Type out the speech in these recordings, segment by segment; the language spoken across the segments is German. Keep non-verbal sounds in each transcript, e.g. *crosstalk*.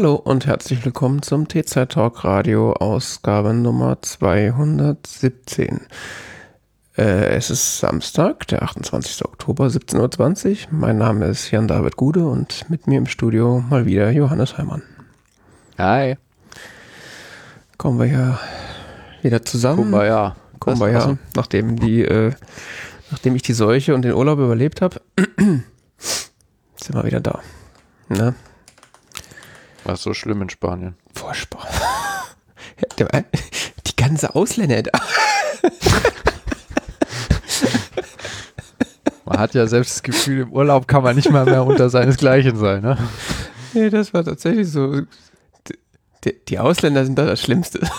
Hallo und herzlich willkommen zum T-Zeit Talk Radio Ausgabe Nummer 217. Äh, es ist Samstag, der 28. Oktober, 17.20 Uhr. Mein Name ist Jan-David Gude und mit mir im Studio mal wieder Johannes Heimann. Hi. Kommen wir ja wieder zusammen. Kumbaya. Kumbaya, Was- was- nachdem die, äh, nachdem ich die Seuche und den Urlaub überlebt habe, *clears throat* sind wir wieder da. Ne? War so schlimm in Spanien. Furchtbar. *laughs* Die ganze Ausländer da. *laughs* Man hat ja selbst das Gefühl, im Urlaub kann man nicht mal mehr unter seinesgleichen sein, ne? Nee, das war tatsächlich so. Die, die Ausländer sind da das Schlimmste. *laughs*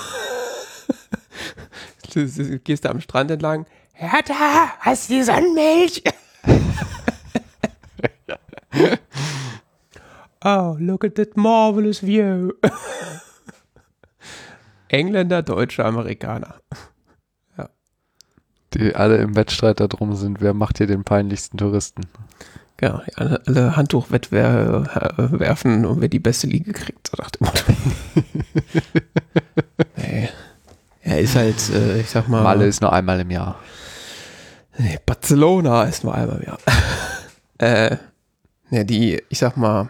Du, du gehst da am Strand entlang. Hertha, hast du die Sonnenmilch? Oh, look at that marvelous view. *laughs* Engländer, Deutsche, Amerikaner. *laughs* Die alle im Wettstreit da drum sind, wer macht hier den peinlichsten Touristen? Ja, die alle, alle Handtuchwettbewerbe werfen und wer die beste Liga kriegt, so dem Motto. *laughs* nee. Er ist halt, äh, ich sag mal. Malle ist nur einmal im Jahr. Nee, Barcelona ist nur einmal im Jahr. äh, ja, die, ich sag mal,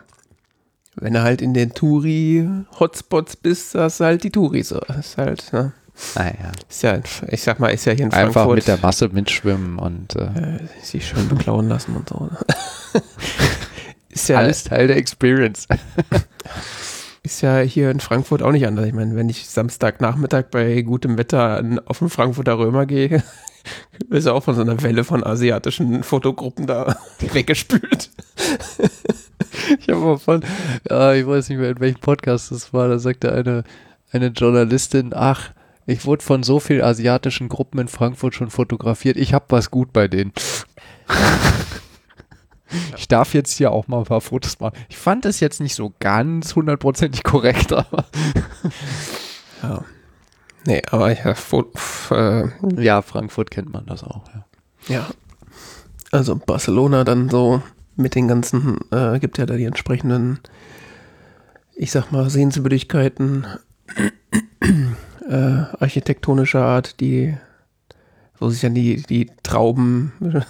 wenn du halt in den Touri-Hotspots bist, hast du halt die Touris. Ist halt, ne? Naja. Ist ja, ich sag mal, ist ja hier in Einfach Frankfurt. mit der Masse mitschwimmen und äh, sich schön beklauen lassen und so. ne? *laughs* ist ja, alles Teil der Experience. *laughs* Ist ja hier in Frankfurt auch nicht anders. Ich meine, wenn ich Samstagnachmittag bei gutem Wetter auf den Frankfurter Römer gehe, *laughs* ist auch von so einer Welle von asiatischen Fotogruppen da weggespült. Ich habe mal von, ja, ich weiß nicht mehr, in welchem Podcast das war, da sagte eine, eine Journalistin, ach, ich wurde von so vielen asiatischen Gruppen in Frankfurt schon fotografiert, ich habe was gut bei denen. *laughs* Ich darf jetzt hier auch mal ein paar Fotos machen. Ich fand es jetzt nicht so ganz hundertprozentig korrekt, aber *laughs* Ja. Nee, aber ja, äh, ja, Frankfurt kennt man das auch. Ja. ja. Also Barcelona dann so mit den ganzen, äh, gibt ja da die entsprechenden, ich sag mal, Sehenswürdigkeiten äh, architektonischer Art, die, wo sich dann die, die Trauben *laughs*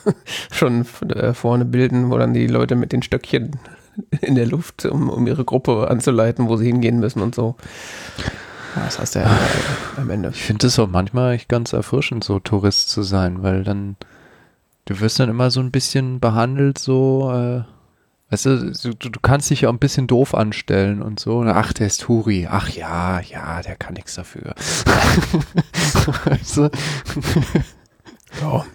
schon äh, vorne bilden, wo dann die Leute mit den Stöckchen in der Luft, um, um ihre Gruppe anzuleiten, wo sie hingehen müssen und so. Das heißt ja äh, am Ende. Ich finde es auch manchmal echt ganz erfrischend, so Tourist zu sein, weil dann, du wirst dann immer so ein bisschen behandelt, so, äh, weißt du, du, du kannst dich ja auch ein bisschen doof anstellen und so. Ach, der ist Touri. Ach ja, ja, der kann nichts dafür. *laughs* weißt du? Ja.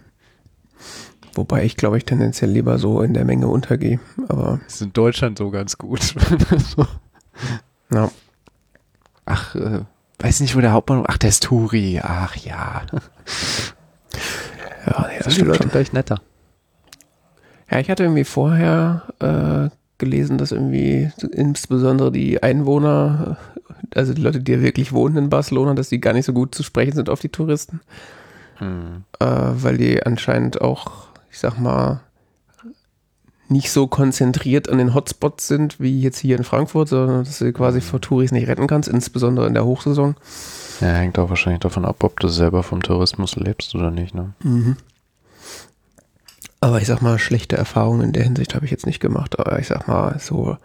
Wobei ich, glaube ich, tendenziell lieber so in der Menge untergehe. Aber ist in Deutschland so ganz gut. so. *laughs* ja, Ach, äh, weiß nicht, wo der Hauptbahnhof, ach, der ist Touri. Ach ja. Ja, nee, das stimmt Leute schon. gleich netter. Ja, ich hatte irgendwie vorher äh, gelesen, dass irgendwie insbesondere die Einwohner, äh, also die Leute, die ja wirklich wohnen in Barcelona, dass die gar nicht so gut zu sprechen sind auf die Touristen. Hm. äh, weil die anscheinend auch, ich sag mal, nicht so konzentriert an den Hotspots sind wie jetzt hier in Frankfurt, sondern dass du quasi vor Touris nicht retten kannst, insbesondere in der Hochsaison. Ja, hängt auch wahrscheinlich davon ab, ob du selber vom Tourismus lebst oder nicht, ne? Aber ich sag mal, schlechte Erfahrungen in der Hinsicht habe ich jetzt nicht gemacht. Aber ich sag mal, so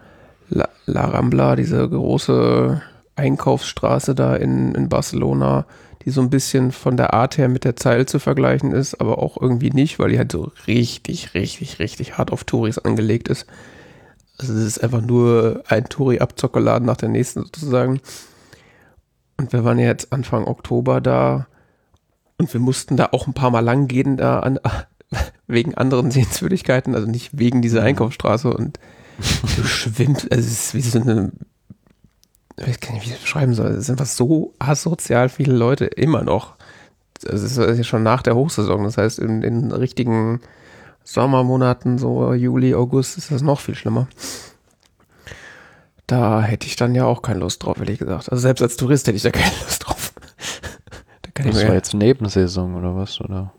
La, La Rambla, diese große Einkaufsstraße da in, in Barcelona, die so ein bisschen von der Art her mit der Zeil zu vergleichen ist, aber auch irgendwie nicht, weil die halt so richtig, richtig, richtig hart auf Touris angelegt ist. Also es ist einfach nur ein Touri-Abzockeladen nach der nächsten sozusagen. Und wir waren ja jetzt Anfang Oktober da und wir mussten da auch ein paar Mal lang gehen, da an, *laughs* wegen anderen Sehenswürdigkeiten, also nicht wegen dieser Einkaufsstraße und du schwimmst, also es ist wie so eine, ich weiß gar nicht, wie ich das beschreiben soll, es sind einfach so asozial viele Leute immer noch. Also es ist ja schon nach der Hochsaison, das heißt in den richtigen Sommermonaten, so Juli, August, ist das noch viel schlimmer. Da hätte ich dann ja auch keine Lust drauf, ehrlich gesagt. Also selbst als Tourist hätte ich da keine *laughs* Lust drauf. da Das war jetzt Nebensaison oder was? Oder?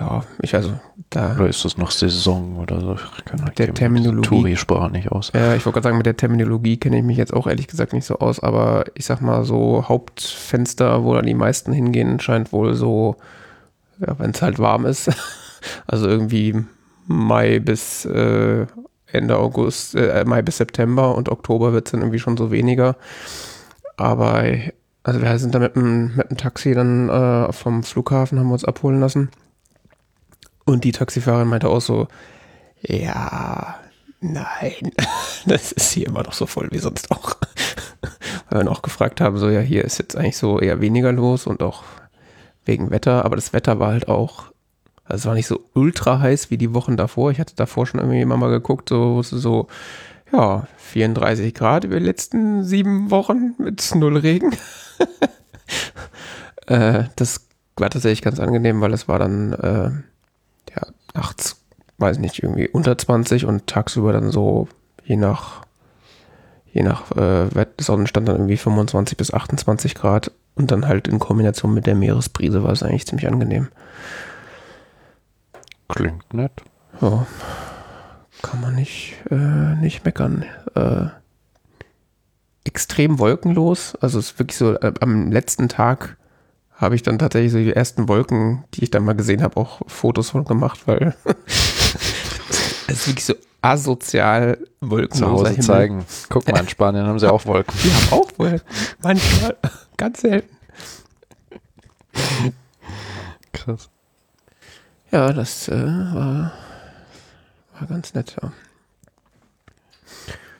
Ja, ich also da. Oder ist das noch Saison oder so? Ich kann der Terminologie. Touri-Sprache nicht aus. Ja, ich wollte gerade sagen, mit der Terminologie kenne ich mich jetzt auch ehrlich gesagt nicht so aus, aber ich sag mal so Hauptfenster, wo dann die meisten hingehen, scheint wohl so, ja, wenn es halt warm ist. *laughs* Also irgendwie Mai bis äh, Ende August, äh, Mai bis September und Oktober wird es dann irgendwie schon so weniger. Aber also wir sind da mit dem, mit Taxi dann äh, vom Flughafen, haben wir uns abholen lassen. Und die Taxifahrerin meinte auch so, ja, nein, *laughs* das ist hier immer noch so voll wie sonst auch. *laughs* Weil wir dann auch gefragt haben, so ja, hier ist jetzt eigentlich so eher weniger los und auch wegen Wetter, aber das Wetter war halt auch, also es war nicht so ultra heiß wie die Wochen davor. Ich hatte davor schon irgendwie immer mal geguckt, so, so, ja, 34 Grad über die letzten sieben Wochen mit null Regen. *laughs* äh, das war tatsächlich ganz angenehm, weil es war dann, äh, ja, nachts, weiß nicht, irgendwie unter 20 und tagsüber dann so, je nach, je nach äh, Sonnenstand dann irgendwie 25 bis 28 Grad und dann halt in Kombination mit der Meeresbrise war es eigentlich ziemlich angenehm. Klingt nett. Ja, kann man nicht, äh, nicht meckern. Äh, extrem wolkenlos, also es ist wirklich so, äh, am letzten Tag habe ich dann tatsächlich so die ersten Wolken, die ich dann mal gesehen habe, auch Fotos von gemacht, weil *laughs* es ist wirklich so asozial wolkenloser Zu Hause Himmel. zeigen. Guck mal, in Spanien haben sie auch Wolken. Die haben auch Wolken. Manchmal. Ganz selten. Krass. Ja, das äh, war, war ganz nett, ja.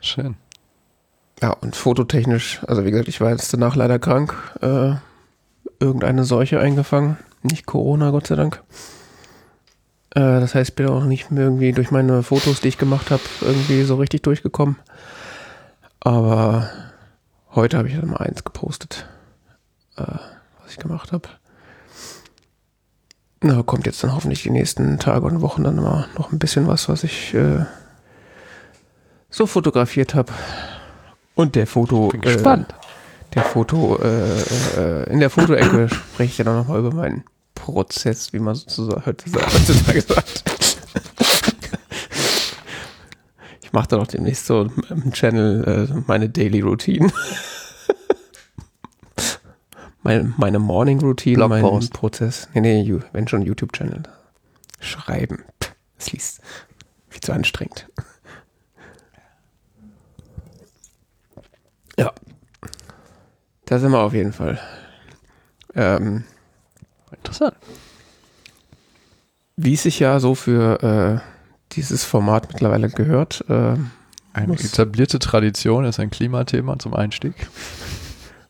Schön. Ja, und fototechnisch, also wie gesagt, ich war jetzt danach leider krank. Äh, irgendeine Seuche eingefangen. Nicht Corona, Gott sei Dank. Äh, das heißt, ich bin auch nicht mehr irgendwie durch meine Fotos, die ich gemacht habe, irgendwie so richtig durchgekommen. Aber heute habe ich dann mal eins gepostet, äh, was ich gemacht habe. Na, kommt jetzt dann hoffentlich die nächsten Tage und Wochen dann mal noch ein bisschen was, was ich äh, so fotografiert habe. Und der Foto. Bin gespannt. Äh, der Foto, äh, äh, in der Fotoecke *coughs* spreche ich dann auch nochmal über meinen Prozess, wie man sozusagen heutzutage sagt. Ich mache dann auch demnächst so im Channel äh, meine Daily Routine. *laughs* meine, meine Morning Routine, mein Blogpost. Prozess. Nee, nee, wenn schon YouTube-Channel. Schreiben. Das liest viel zu anstrengend. Da sind wir auf jeden Fall. Ähm, Interessant. wie es sich ja so für äh, dieses Format mittlerweile gehört, äh, Eine Muss- etablierte Tradition ist ein Klimathema zum Einstieg.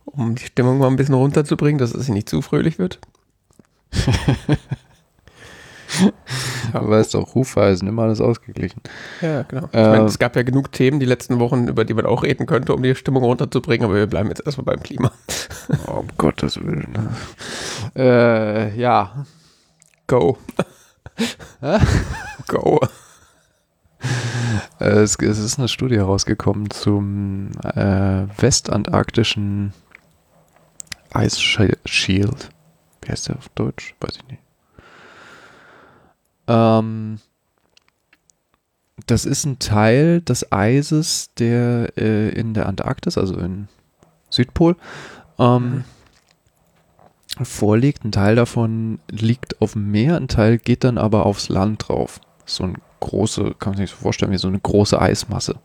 um die Stimmung mal ein bisschen runterzubringen, dass es nicht zu fröhlich wird. *laughs* *laughs* Du weißt doch, Hufeisen, immer alles ausgeglichen. Ja, genau. Ich Ähm, meine, es gab ja genug Themen die letzten Wochen, über die man auch reden könnte, um die Stimmung runterzubringen, aber wir bleiben jetzt erstmal beim Klima. *laughs* Oh, um Gottes Willen. Äh, ja. Go. *laughs* Go. Äh, Es, es ist eine Studie herausgekommen zum äh, westantarktischen Ice Shi- Shield. Wie heißt der auf Deutsch? Weiß ich nicht. Ähm, das ist ein Teil des Eises, der äh, in der Antarktis, also in Südpol, ähm, vorliegt. Ein Teil davon liegt auf dem Meer, ein Teil geht dann aber aufs Land drauf. So ein große, kann man sich so vorstellen, wie so eine große Eismasse.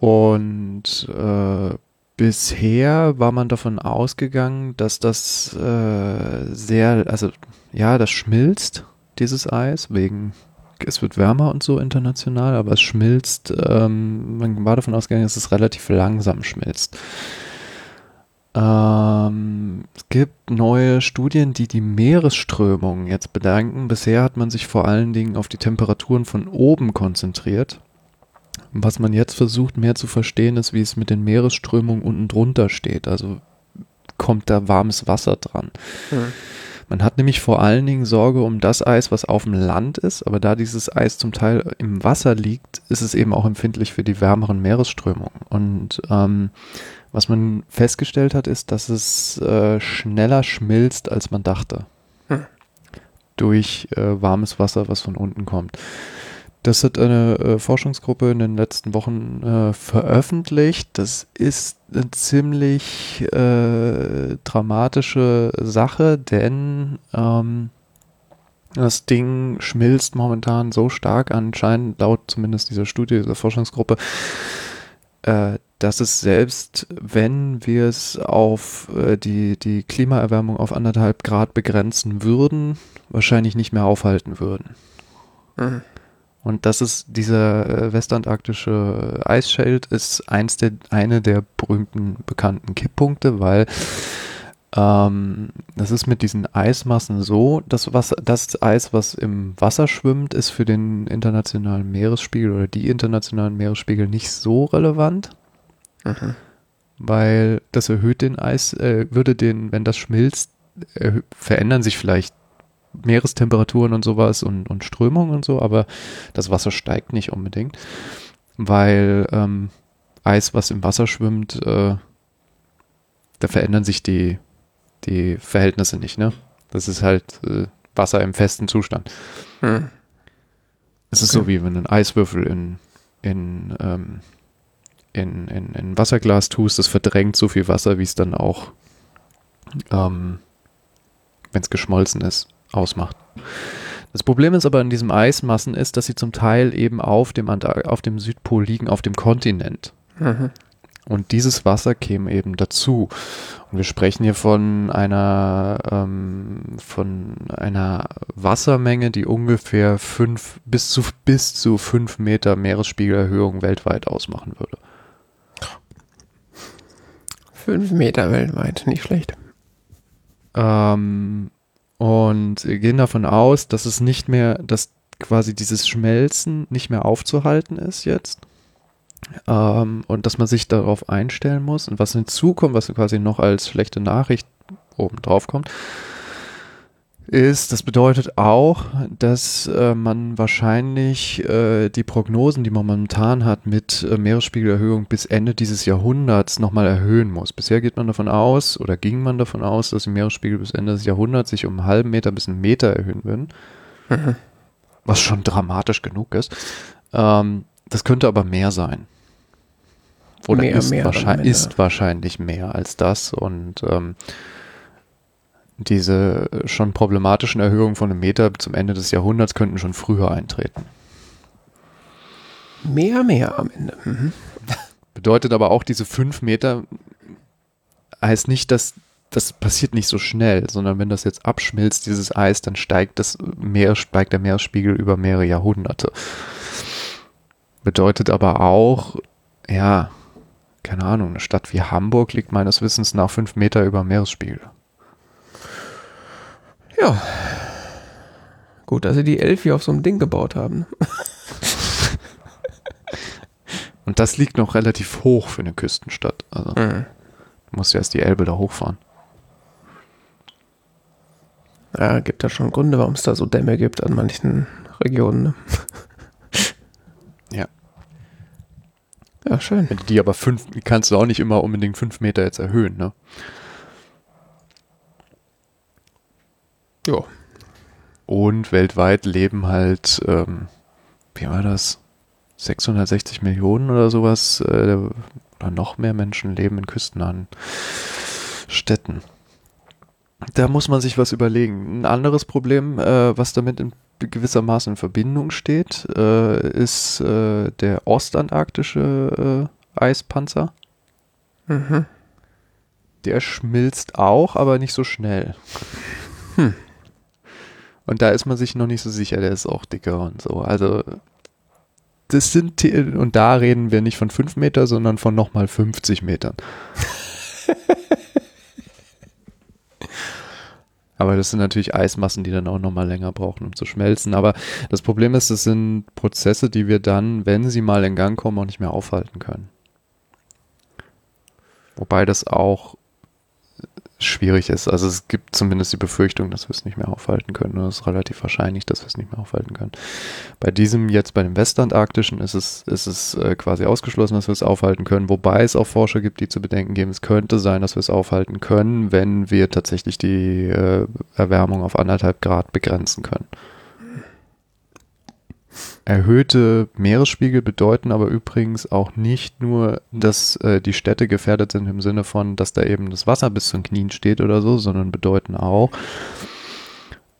Und äh, bisher war man davon ausgegangen, dass das äh, sehr, also ja, das schmilzt, dieses Eis, wegen, es wird wärmer und so international, aber es schmilzt, ähm, man war davon ausgegangen, dass es relativ langsam schmilzt. Ähm, es gibt neue Studien, die die Meeresströmung jetzt bedanken. Bisher hat man sich vor allen Dingen auf die Temperaturen von oben konzentriert. Was man jetzt versucht mehr zu verstehen, ist, wie es mit den Meeresströmungen unten drunter steht. Also kommt da warmes Wasser dran. Mhm. Man hat nämlich vor allen Dingen Sorge um das Eis, was auf dem Land ist, aber da dieses Eis zum Teil im Wasser liegt, ist es eben auch empfindlich für die wärmeren Meeresströmungen. Und ähm, was man festgestellt hat, ist, dass es äh, schneller schmilzt, als man dachte. Hm. durch äh, warmes Wasser, was von unten kommt. Das hat eine äh, Forschungsgruppe in den letzten Wochen äh, veröffentlicht. Das ist eine ziemlich äh, dramatische Sache, denn ähm, das Ding schmilzt momentan so stark anscheinend, laut zumindest dieser Studie, dieser Forschungsgruppe, äh, dass es selbst, wenn wir es auf äh, die, die Klimaerwärmung auf anderthalb Grad begrenzen würden, wahrscheinlich nicht mehr aufhalten würden. Mhm. Und das ist dieser äh, westantarktische Eisschild ist eins der, eine der berühmten bekannten Kipppunkte, weil ähm, das ist mit diesen Eismassen so, dass was, das Eis, was im Wasser schwimmt, ist für den internationalen Meeresspiegel oder die internationalen Meeresspiegel nicht so relevant. Mhm. Weil das erhöht den Eis, äh, würde den, wenn das schmilzt, äh, verändern sich vielleicht Meerestemperaturen und sowas und, und Strömungen und so, aber das Wasser steigt nicht unbedingt, weil ähm, Eis, was im Wasser schwimmt, äh, da verändern sich die, die Verhältnisse nicht, ne? Das ist halt äh, Wasser im festen Zustand. Hm. Es ist okay. so wie wenn du einen Eiswürfel in, in, ähm, in, in, in Wasserglas tust, das verdrängt so viel Wasser, wie es dann auch, ähm, wenn es geschmolzen ist, ausmacht. Das Problem ist aber an diesen Eismassen ist, dass sie zum Teil eben auf dem, auf dem Südpol liegen, auf dem Kontinent. Mhm. Und dieses Wasser käme eben dazu. Und wir sprechen hier von einer, ähm, von einer Wassermenge, die ungefähr fünf, bis zu, bis zu fünf Meter Meeresspiegelerhöhung weltweit ausmachen würde. Fünf Meter weltweit, nicht schlecht. Ähm, und gehen davon aus, dass es nicht mehr, dass quasi dieses Schmelzen nicht mehr aufzuhalten ist jetzt. Ähm, und dass man sich darauf einstellen muss. Und was hinzukommt, was quasi noch als schlechte Nachricht oben drauf kommt, ist, das bedeutet auch, dass äh, man wahrscheinlich äh, die Prognosen, die man momentan hat mit äh, Meeresspiegelerhöhung bis Ende dieses Jahrhunderts nochmal erhöhen muss. Bisher geht man davon aus oder ging man davon aus, dass die Meeresspiegel bis Ende des Jahrhunderts sich um einen halben Meter bis einen Meter erhöhen würden. Mhm. Was schon dramatisch genug ist. Ähm, das könnte aber mehr sein. Oder mehr, ist, mehr wahrscheinlich, ist wahrscheinlich mehr als das und ähm, diese schon problematischen Erhöhungen von einem Meter zum Ende des Jahrhunderts könnten schon früher eintreten. Mehr, mehr am Ende. Mhm. Bedeutet aber auch, diese fünf Meter heißt nicht, dass das passiert nicht so schnell, sondern wenn das jetzt abschmilzt, dieses Eis, dann steigt das Meer, steigt der Meeresspiegel über mehrere Jahrhunderte. Bedeutet aber auch, ja, keine Ahnung, eine Stadt wie Hamburg liegt meines Wissens nach fünf Meter über Meeresspiegel. Ja. Gut, dass sie die Elfi auf so einem Ding gebaut haben. Und das liegt noch relativ hoch für eine Küstenstadt. Also mhm. du musst ja erst die Elbe da hochfahren. Ja, gibt da schon Gründe, warum es da so Dämme gibt an manchen Regionen. Ne? Ja. Ja, schön. Wenn die aber fünf, kannst du auch nicht immer unbedingt fünf Meter jetzt erhöhen, ne? Ja. Und weltweit leben halt, ähm, wie war das? 660 Millionen oder sowas, äh, oder noch mehr Menschen leben in küstennahen Städten. Da muss man sich was überlegen. Ein anderes Problem, äh, was damit in gewissermaßen in Verbindung steht, äh, ist äh, der ostantarktische äh, Eispanzer. Mhm. Der schmilzt auch, aber nicht so schnell. Hm. Und da ist man sich noch nicht so sicher, der ist auch dicker und so. Also das sind, und da reden wir nicht von 5 Meter, sondern von nochmal 50 Metern. *laughs* Aber das sind natürlich Eismassen, die dann auch nochmal länger brauchen, um zu schmelzen. Aber das Problem ist, das sind Prozesse, die wir dann, wenn sie mal in Gang kommen, auch nicht mehr aufhalten können. Wobei das auch schwierig ist. Also es gibt zumindest die Befürchtung, dass wir es nicht mehr aufhalten können. Es ist relativ wahrscheinlich, dass wir es nicht mehr aufhalten können. Bei diesem jetzt, bei dem Westantarktischen, ist es, ist es äh, quasi ausgeschlossen, dass wir es aufhalten können. Wobei es auch Forscher gibt, die zu bedenken geben, es könnte sein, dass wir es aufhalten können, wenn wir tatsächlich die äh, Erwärmung auf anderthalb Grad begrenzen können. Erhöhte Meeresspiegel bedeuten aber übrigens auch nicht nur, dass äh, die Städte gefährdet sind im Sinne von, dass da eben das Wasser bis zum Knien steht oder so, sondern bedeuten auch,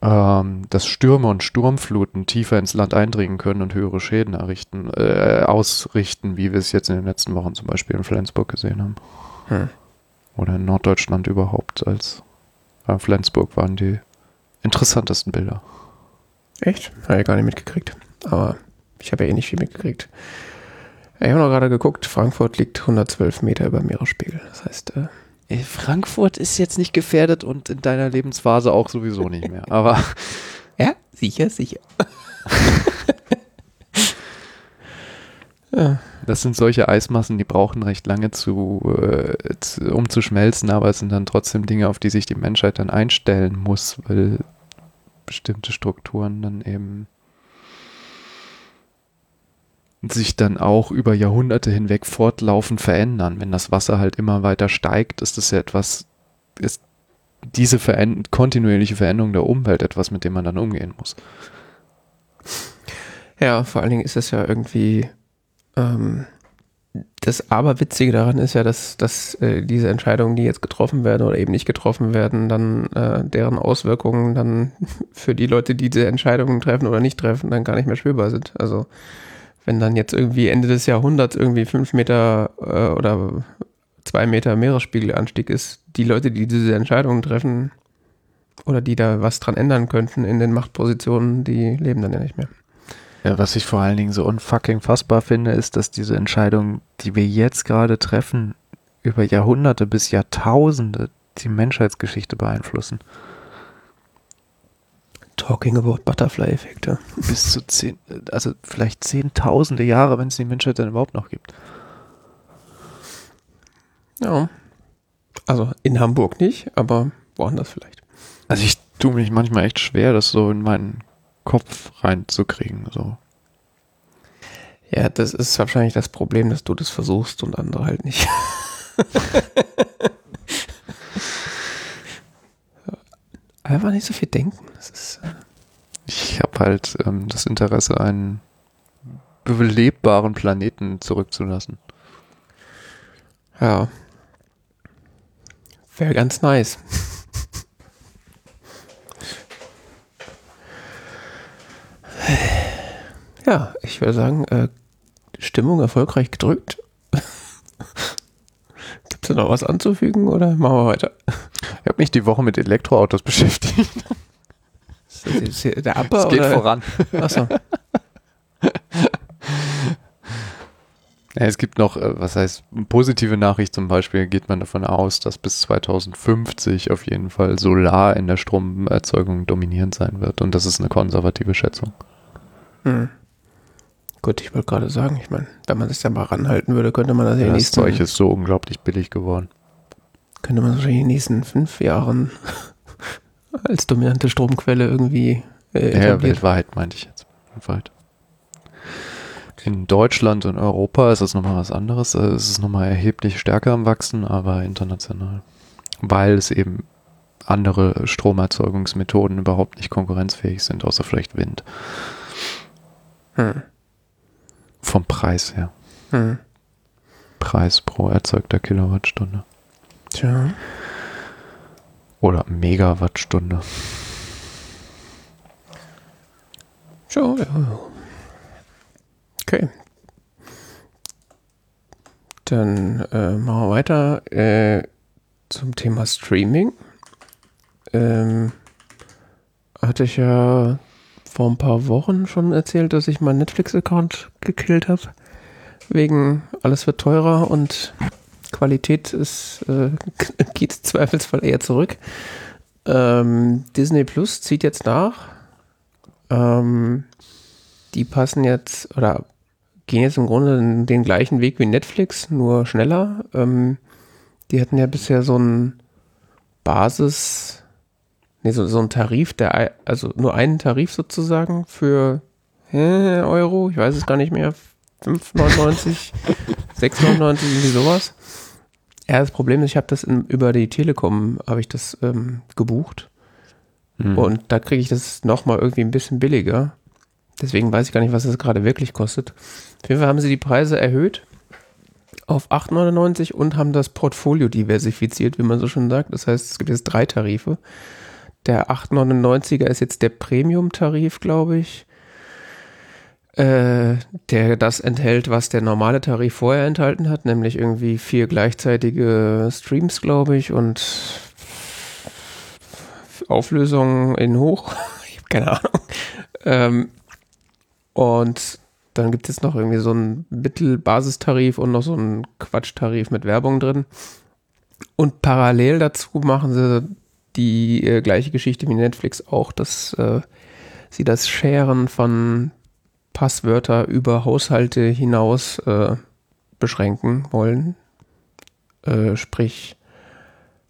ähm, dass Stürme und Sturmfluten tiefer ins Land eindringen können und höhere Schäden errichten, äh, ausrichten, wie wir es jetzt in den letzten Wochen zum Beispiel in Flensburg gesehen haben. Hm. Oder in Norddeutschland überhaupt als äh, Flensburg waren die interessantesten Bilder. Echt? Habe ich gar nicht mitgekriegt. Aber ich habe ja eh nicht viel mitgekriegt. Ich habe noch gerade geguckt, Frankfurt liegt 112 Meter über Meeresspiegel. Das heißt, äh, Frankfurt ist jetzt nicht gefährdet und in deiner Lebensphase auch sowieso nicht mehr. Aber *laughs* ja, sicher, sicher. ja. *laughs* Das sind solche Eismassen, die brauchen recht lange zu, äh, zu, um zu schmelzen, aber es sind dann trotzdem Dinge, auf die sich die Menschheit dann einstellen muss, weil bestimmte Strukturen dann eben sich dann auch über Jahrhunderte hinweg fortlaufend verändern. Wenn das Wasser halt immer weiter steigt, ist das ja etwas, ist diese Veränd kontinuierliche Veränderung der Umwelt etwas, mit dem man dann umgehen muss. Ja, vor allen Dingen ist es ja irgendwie ähm, das Aberwitzige daran ist ja, dass, dass äh, diese Entscheidungen, die jetzt getroffen werden oder eben nicht getroffen werden, dann äh, deren Auswirkungen dann *laughs* für die Leute, die diese Entscheidungen treffen oder nicht treffen, dann gar nicht mehr spürbar sind. Also wenn dann jetzt irgendwie Ende des Jahrhunderts irgendwie fünf Meter äh, oder zwei Meter Meeresspiegelanstieg ist, die Leute, die diese Entscheidungen treffen oder die da was dran ändern könnten in den Machtpositionen, die leben dann ja nicht mehr. Ja, was ich vor allen Dingen so unfucking fassbar finde, ist, dass diese Entscheidungen, die wir jetzt gerade treffen, über Jahrhunderte bis Jahrtausende die Menschheitsgeschichte beeinflussen. Talking about Butterfly-Effekte. Bis zu zehn, also vielleicht zehntausende Jahre, wenn es die Menschheit dann überhaupt noch gibt. Ja. Also in Hamburg nicht, aber woanders vielleicht. Also ich tue mich manchmal echt schwer, das so in meinen Kopf reinzukriegen. So. Ja, das ist wahrscheinlich das Problem, dass du das versuchst und andere halt nicht. *laughs* Einfach nicht so viel denken. Ist, äh ich habe halt ähm, das Interesse, einen belebbaren Planeten zurückzulassen. Ja. Wäre ganz nice. ja, ich würde sagen, äh, Stimmung erfolgreich gedrückt. Gibt es noch was anzufügen oder machen wir weiter? Ich habe mich die Woche mit Elektroautos *laughs* beschäftigt. Ist das der Upper, es geht oder? voran. Achso. Ja, es gibt noch, äh, was heißt, positive Nachricht zum Beispiel, geht man davon aus, dass bis 2050 auf jeden Fall Solar in der Stromerzeugung dominierend sein wird. Und das ist eine konservative Schätzung. Hm. Gut, ich wollte gerade sagen, ich meine, wenn man das ja mal ranhalten würde, könnte man das ja, Ja, das nächsten, Zeug ist so unglaublich billig geworden. könnte man wahrscheinlich in den nächsten fünf Jahren *laughs* als dominante Stromquelle irgendwie äh, Ja, weltweit meinte ich jetzt. Weltweit. In Deutschland und Europa ist es nochmal was anderes. Äh, Es ist nochmal erheblich stärker am Wachsen, aber international. Weil es eben andere Stromerzeugungsmethoden überhaupt nicht konkurrenzfähig sind, außer vielleicht Wind. Hm. Vom Preis her. Hm. Preis pro erzeugter Kilowattstunde. Tja. Oder Megawattstunde. Tja, ja. Okay. Dann äh, machen wir weiter äh, zum Thema Streaming. Ähm, hatte ich ja vor ein paar Wochen schon erzählt, dass ich meinen Netflix-Account gekillt habe. Wegen alles wird teurer und Qualität ist, äh, *laughs* geht Zweifelsfall eher zurück. Ähm, Disney Plus zieht jetzt nach. Ähm, die passen jetzt oder gehen jetzt im Grunde den, den gleichen Weg wie Netflix, nur schneller. Ähm, die hatten ja bisher so ein Basis, nee, so, so ein Tarif, der, also nur einen Tarif sozusagen für äh, Euro, ich weiß es gar nicht mehr, 5,99, 6,99, *laughs* irgendwie sowas. Ja, das Problem ist, ich habe das in, über die Telekom, habe ich das ähm, gebucht. Mhm. Und da kriege ich das nochmal irgendwie ein bisschen billiger. Deswegen weiß ich gar nicht, was das gerade wirklich kostet. Auf jeden Fall haben sie die Preise erhöht auf 8,99 und haben das Portfolio diversifiziert, wie man so schon sagt. Das heißt, es gibt jetzt drei Tarife. Der 8,99er ist jetzt der Premium-Tarif, glaube ich. Äh, der das enthält, was der normale Tarif vorher enthalten hat, nämlich irgendwie vier gleichzeitige Streams, glaube ich, und Auflösung in hoch. *laughs* ich habe keine Ahnung. Ähm, und dann gibt es noch irgendwie so einen Mittelbasistarif und noch so einen Quatschtarif mit Werbung drin. Und parallel dazu machen sie die äh, gleiche Geschichte wie Netflix auch, dass äh, sie das Sharen von Passwörter über Haushalte hinaus äh, beschränken wollen. Äh, sprich,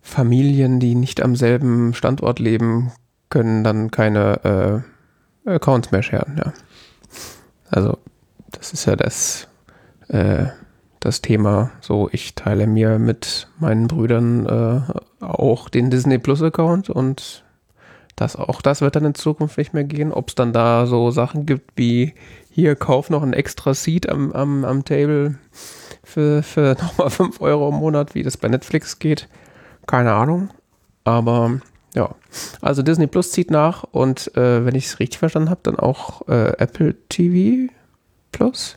Familien, die nicht am selben Standort leben, können dann keine äh, Accounts mehr sharen, ja. Also das ist ja das, äh, das Thema. So, ich teile mir mit meinen Brüdern äh, auch den Disney Plus Account und das auch das wird dann in Zukunft nicht mehr gehen. Ob es dann da so Sachen gibt wie hier kauf noch ein extra Seat am, am, am Table für, für *laughs* nochmal 5 Euro im Monat, wie das bei Netflix geht. Keine Ahnung. Aber ja, also Disney Plus zieht nach und äh, wenn ich es richtig verstanden habe, dann auch äh, Apple TV Plus.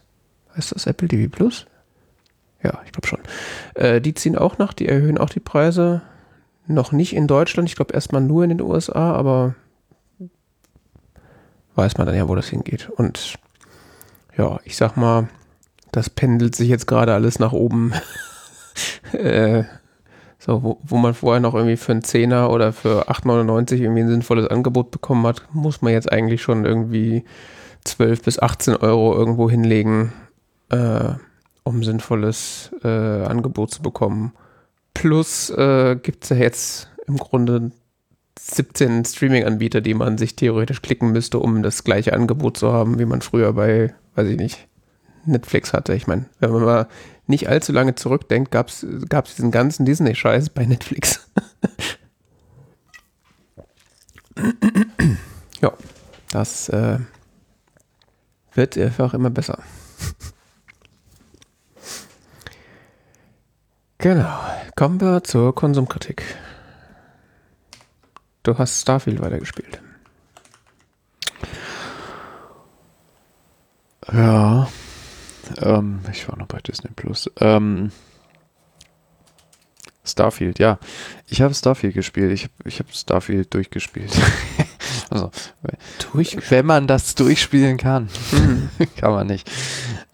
Heißt das Apple TV Plus? Ja, ich glaube schon. Äh, die ziehen auch nach, die erhöhen auch die Preise. Noch nicht in Deutschland, ich glaube erstmal nur in den USA, aber weiß man dann ja, wo das hingeht. Und ja, ich sag mal, das pendelt sich jetzt gerade alles nach oben. *laughs* äh, so, wo, wo man vorher noch irgendwie für einen Zehner oder für 8,99 irgendwie ein sinnvolles Angebot bekommen hat, muss man jetzt eigentlich schon irgendwie 12 bis 18 Euro irgendwo hinlegen, äh, um ein sinnvolles äh, Angebot zu bekommen. Plus äh, gibt es ja jetzt im Grunde 17 Streaming-Anbieter, die man sich theoretisch klicken müsste, um das gleiche Angebot zu haben, wie man früher bei, weiß ich nicht, Netflix hatte. Ich meine, wenn man mal nicht allzu lange zurückdenkt, gab es diesen ganzen Disney-Scheiß bei Netflix. *laughs* ja, das äh, wird einfach immer besser. Genau. Kommen wir zur Konsumkritik. Du hast Starfield weitergespielt. Ja. Ähm, ich war noch bei Disney Plus. Ähm, Starfield, ja. Ich habe Starfield gespielt. Ich, ich habe Starfield durchgespielt. *laughs* Also, wenn man das durchspielen kann, mhm. *laughs* kann man nicht.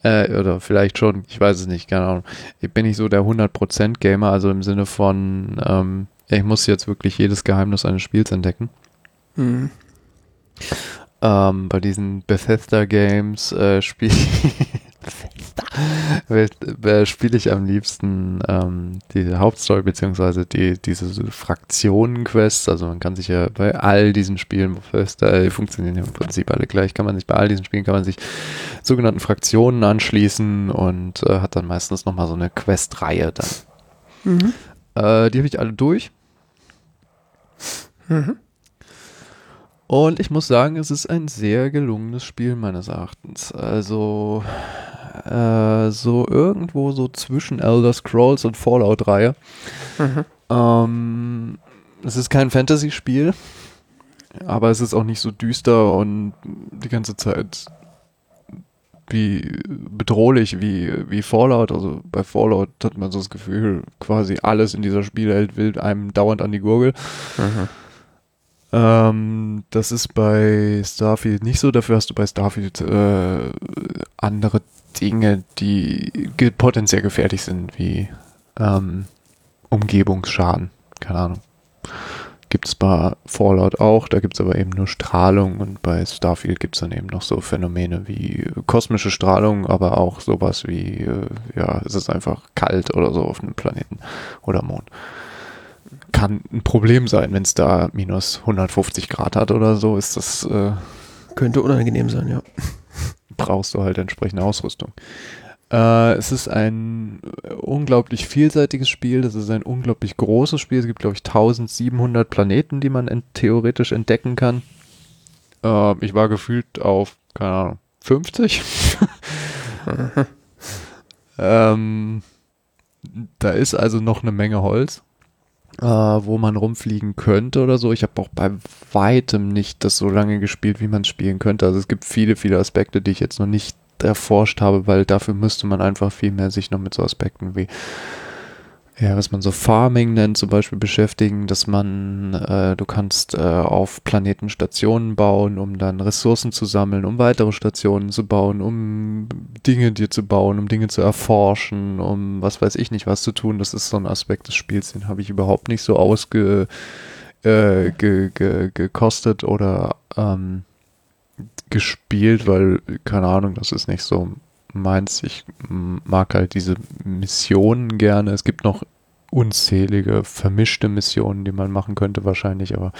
Äh, oder vielleicht schon, ich weiß es nicht, keine Ahnung. Ich bin nicht so der 100% Gamer, also im Sinne von, ähm, ich muss jetzt wirklich jedes Geheimnis eines Spiels entdecken. Mhm. Ähm, bei diesen Bethesda Games äh, spiele spiele ich am liebsten ähm, die Hauptstory beziehungsweise die, diese Fraktionen-Quests. Also man kann sich ja bei all diesen Spielen, die funktionieren ja im Prinzip alle gleich, kann man sich bei all diesen Spielen kann man sich sogenannten Fraktionen anschließen und äh, hat dann meistens nochmal so eine Quest-Reihe dann. Mhm. Äh, die habe ich alle durch. Mhm. Und ich muss sagen, es ist ein sehr gelungenes Spiel meines Erachtens. Also äh, so irgendwo so zwischen Elder Scrolls und Fallout-Reihe. Mhm. Ähm, es ist kein Fantasy-Spiel, aber es ist auch nicht so düster und die ganze Zeit wie bedrohlich wie, wie Fallout. Also bei Fallout hat man so das Gefühl, quasi alles in dieser Spielwelt will einem dauernd an die Gurgel. Mhm. Ähm, das ist bei Starfield nicht so. Dafür hast du bei Starfield äh, andere Dinge, die potenziell gefährlich sind, wie ähm, Umgebungsschaden. Keine Ahnung. Gibt es bei Fallout auch, da gibt es aber eben nur Strahlung und bei Starfield gibt es dann eben noch so Phänomene wie kosmische Strahlung, aber auch sowas wie, äh, ja, es ist einfach kalt oder so auf einem Planeten oder Mond. Kann ein Problem sein, wenn es da minus 150 Grad hat oder so, ist das äh, Könnte unangenehm sein, ja. brauchst du halt entsprechende Ausrüstung. Äh, es ist ein unglaublich vielseitiges Spiel, das ist ein unglaublich großes Spiel. Es gibt, glaube ich, 1700 Planeten, die man ent theoretisch entdecken kann. Äh, ich war gefühlt auf, keine Ahnung, 50. *laughs* ähm, da ist also noch eine Menge Holz, äh, wo man rumfliegen könnte oder so. Ich habe auch bei weitem nicht das so lange gespielt, wie man es spielen könnte. Also es gibt viele, viele Aspekte, die ich jetzt noch nicht erforscht habe, weil dafür müsste man einfach viel mehr sich noch mit so Aspekten wie ja, was man so Farming nennt, zum Beispiel beschäftigen, dass man, äh, du kannst äh, auf Planeten Stationen bauen, um dann Ressourcen zu sammeln, um weitere Stationen zu bauen, um Dinge dir zu bauen, um Dinge zu erforschen, um was weiß ich nicht was zu tun. Das ist so ein Aspekt des Spiels, den habe ich überhaupt nicht so ausge äh, ge, ge, gekostet oder ähm, gespielt, weil, keine Ahnung, das ist nicht so meins. Ich mag halt diese Missionen gerne. Es gibt noch unzählige vermischte Missionen, die man machen könnte wahrscheinlich, aber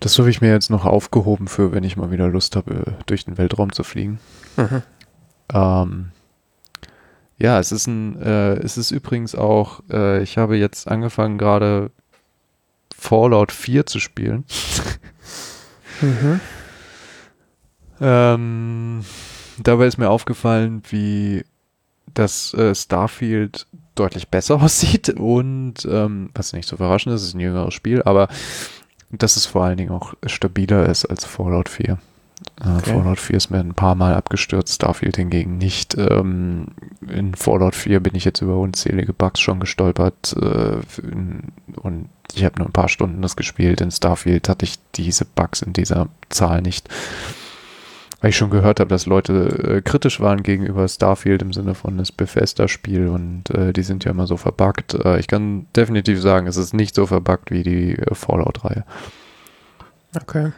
das habe ich mir jetzt noch aufgehoben für, wenn ich mal wieder Lust habe, durch den Weltraum zu fliegen. Mhm. Ähm, ja, es ist ein, äh, es ist übrigens auch, äh, ich habe jetzt angefangen gerade Fallout 4 zu spielen. Mhm. Ähm, dabei ist mir aufgefallen, wie das äh, Starfield deutlich besser *laughs* aussieht und ähm, was nicht so überraschend ist, ist ein jüngeres Spiel, aber dass es vor allen Dingen auch stabiler ist als Fallout 4. Äh, Okay. Fallout 4 ist mir ein paar Mal abgestürzt, Starfield hingegen nicht. Ähm, in Fallout 4 bin ich jetzt über unzählige Bugs schon gestolpert äh, und ich habe nur ein paar Stunden das gespielt. In Starfield hatte ich diese Bugs in dieser Zahl nicht. Weil ich schon gehört habe, dass Leute äh, kritisch waren gegenüber Starfield im Sinne von das Bethesda-Spiel und äh, die sind ja immer so verbuggt. Äh, ich kann definitiv sagen, es ist nicht so verbuggt wie die äh, Fallout-Reihe. Okay.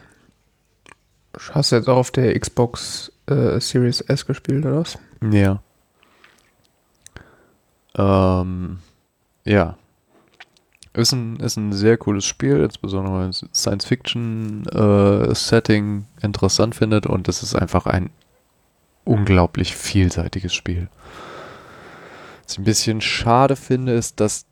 Hast du jetzt auch auf der Xbox äh, Series S gespielt, oder was? Ja. Ähm, ja. Ist ein, ist ein sehr cooles Spiel, insbesondere wenn man Science-Fiction-Setting interessant findet und es ist einfach ein unglaublich vielseitiges Spiel. Was ich ein bisschen schade finde, ist, dass,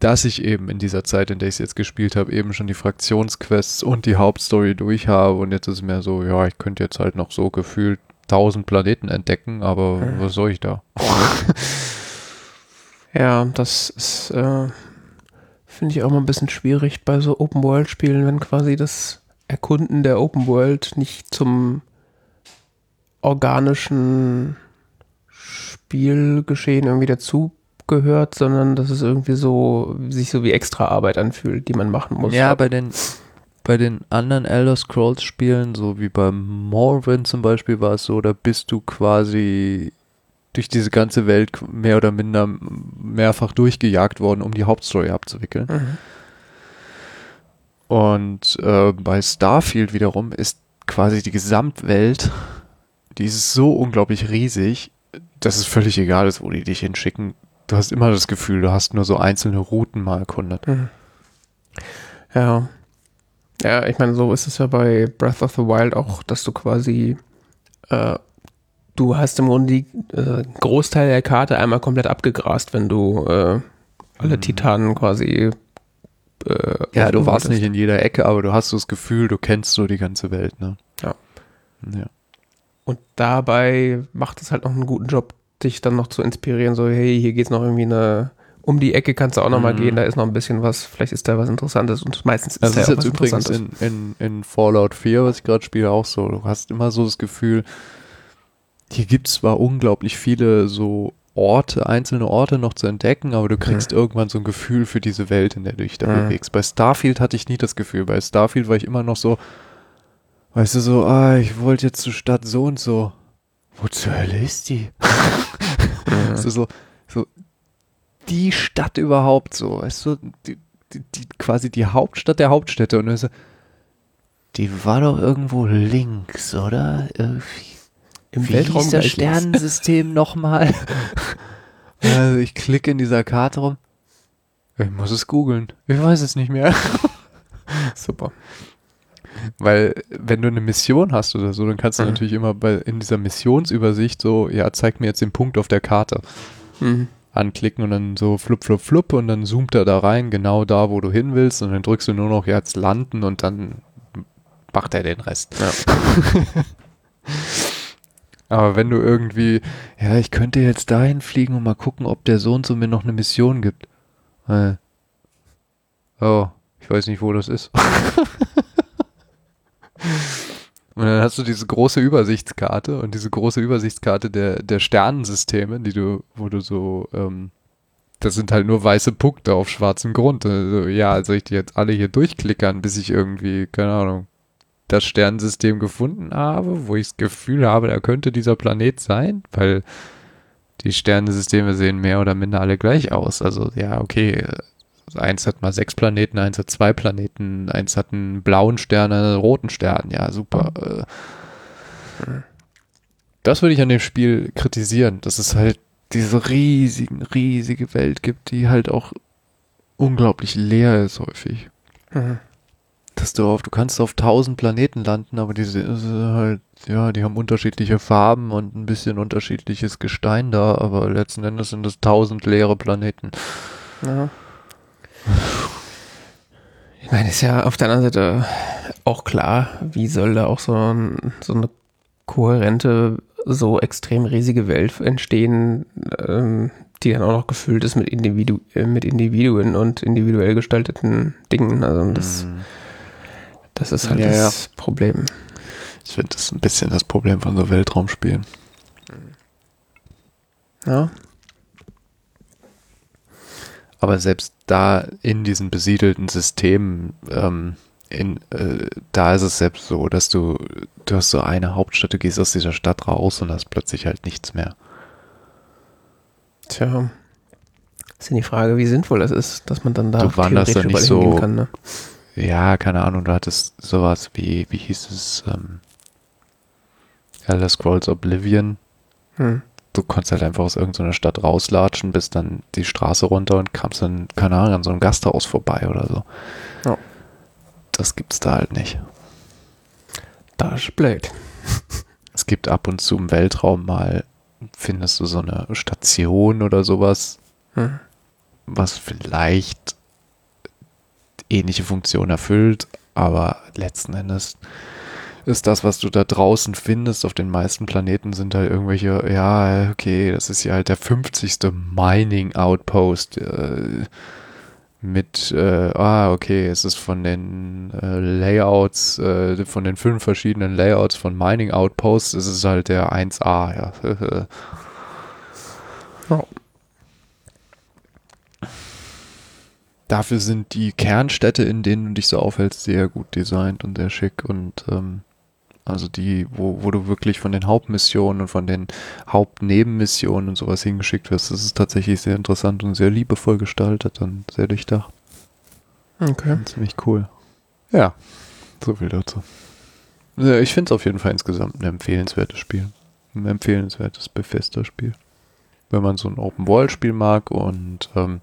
dass ich eben in dieser Zeit, in der ich es jetzt gespielt habe, eben schon die Fraktionsquests und die Hauptstory durch habe und jetzt ist es mehr so, ja, ich könnte jetzt halt noch so gefühlt 1000 Planeten entdecken, aber Hm. was soll ich da? *laughs* Ja, das ist, äh, finde ich auch mal ein bisschen schwierig bei so Open-World-Spielen, wenn quasi das Erkunden der Open-World nicht zum organischen Spielgeschehen irgendwie dazugehört, sondern dass es irgendwie so, sich so wie extra Arbeit anfühlt, die man machen muss. Ja, bei den, bei den anderen Elder Scrolls Spielen, so wie bei Morrowind zum Beispiel, war es so, da bist du quasi durch diese ganze Welt mehr oder minder mehrfach durchgejagt worden, um die Hauptstory abzuwickeln. Mhm. Und äh, bei Starfield wiederum ist quasi die Gesamtwelt, die ist so unglaublich riesig, dass es völlig egal ist, wo die dich hinschicken. Du hast immer das Gefühl, du hast nur so einzelne Routen mal erkundet. Mhm. Ja. Ja, ich meine, so ist es ja bei Breath of the Wild auch, dass du quasi, äh, du hast im Grunde die äh, Großteil der Karte einmal komplett abgegrast, wenn du äh, alle Mhm. Titanen quasi. Äh, Ja, du warst nicht in jeder Ecke, aber du hast so das Gefühl, du kennst so die ganze Welt, ne? Ja. Ja. Und dabei macht es halt noch einen guten Job, dich dann noch zu inspirieren, so, hey, hier geht's noch irgendwie eine. Um die Ecke kannst du auch noch mal Mhm. gehen, da ist noch ein bisschen was, vielleicht ist da was Interessantes und meistens ist Das da ist ja auch jetzt übrigens in, in, in Fallout 4, was ich gerade spiele, auch so. Du hast immer so das Gefühl, hier gibt es zwar unglaublich viele so Orte, einzelne Orte noch zu entdecken, aber du kriegst irgendwann so ein Gefühl für diese Welt, in der du dich da Mhm. bewegst. Bei Starfield hatte ich nie das Gefühl. Bei Starfield war ich immer noch so, weißt du, so, ah, ich wollte jetzt zur Stadt so und so. Wo zur Hölle ist die? *laughs* Mhm. Ist so, so die Stadt überhaupt so, weißt du, die, die, die, quasi die Hauptstadt der Hauptstädte und dann so, die war doch irgendwo links, oder? Irgendwie. Im Wie Weltraum hieß das. Sternensystem *laughs* nochmal? also ich klicke in dieser Karte rum. Ich muss es googeln. Ich weiß es nicht mehr. *laughs* Super. Weil, wenn du eine Mission hast oder so, dann kannst du Mhm. natürlich immer bei, in dieser Missionsübersicht so, ja, zeig mir jetzt den Punkt auf der Karte. Mhm. Anklicken und dann so flup, flup, flup und dann zoomt er da rein, genau da, wo du hin willst und dann drückst du nur noch jetzt landen und dann macht er den Rest. Ja. *laughs* Aber wenn du irgendwie, ja, ich könnte jetzt dahin fliegen und mal gucken, ob der Sohn zu mir noch eine Mission gibt. Äh. Oh, ich weiß nicht, wo das ist. *laughs* und dann hast du diese große Übersichtskarte und diese große Übersichtskarte der, der Sternensysteme, die du, wo du so, ähm, das sind halt nur weiße Punkte auf schwarzem Grund. Also, ja, soll ich die jetzt alle hier durchklickern, bis ich irgendwie, keine Ahnung, das Sternensystem gefunden habe, wo ich das Gefühl habe, da könnte dieser Planet sein, weil die Sternensysteme sehen mehr oder minder alle gleich aus. Also ja, okay, eins hat mal sechs Planeten, eins hat zwei Planeten, eins hat einen blauen Stern, einen roten Stern. Ja, super. Äh, Das würde ich an dem Spiel kritisieren, dass es halt diese riesigen, riesige Welt gibt, die halt auch unglaublich leer ist häufig Mhm. Dass du auf, du kannst auf tausend Planeten landen, aber die sind halt, ja, die haben unterschiedliche Farben und ein bisschen unterschiedliches Gestein da, aber letzten Endes sind es tausend leere Planeten. Ja. Ich meine, ist ja auf der anderen Seite auch klar, wie soll da auch so, ein, so eine kohärente, so extrem riesige Welt entstehen, ähm, die dann auch noch gefüllt ist mit, Individu äh, mit Individuen und individuell gestalteten Dingen. Also das, Hm. Das ist halt Ja, das Problem. Ich finde, das ist ein bisschen das Problem von so Weltraumspielen. Ja. Aber selbst da in diesen besiedelten Systemen, ähm, in, äh, da ist es selbst so, dass du, du hast so eine Hauptstadt, du gehst aus dieser Stadt raus und hast plötzlich halt nichts mehr. Tja. Ist ja die Frage, wie sinnvoll das ist, dass man dann da Du theoretisch überall so- kann. Ne? Ja, keine Ahnung, du hattest sowas wie, wie hieß es, ähm, Elder Scrolls Oblivion. Hm. Du konntest halt einfach aus irgendeiner Stadt rauslatschen, bist dann die Straße runter und kamst dann, keine Ahnung, an so einem Gasthaus vorbei oder so. Ja. Das gibt's da halt nicht. Das ist blöd. Es gibt ab und zu im Weltraum mal, findest du so eine Station oder sowas, Hm. was vielleicht ähnliche Funktion erfüllt, aber letzten Endes ist das, was du da draußen findest auf den meisten Planeten, sind halt irgendwelche, ja, okay, das ist ja halt der 50. Mining Outpost äh, mit, äh, ah, okay, es ist von den äh, Layouts, äh, von den fünf verschiedenen Layouts von Mining Outposts, ist es halt der 1A, ja. *laughs* Ja. Dafür sind die Kernstädte, in denen du dich so aufhältst, sehr gut designt und sehr schick und ähm, also die, wo, wo du wirklich von den Hauptmissionen und von den Hauptnebenmissionen und sowas hingeschickt wirst, das ist tatsächlich sehr interessant und sehr liebevoll gestaltet und sehr durchdacht. Okay. Ziemlich cool. Ja, so viel dazu. Ja, ich finde es auf jeden Fall insgesamt ein empfehlenswertes Spiel. Ein empfehlenswertes Bethesda-Spiel. Wenn man so ein Open-World-Spiel mag und ähm,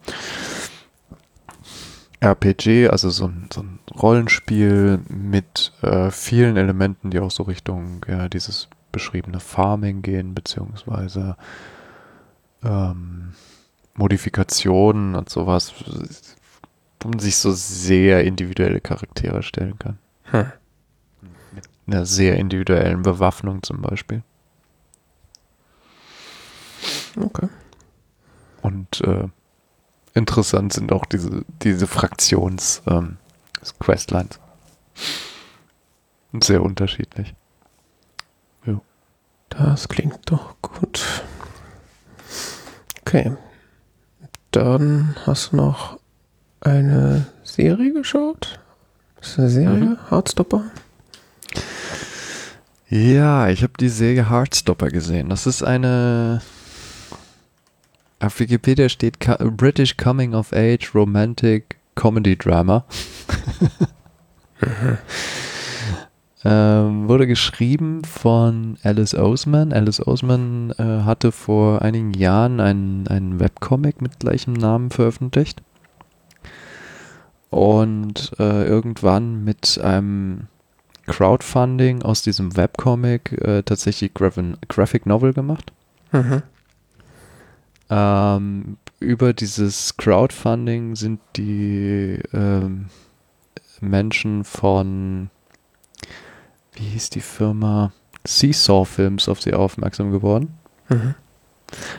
RPG, also so ein, so ein Rollenspiel mit äh, vielen Elementen, die auch so Richtung ja, dieses beschriebene Farming gehen, beziehungsweise ähm, Modifikationen und sowas, wo man sich so sehr individuelle Charaktere stellen kann. Hm. Mit einer sehr individuellen Bewaffnung zum Beispiel. Okay. Und äh, interessant sind auch diese, diese Fraktions ähm. Sehr unterschiedlich. Das klingt doch gut. Okay. Dann hast du noch eine Serie geschaut? Das ist eine Serie? Mhm. Hardstopper? Ja, ich habe die Serie Heartstopper gesehen. Das ist eine. Auf Wikipedia steht British Coming of Age Romantic Comedy Drama. *laughs* ähm, wurde geschrieben von Alice Oseman. Alice Oseman äh, hatte vor einigen Jahren einen, einen Webcomic mit gleichem Namen veröffentlicht. und äh, irgendwann mit einem Crowdfunding aus diesem Webcomic äh, tatsächlich Graph Graphic Novel gemacht. Mhm. Ähm, über dieses Crowdfunding sind die ähm, Menschen von, wie hieß die Firma? Seesaw Films auf sie aufmerksam geworden. Mhm.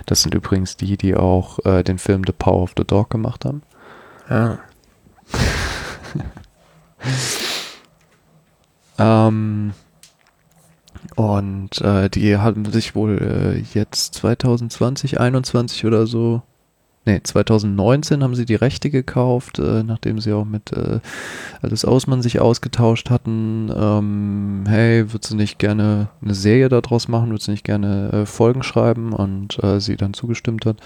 Das sind übrigens die, die auch äh, den Film The Power of the Dog gemacht haben. Ja. *laughs* ähm, und äh, die haben sich wohl äh, jetzt 2020, 2021 oder so nee, 2019 haben sie die Rechte gekauft, äh, nachdem sie auch mit äh, Alice Ausmann sich ausgetauscht hatten. Ähm, hey, würdest du nicht gerne eine Serie daraus machen? Würdest du nicht gerne äh, Folgen schreiben? Und äh, sie dann zugestimmt hat.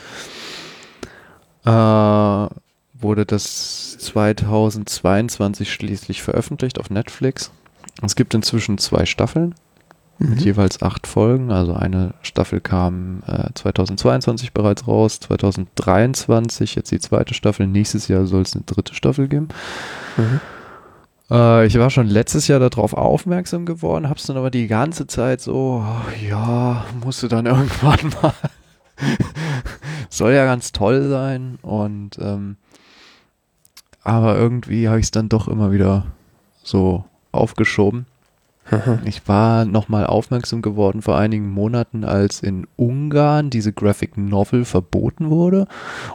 Äh, wurde das 2022 schließlich veröffentlicht auf Netflix. Es gibt inzwischen zwei Staffeln mhm. mit jeweils acht Folgen. Also eine Staffel kam äh, 2022 bereits raus, 2023 jetzt die zweite Staffel. Nächstes Jahr soll es eine dritte Staffel geben. Mhm. Äh, ich war schon letztes Jahr darauf aufmerksam geworden, hab's dann aber die ganze Zeit so, oh, ja, musste dann *laughs* irgendwann mal. soll ja ganz toll sein und ähm, aber irgendwie habe ich es dann doch immer wieder so aufgeschoben. Ich war nochmal aufmerksam geworden vor einigen Monaten, als in Ungarn diese Graphic Novel verboten wurde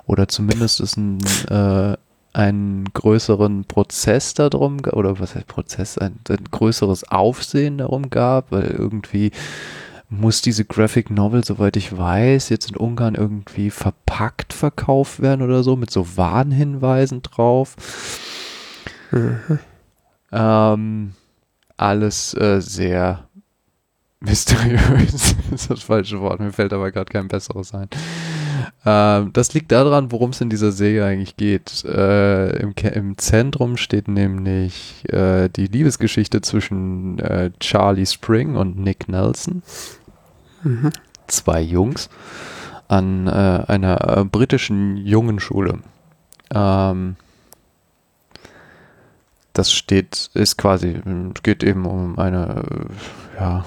oder zumindest es ein, äh, einen größeren Prozess darum oder was heißt Prozess, ein, ein größeres Aufsehen darum gab, weil irgendwie muss diese Graphic Novel, soweit ich weiß, jetzt in Ungarn irgendwie verpackt verkauft werden oder so, mit so Warnhinweisen drauf. Mhm. Ähm, alles äh, sehr mysteriös. *laughs* das ist das falsche Wort. Mir fällt aber gerade kein besseres ein. Ähm, das liegt daran, worum es in dieser Serie eigentlich geht. Äh, im, im, Zentrum steht nämlich äh, die Liebesgeschichte zwischen äh, Charlie Spring und Nick Nelson. Mhm. Zwei Jungs an äh, einer äh, britischen Jungenschule. Ähm, das steht, ist quasi, geht eben um eine, ja,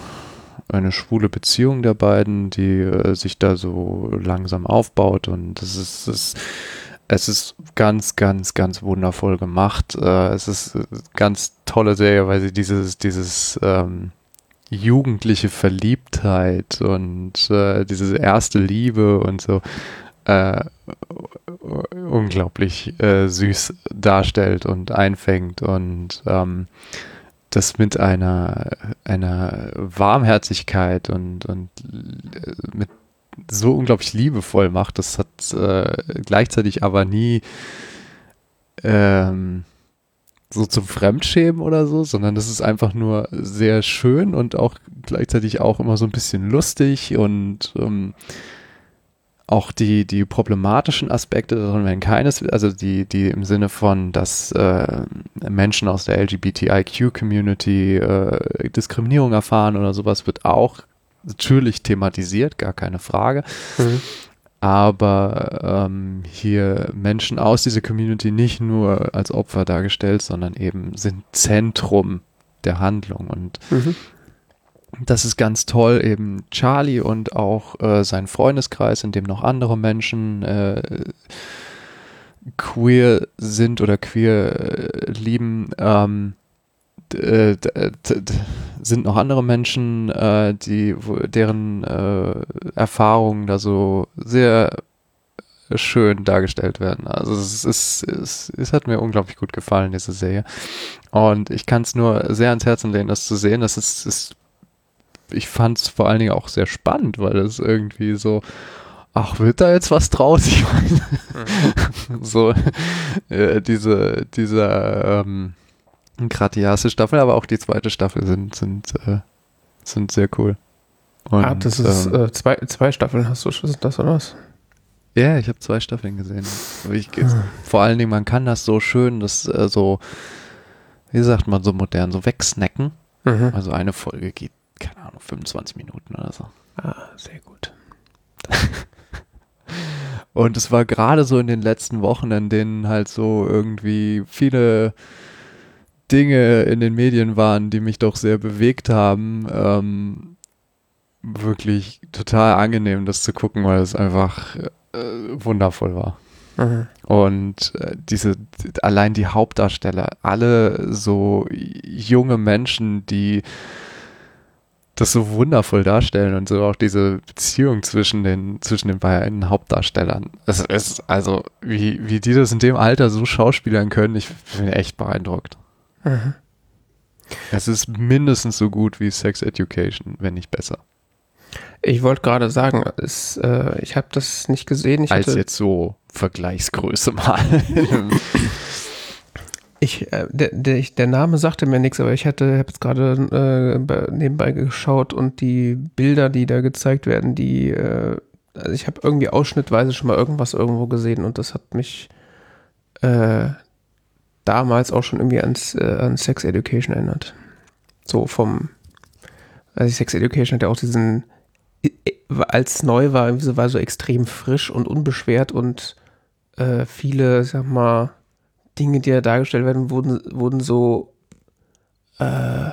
eine schwule Beziehung der beiden, die äh, sich da so langsam aufbaut und das ist, das, es ist ganz, ganz, ganz wundervoll gemacht. Äh, es ist eine ganz tolle Serie, weil sie dieses, dieses ähm, jugendliche Verliebtheit und äh, diese erste Liebe und so äh, unglaublich äh, süß darstellt und einfängt und ähm, das mit einer, einer Warmherzigkeit und, und äh, mit so unglaublich liebevoll macht. Das hat äh, gleichzeitig aber nie ähm, so zum Fremdschämen oder so, sondern das ist einfach nur sehr schön und auch gleichzeitig auch immer so ein bisschen lustig und ähm, auch die, die problematischen Aspekte darin werden keines, also die, die im Sinne von, dass äh, Menschen aus der LGBTIQ-Community äh, Diskriminierung erfahren oder sowas, wird auch natürlich thematisiert, gar keine Frage. Mhm. Aber ähm, hier Menschen aus dieser Community nicht nur als Opfer dargestellt, sondern eben sind Zentrum der Handlung. Und mhm das ist ganz toll, eben Charlie und auch äh, sein Freundeskreis, in dem noch andere Menschen äh, queer sind oder queer äh, lieben, ähm, äh, sind noch andere Menschen, äh, die, deren äh, Erfahrungen da so sehr schön dargestellt werden. Also es, ist, es, es hat mir unglaublich gut gefallen, diese Serie. Und ich kann es nur sehr ans Herzen legen, das zu sehen. Das ist, ist ich fand es vor allen Dingen auch sehr spannend, weil es irgendwie so, ach, wird da jetzt was draus? *laughs* Ich meine, mhm. so äh, diese, dieser ähm, gerade die erste Staffel, aber auch die zweite Staffel sind, sind, äh, sind sehr cool. Und, ah, das ist ähm, äh, zwei, zwei Staffeln hast du schon das oder was? Ja, ich habe zwei Staffeln gesehen. Ich, ah. Vor allen Dingen, man kann das so schön, das äh, so, wie sagt man so modern, so wegsnacken. Mhm. Also eine Folge geht keine Ahnung, 25 Minuten oder so. Ah, sehr gut. *laughs* Und es war gerade so in den letzten Wochen, in denen halt so irgendwie viele Dinge in den Medien waren, die mich doch sehr bewegt haben. Ähm, wirklich total angenehm, das zu gucken, weil es einfach äh, wundervoll war. Mhm. Und äh, diese, allein die Hauptdarsteller, alle so junge Menschen, die das so wundervoll darstellen und so auch diese Beziehung zwischen den, zwischen den beiden Hauptdarstellern. Es ist also, wie, wie die das in dem Alter so schauspielern können, ich bin echt beeindruckt. Mhm. Es ist mindestens so gut wie Sex Education, wenn nicht besser. Ich wollte gerade sagen, es, äh, ich habe das nicht gesehen. Ich Als jetzt so Vergleichsgröße mal. *laughs* *laughs* ich, äh, der, der, der, Name sagte mir nichts, aber ich hatte, habe jetzt gerade äh, nebenbei geschaut und die Bilder, die da gezeigt werden, die, äh, also ich habe irgendwie ausschnittweise schon mal irgendwas irgendwo gesehen und das hat mich äh, damals auch schon irgendwie ans, äh, an Sex Education erinnert. So vom, also Sex Education hat ja auch diesen als neu war, war so extrem frisch und unbeschwert und äh, viele, sag mal, Dinge, die da dargestellt werden, wurden, wurden so äh,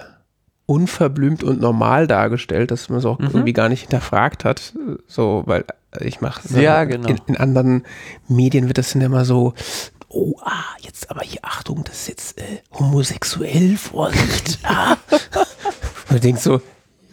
unverblümt und normal dargestellt, dass man es auch mhm. irgendwie gar nicht hinterfragt hat. So, weil ich mache ja, genau. in, in, anderen Medien wird das dann immer so, oh, ah, jetzt aber hier, Achtung, das ist jetzt äh, homosexuell, Vorsicht. Ah. *laughs* und ich denke so,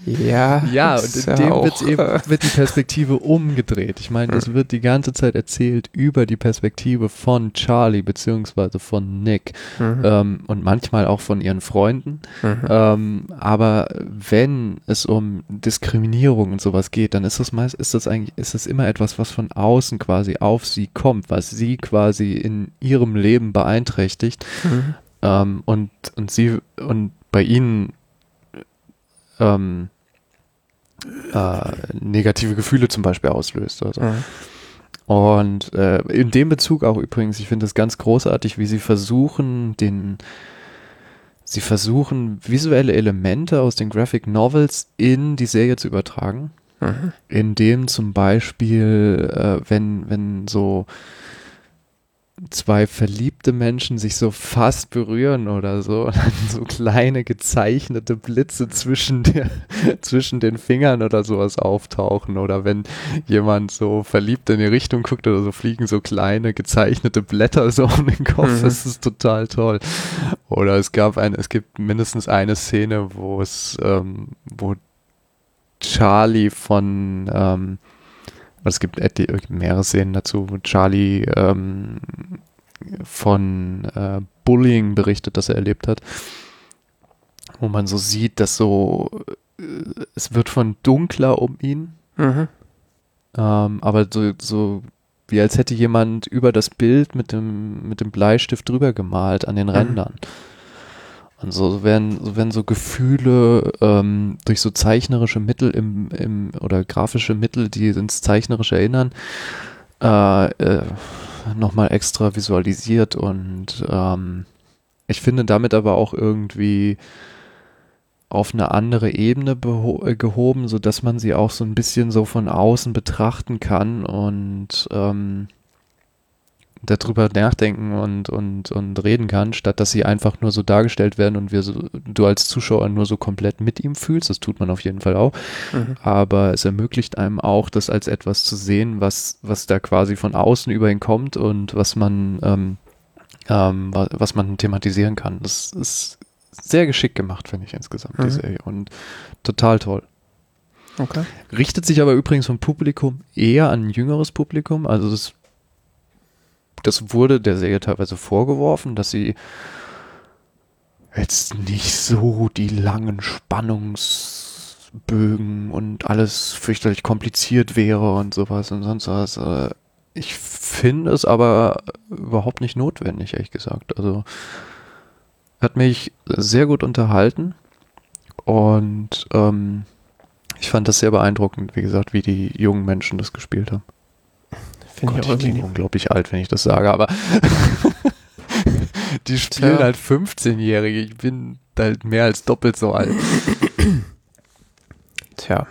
ja, ja und in dem wird eben wird die Perspektive umgedreht. Ich meine, es wird die ganze Zeit erzählt über die Perspektive von Charlie beziehungsweise von Nick mhm. ähm, und manchmal auch von ihren Freunden. Mhm. Ähm, aber wenn es um Diskriminierung und sowas geht, dann ist das meist ist das eigentlich ist das immer etwas, was von außen quasi auf sie kommt, was sie quasi in ihrem Leben beeinträchtigt. Mhm. Ähm, und und sie und bei ihnen ähm, äh, negative Gefühle zum Beispiel auslöst. Also. Mhm. Und äh, in dem Bezug auch übrigens, ich finde es ganz großartig, wie sie versuchen, den sie versuchen, visuelle Elemente aus den Graphic Novels in die Serie zu übertragen. Mhm. Indem zum Beispiel, äh, wenn, wenn so zwei verliebte Menschen sich so fast berühren oder so *laughs* und dann so kleine gezeichnete Blitze zwischen, der, *laughs* zwischen den Fingern oder sowas auftauchen oder wenn jemand so verliebt in die Richtung guckt oder so fliegen so kleine gezeichnete Blätter so *laughs* um den Kopf, mhm. das ist total toll. Oder es gab eine, es gibt mindestens eine Szene, wo es, ähm, wo Charlie von ähm, es gibt mehrere Szenen dazu, wo Charlie ähm, von äh, Bullying berichtet, das er erlebt hat. Wo man so sieht, dass so, äh, es wird von dunkler um ihn. Mhm. Ähm, aber so, so wie als hätte jemand über das Bild mit dem, mit dem Bleistift drüber gemalt an den mhm. Und so werden, so werden so Gefühle ähm, durch so zeichnerische Mittel im, im oder grafische Mittel, die ins Zeichnerische erinnern, äh, äh, nochmal extra visualisiert. Und ähm, ich finde damit aber auch irgendwie auf eine andere Ebene gehoben, sodass man sie auch so ein bisschen so von außen betrachten kann. Und ähm, darüber nachdenken und, und, und reden kann, statt dass sie einfach nur so dargestellt werden und wir so, du als Zuschauer nur so komplett mit ihm fühlst. Das tut man auf jeden Fall auch. Mhm. Aber es ermöglicht einem auch, das als etwas zu sehen, was, was da quasi von außen über ihn kommt und was man, ähm, ähm, was man thematisieren kann. Das ist sehr geschickt gemacht, finde ich insgesamt, mhm. die Serie. Und total toll. Okay. Richtet sich aber übrigens vom Publikum eher an ein jüngeres Publikum. Also das das wurde der Serie teilweise vorgeworfen, dass sie jetzt nicht so die langen Spannungsbögen und alles fürchterlich kompliziert wäre und sowas und sonst was. Äh, ich finde es aber überhaupt nicht notwendig, ehrlich gesagt. Also hat mich sehr gut unterhalten und ähm, ich fand das sehr beeindruckend, wie gesagt, wie die jungen Menschen das gespielt haben. Finde ich auch irgendwie unglaublich alt, wenn ich das sage, aber *laughs* die spielen Tja. halt 15-Jährige. Ich bin halt mehr als doppelt so alt. *clears throat* Tja.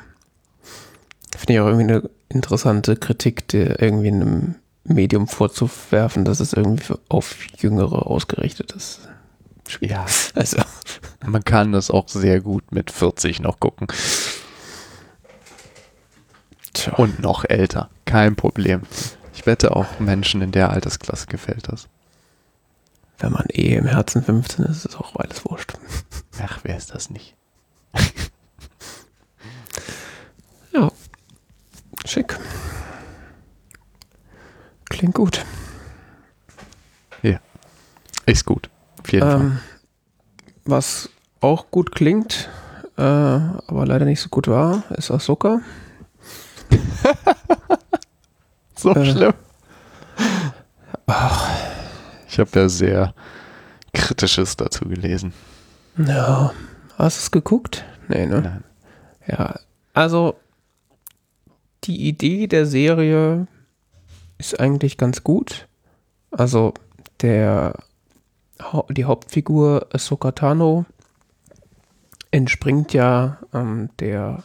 Finde ich auch irgendwie eine interessante Kritik, die irgendwie in einem Medium vorzuwerfen, dass es irgendwie auf Jüngere ausgerichtet ist. Ja, *laughs* Also, man kann das auch sehr gut mit 40 noch gucken. tja. Und noch älter. Kein Problem. Ich wette auch Menschen in der Altersklasse gefällt das. wenn man eh im Herzen 15 ist, ist es auch alles wurscht. Ach, wer ist das nicht? Ja. Schick. Klingt gut. Ist gut. Auf jeden Fall. Ähm, was auch gut klingt, äh, aber leider nicht so gut war, ist Ahsoka. *laughs* So äh, schlimm. Ich habe ja sehr Kritisches dazu gelesen. Ja. Hast du es geguckt? Nee, ne? Nein. Ja. Also, die Idee der Serie ist eigentlich ganz gut. Also, der, die Hauptfigur Ahsoka Tano entspringt ja ähm, der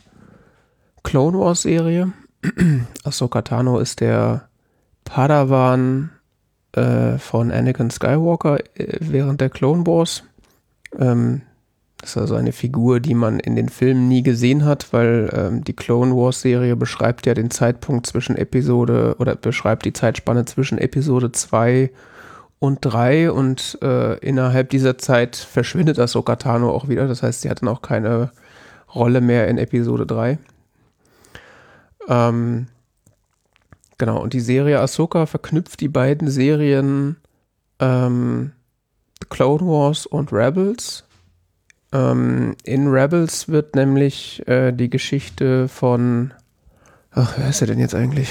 Clone Wars Serie. *clears throat* Ahsoka Tano ist der Padawan äh, von Anakin Skywalker äh, während der Clone Wars. Ähm, das ist also eine Figur, die man in den Filmen nie gesehen hat, weil ähm, die Clone Wars Serie beschreibt ja den Zeitpunkt zwischen Episode oder beschreibt die Zeitspanne zwischen Episode 2 und 3 und äh, innerhalb dieser Zeit verschwindet Ahsoka Tano auch wieder. Das heißt, sie hat dann auch keine Rolle mehr in Episode 3. Ähm, genau, und die Serie Ahsoka verknüpft die beiden Serien ähm, The Clone Wars und Rebels. Ähm, in Rebels wird nämlich äh, die Geschichte von, ach, wer ist er denn jetzt eigentlich?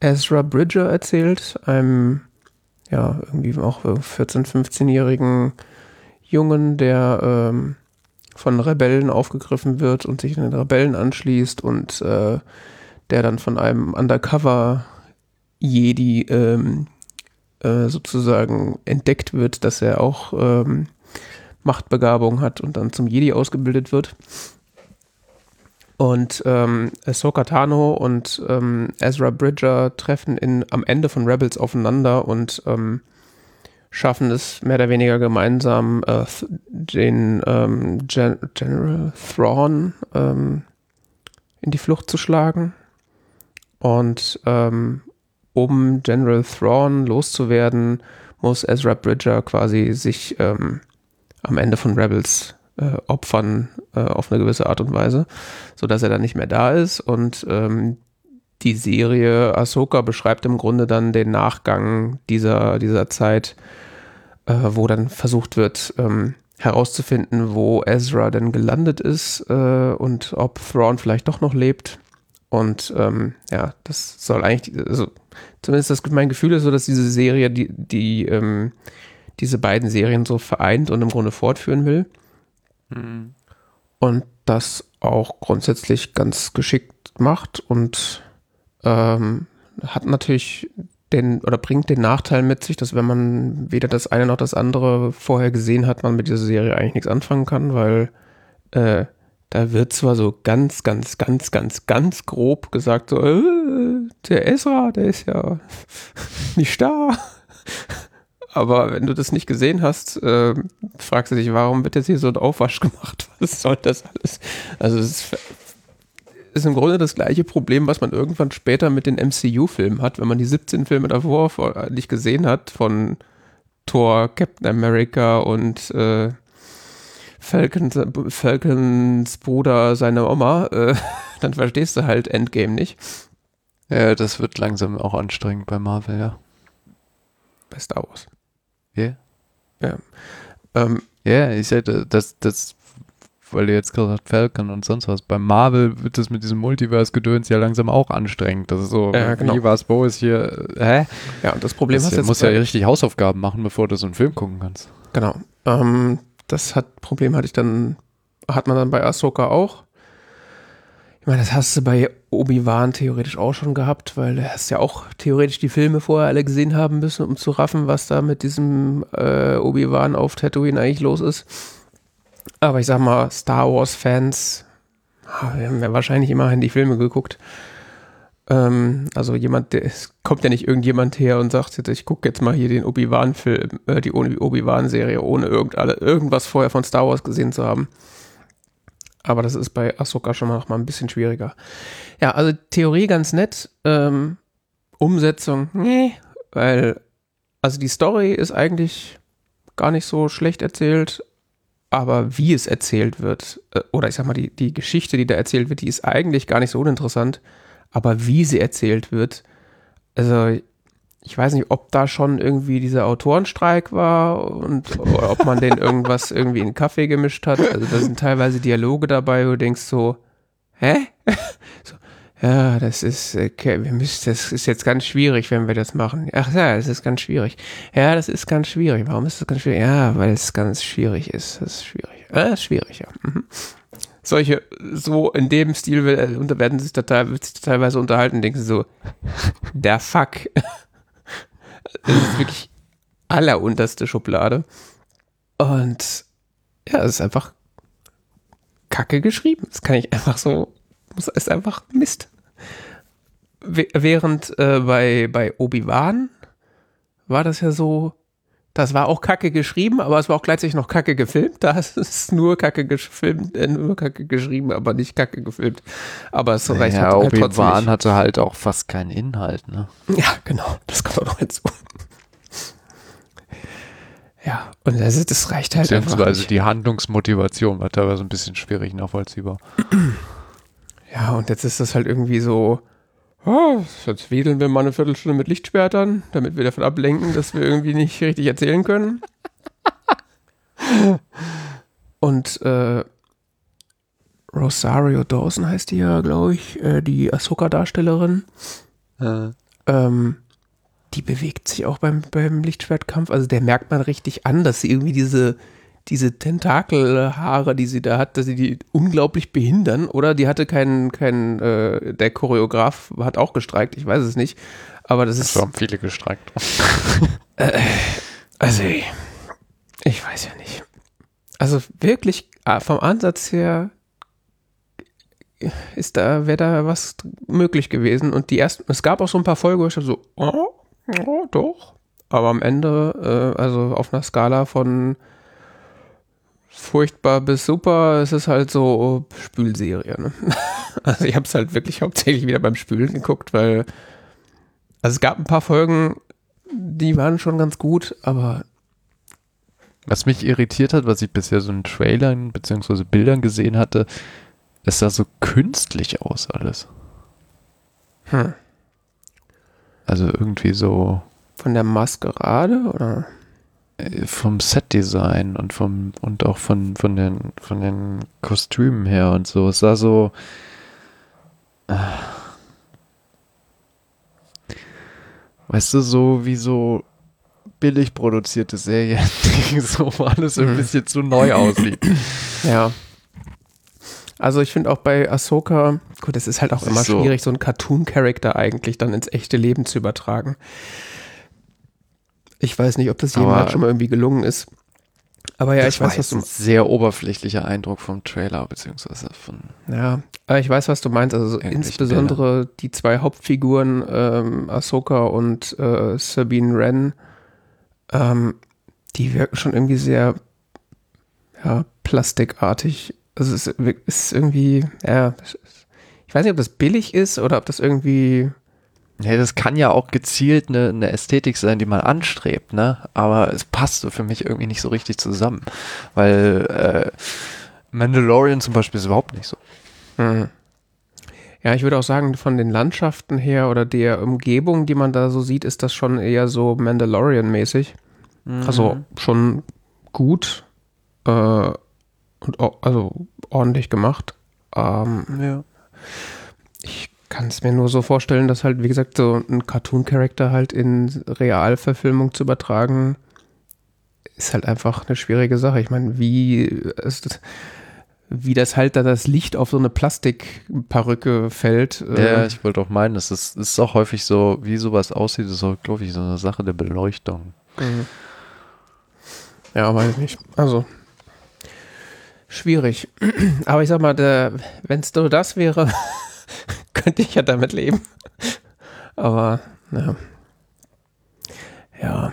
Ezra Bridger erzählt, einem, ja, irgendwie auch 14-, 15-jährigen Jungen, der ähm, von Rebellen aufgegriffen wird und sich den Rebellen anschließt und äh, der dann von einem Undercover-Jedi ähm, äh, sozusagen entdeckt wird, dass er auch ähm, Machtbegabung hat und dann zum Jedi ausgebildet wird. Und ähm, Ahsoka Tano und ähm, Ezra Bridger treffen in, am Ende von Rebels aufeinander und ähm, schaffen es mehr oder weniger gemeinsam, äh, den ähm, Gen General Thrawn ähm, in die Flucht zu schlagen. Und ähm, um General Thrawn loszuwerden, muss Ezra Bridger quasi sich ähm, am Ende von Rebels äh, opfern äh, auf eine gewisse Art und Weise, sodass er dann nicht mehr da ist. Und ähm, die Serie Ahsoka beschreibt im Grunde dann den Nachgang dieser, dieser Zeit, äh, wo dann versucht wird, ähm, herauszufinden, wo Ezra denn gelandet ist äh, und ob Thrawn vielleicht doch noch lebt. Und ähm, ja, das soll eigentlich, also zumindest das, mein Gefühl ist so, dass diese Serie die, die ähm, diese beiden Serien so vereint und im Grunde fortführen will. Und das auch grundsätzlich ganz geschickt macht und ähm, hat natürlich den oder bringt den Nachteil mit sich, dass wenn man weder das eine noch das andere vorher gesehen hat, man mit dieser Serie eigentlich nichts anfangen kann, weil äh, da wird zwar so ganz, ganz, ganz, ganz, ganz grob gesagt, so, äh, der Ezra, der ist ja *laughs* nicht da. Aber wenn du das nicht gesehen hast, äh, fragst du dich, warum wird jetzt hier so ein Aufwasch gemacht? *laughs* Was soll das alles? Also es ist, ist im Grunde das gleiche Problem, was man irgendwann später mit den MCU-Filmen hat, wenn man die 17 Filme davor vor- nicht gesehen hat, von Thor, Captain America und äh, Falcons, Falcons Bruder, seine Oma, äh, *laughs* dann verstehst du halt Endgame nicht. Ja, das wird langsam auch anstrengend bei Marvel, ja. Bei Star Wars. Ja, Ähm, ja ich sagte, das, das, weil du jetzt gesagt hast, Falcon und sonst was. Bei Marvel wird das mit diesem Multiverse-Gedöns ja langsam auch anstrengend. Das ist so, Ja, genau. wie was, wo ist hier, hä? ja, und das Problem Das hast jetzt musst ja richtig Hausaufgaben machen, bevor du so einen Film gucken kannst. Genau. Ähm, das hat Problem hatte ich dann, hat man dann bei Ahsoka auch. Ich meine, das hast du bei Obi-Wan theoretisch auch schon gehabt, weil du hast ja auch theoretisch die Filme vorher alle gesehen haben müssen, um zu raffen, was da mit diesem äh, Obi-Wan auf Tatooine eigentlich los ist. Aber ich sag mal, Star Wars-Fans, haben ja wahrscheinlich immerhin die Filme geguckt, Ähm, also jemand, der, es kommt ja nicht irgendjemand her und sagt jetzt, ich gucke jetzt mal hier den Obi-Wan-Film, äh, die Obi-Wan-Serie, ohne irgend, alle, irgendwas vorher von Star Wars gesehen zu haben. Aber das ist bei Ahsoka schon mal noch mal ein bisschen schwieriger. Ja, also Theorie ganz nett, ähm, Umsetzung, nee, weil, also die Story ist eigentlich gar nicht so schlecht erzählt, aber wie es erzählt wird, äh, oder ich sag mal, die, die Geschichte, die da erzählt wird, die ist eigentlich gar nicht so uninteressant, aber wie sie erzählt wird, also ich weiß nicht, ob da schon irgendwie dieser Autorenstreik war und ob man den *laughs* irgendwas irgendwie in Kaffee gemischt hat. Also da sind teilweise Dialoge dabei, wo du denkst so, hä? *laughs* so, ja, das ist, okay, wir müssen, das ist jetzt ganz schwierig, wenn wir das machen. Ach ja, das ist ganz schwierig. Ja, das ist ganz schwierig. Warum ist das ganz schwierig? Ja, weil es ganz schwierig ist. Das ist schwierig. Das ist schwierig, ja. Mhm. Solche, so in dem Stil werden sich da teilweise unterhalten, denken sie so, *laughs* der Fuck. Das ist wirklich allerunterste Schublade. Und ja, es ist einfach kacke geschrieben. Das kann ich einfach so, das ist einfach Mist. Während äh, bei, bei Obi-Wan war das ja so, das war auch kacke geschrieben, aber es war auch gleichzeitig noch kacke gefilmt. Da *laughs* ist es nur kacke gefilmt, äh, nur kacke geschrieben, aber nicht kacke gefilmt. Aber es reicht ja, halt, halt Obi-Wan hatte halt auch fast keinen Inhalt, ne? Ja, genau. Das kommt auch noch hinzu. Ja, und das, das reicht halt einfach Beziehungsweise die Handlungsmotivation war teilweise ein bisschen schwierig nachvollziehbar. Ja, und jetzt ist das halt irgendwie so, oh, jetzt wedeln wir mal eine Viertelstunde mit Lichtschwertern, damit wir davon ablenken, dass wir irgendwie nicht richtig erzählen können. und äh, Rosario Dawson heißt die ja, glaube ich, äh, die Ahsoka-Darstellerin. Äh. Ähm, die bewegt sich auch beim, beim Lichtschwertkampf. Also der merkt man richtig an, dass sie irgendwie diese, diese Tentakelhaare, die sie da hat, dass sie die unglaublich behindern. Oder die hatte keinen, keinen, äh, der Choreograf hat auch gestreikt, ich weiß es nicht. Aber das ist. Es haben viele gestreikt. *laughs* äh, also, ich weiß ja nicht. Also wirklich, ah, vom Ansatz her ist da, wäre da was möglich gewesen. Und die ersten, es gab auch so ein paar Folgen, wo ich so, oh, ja, doch. Aber am Ende, äh, also auf einer Skala von furchtbar bis super, es ist halt so Spülserie. Ne? *laughs* Also ich habe es halt wirklich hauptsächlich wieder beim Spülen geguckt, weil also es gab ein paar Folgen, die waren schon ganz gut, aber was mich irritiert hat, was ich bisher so in Trailern bzw. Bildern gesehen hatte, es sah so künstlich aus alles. Hm. Also irgendwie so. Von der Maskerade oder? Äh, vom Setdesign und vom und auch von, von den von den Kostümen her und so. Es sah so. Äh, weißt du, so wie so billig produzierte Serien, *laughs* die so alles ein mhm. bisschen zu neu aussieht. Ja. Also ich finde auch bei Ahsoka, gut, es ist halt auch immer so. schwierig, so einen Cartoon-Character eigentlich dann ins echte Leben zu übertragen. Ich weiß nicht, ob das jemals schon mal irgendwie gelungen ist. Aber ja, ich weiß, was du ein sehr oberflächlicher Eindruck vom Trailer, beziehungsweise von. Ja, aber ich weiß, was du meinst. Also insbesondere Bilder. die zwei Hauptfiguren, ähm, Ahsoka und äh, Sabine Wren, ähm, die wirken schon irgendwie sehr ja, plastikartig also es ist irgendwie, ja, ich weiß nicht, ob das billig ist oder ob das irgendwie. Ja, das kann ja auch gezielt eine, eine Ästhetik sein, die man anstrebt, ne? Aber es passt so für mich irgendwie nicht so richtig zusammen. Weil äh, Mandalorian zum Beispiel ist überhaupt nicht so. Mhm. Ja, ich würde auch sagen, von den Landschaften her oder der Umgebung, die man da so sieht, ist das schon eher so Mandalorian-mäßig. Mhm. Also schon gut. Äh, und also ordentlich gemacht. Ähm, ja. Kann es mir nur so vorstellen, dass halt, wie gesagt, so ein Cartoon-Charakter halt in Realverfilmung zu übertragen, ist halt einfach eine schwierige Sache. Ich meine, wie ist wie das halt da das Licht auf so eine Plastikperücke fällt. Ja, äh, ich wollte auch meinen, das ist, ist auch häufig so, wie sowas aussieht, ist auch, glaube ich, so eine Sache der Beleuchtung. Mhm. Ja, weiß ich nicht. Also, schwierig. *clears throat* Aber ich sag mal, wenn es nur das wäre, *laughs* könnte ich ja damit leben. Aber, ja. Ja.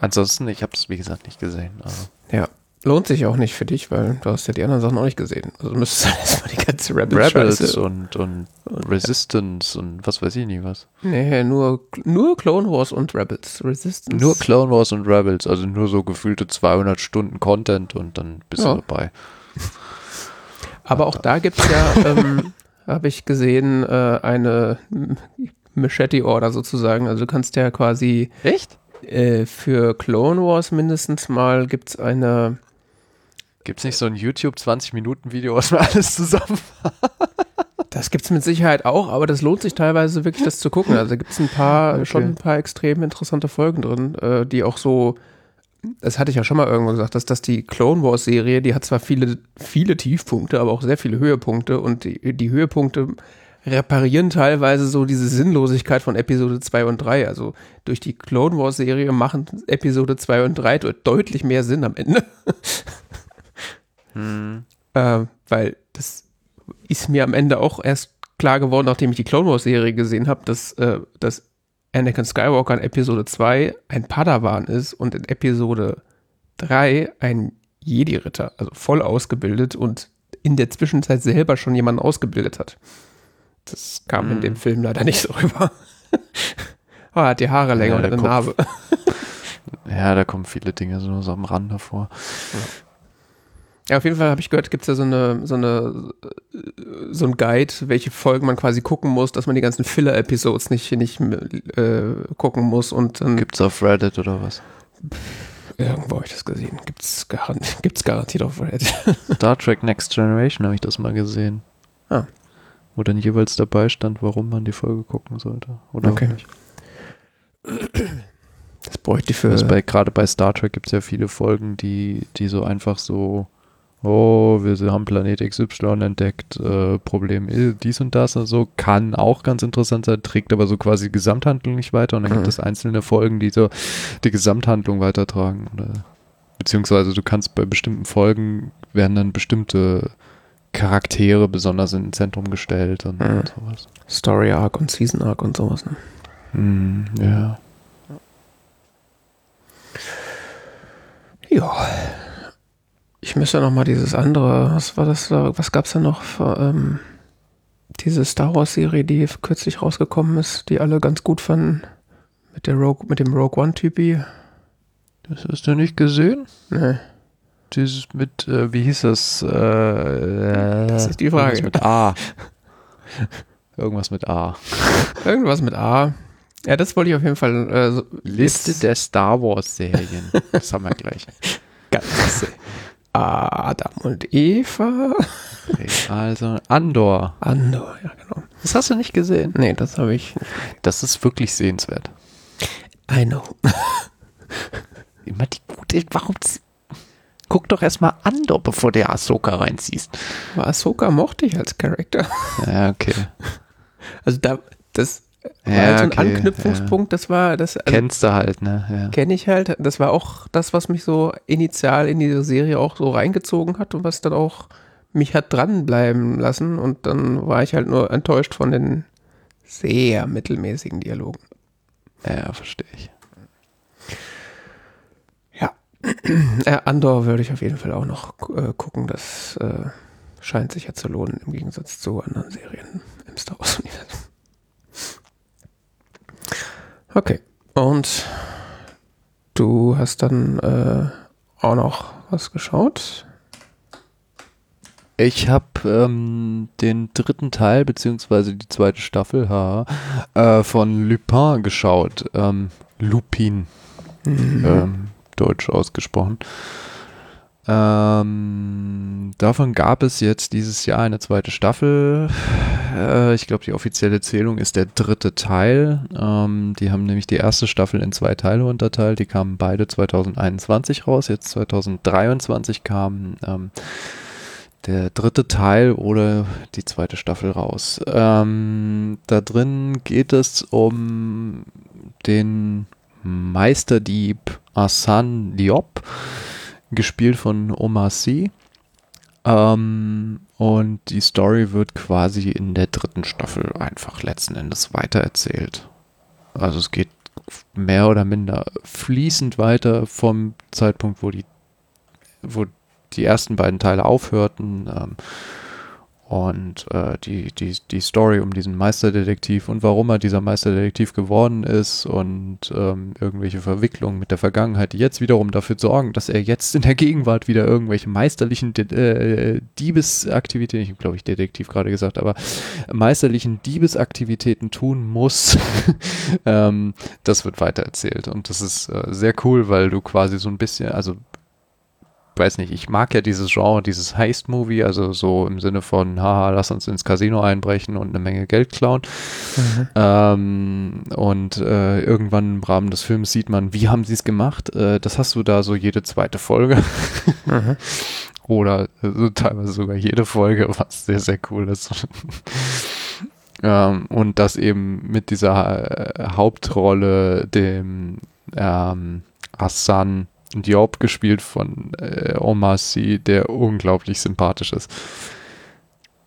Ansonsten, ich habe es wie gesagt nicht gesehen. Also. Ja. Lohnt sich auch nicht für dich, weil du hast ja die anderen Sachen auch nicht gesehen. Also du müsstest *laughs* halt erstmal die ganze Rebels, Rebels und, und, Resistance und was weiß ich nicht was. Nee, nur, nur Clone Wars und Rebels. Resistance. Nur Clone Wars und Rebels, also nur so gefühlte 200 Stunden Content und dann bist Ja. du dabei. Aber auch da gibt es ja, *laughs* ähm, habe ich gesehen, äh, eine Machete-Order sozusagen. Also du kannst ja quasi Echt? äh, für Clone Wars mindestens mal gibt es eine, Gibt es nicht so ein YouTube 20-Minuten-Video, was mir *laughs* alles zusammen das gibt es mit Sicherheit auch, aber das lohnt sich teilweise wirklich, das zu gucken. Also da gibt es ein paar, *laughs* Okay. schon ein paar extrem interessante Folgen drin, äh, die auch so, das hatte ich ja schon mal irgendwo gesagt, dass das die Clone Wars Serie, die hat zwar viele, viele Tiefpunkte, aber auch sehr viele Höhepunkte und die, die Höhepunkte reparieren teilweise so diese Sinnlosigkeit von Episode 2 und 3. Also durch die Clone Wars Serie machen Episode 2 und 3 deut- deutlich mehr Sinn am Ende. *laughs* äh, weil das ist mir am Ende auch erst klar geworden, nachdem ich die Clone Wars Serie gesehen habe, dass, äh, dass Anakin Skywalker in Episode 2 ein Padawan ist und in Episode 3 ein Jedi-Ritter, also voll ausgebildet und in der Zwischenzeit selber schon jemanden ausgebildet hat. Das kam in Mhm. dem Film leider nicht so rüber. *laughs* oh, er hat die Haare länger Ja, und eine. Narbe. *laughs* *laughs* Ja, da kommen viele Dinge so, so am Rand davor. Ja, auf jeden Fall habe ich gehört, gibt es ja so eine, so eine, äh, so ein Guide, welche Folgen man quasi gucken muss, dass man die ganzen Filler-Episodes nicht, nicht äh, gucken muss und dann Gibt's auf Reddit oder was? irgendwo habe ich das gesehen. Gibt's, garan *laughs* gibt's garantiert auf Reddit. *laughs* Star Trek Next Generation habe ich das mal gesehen. Ah. Wo dann jeweils dabei stand, warum man die Folge gucken sollte. Oder Okay. auch nicht. Das bräuchte ich für. Gerade bei Star Trek gibt es ja viele Folgen, die, die so einfach so, oh, wir haben Planet XY entdeckt, äh, Problem dies und das und so, kann auch ganz interessant sein, trägt aber so quasi die Gesamthandlung nicht weiter und dann Mhm. gibt es einzelne Folgen, die so die Gesamthandlung weitertragen oder beziehungsweise du kannst bei bestimmten Folgen werden dann bestimmte Charaktere besonders ins Zentrum gestellt und, Mhm. und sowas. Story Arc und Season Arc und sowas. Ne? Hm, ja. Ja. Ich müsste noch mal dieses andere, was war das da, was gab's da noch für, ähm, diese Star Wars Serie, die kürzlich rausgekommen ist, die alle ganz gut fanden. Mit der Rogue, mit dem Rogue One Typi. Das hast du nicht gesehen? Ne. Dieses mit, äh, wie hieß das? Äh, Das ist die Frage. Irgendwas mit A. *laughs* Irgendwas mit A. Irgendwas mit A. Ja, das wollte ich auf jeden Fall äh, so, Liste der Star Wars Serien. Das haben wir gleich. *laughs* ganz Adam und Eva. Also Andor. Andor, ja genau. Das hast du nicht gesehen. Nee, das habe ich. Das ist wirklich sehenswert. I know. *laughs* Immer die gute. Warum? Guck doch erstmal Andor, bevor der Ahsoka reinziehst. Aber Ahsoka mochte ich als Charakter. Ja, okay. Also da, das war Ja, halt so ein okay, Anknüpfungspunkt, das war, das also, Kennst du halt, ne? Ja. kenne ich halt. Das war auch das, was mich so initial in diese Serie auch so reingezogen hat und was dann auch mich hat dranbleiben lassen. Und dann war ich halt nur enttäuscht von den sehr mittelmäßigen Dialogen. ja, verstehe ich. Ja. äh, Andor würde ich auf jeden Fall auch noch äh, gucken. Das äh, scheint sich ja zu lohnen im Gegensatz zu anderen Serien im Star Wars-Universum. Okay. Und du hast dann äh, auch noch was geschaut? Ich habe ähm, den dritten Teil, beziehungsweise die zweite Staffel ha, äh, von Lupin geschaut. Ähm, Lupin, ähm, deutsch ausgesprochen. Ähm, davon gab es jetzt dieses Jahr eine zweite Staffel. Äh, ich glaube, die offizielle Zählung ist der dritte Teil. Ähm, die haben nämlich die erste Staffel in zwei Teile unterteilt. Die kamen beide 2021 raus. Jetzt 2023 kam ähm, der dritte Teil oder die zweite Staffel raus. Ähm, da drin geht es um den Meisterdieb Asan Diop, gespielt von Omar Sy. Ähm, und die Story wird quasi in der dritten Staffel einfach letzten Endes weitererzählt. Also es geht mehr oder minder fließend weiter vom Zeitpunkt, wo die, wo die ersten beiden Teile aufhörten. Ähm, und äh, die, die, die Story um diesen Meisterdetektiv und warum er dieser Meisterdetektiv geworden ist und ähm, irgendwelche Verwicklungen mit der Vergangenheit, die jetzt wiederum dafür sorgen, dass er jetzt in der Gegenwart wieder irgendwelche meisterlichen De äh, Diebesaktivitäten, ich glaube ich Detektiv gerade gesagt, aber meisterlichen Diebesaktivitäten tun muss, *laughs* ähm, das wird weitererzählt. Und das ist äh, sehr cool, weil du quasi so ein bisschen, also weiß nicht, ich mag ja dieses Genre, dieses Heist-Movie, also so im Sinne von, haha, lass uns ins Casino einbrechen und eine Menge Geld klauen. Mhm. Ähm, und äh, irgendwann im Rahmen des Films sieht man, wie haben sie es gemacht? Äh, das hast du da so jede zweite Folge. Mhm. *laughs* Oder also teilweise sogar jede Folge, was sehr, sehr cool ist. *laughs* ähm, und das eben mit dieser äh, Hauptrolle, dem ähm, Hassan Diop gespielt von äh, Omar Sy, der unglaublich sympathisch ist.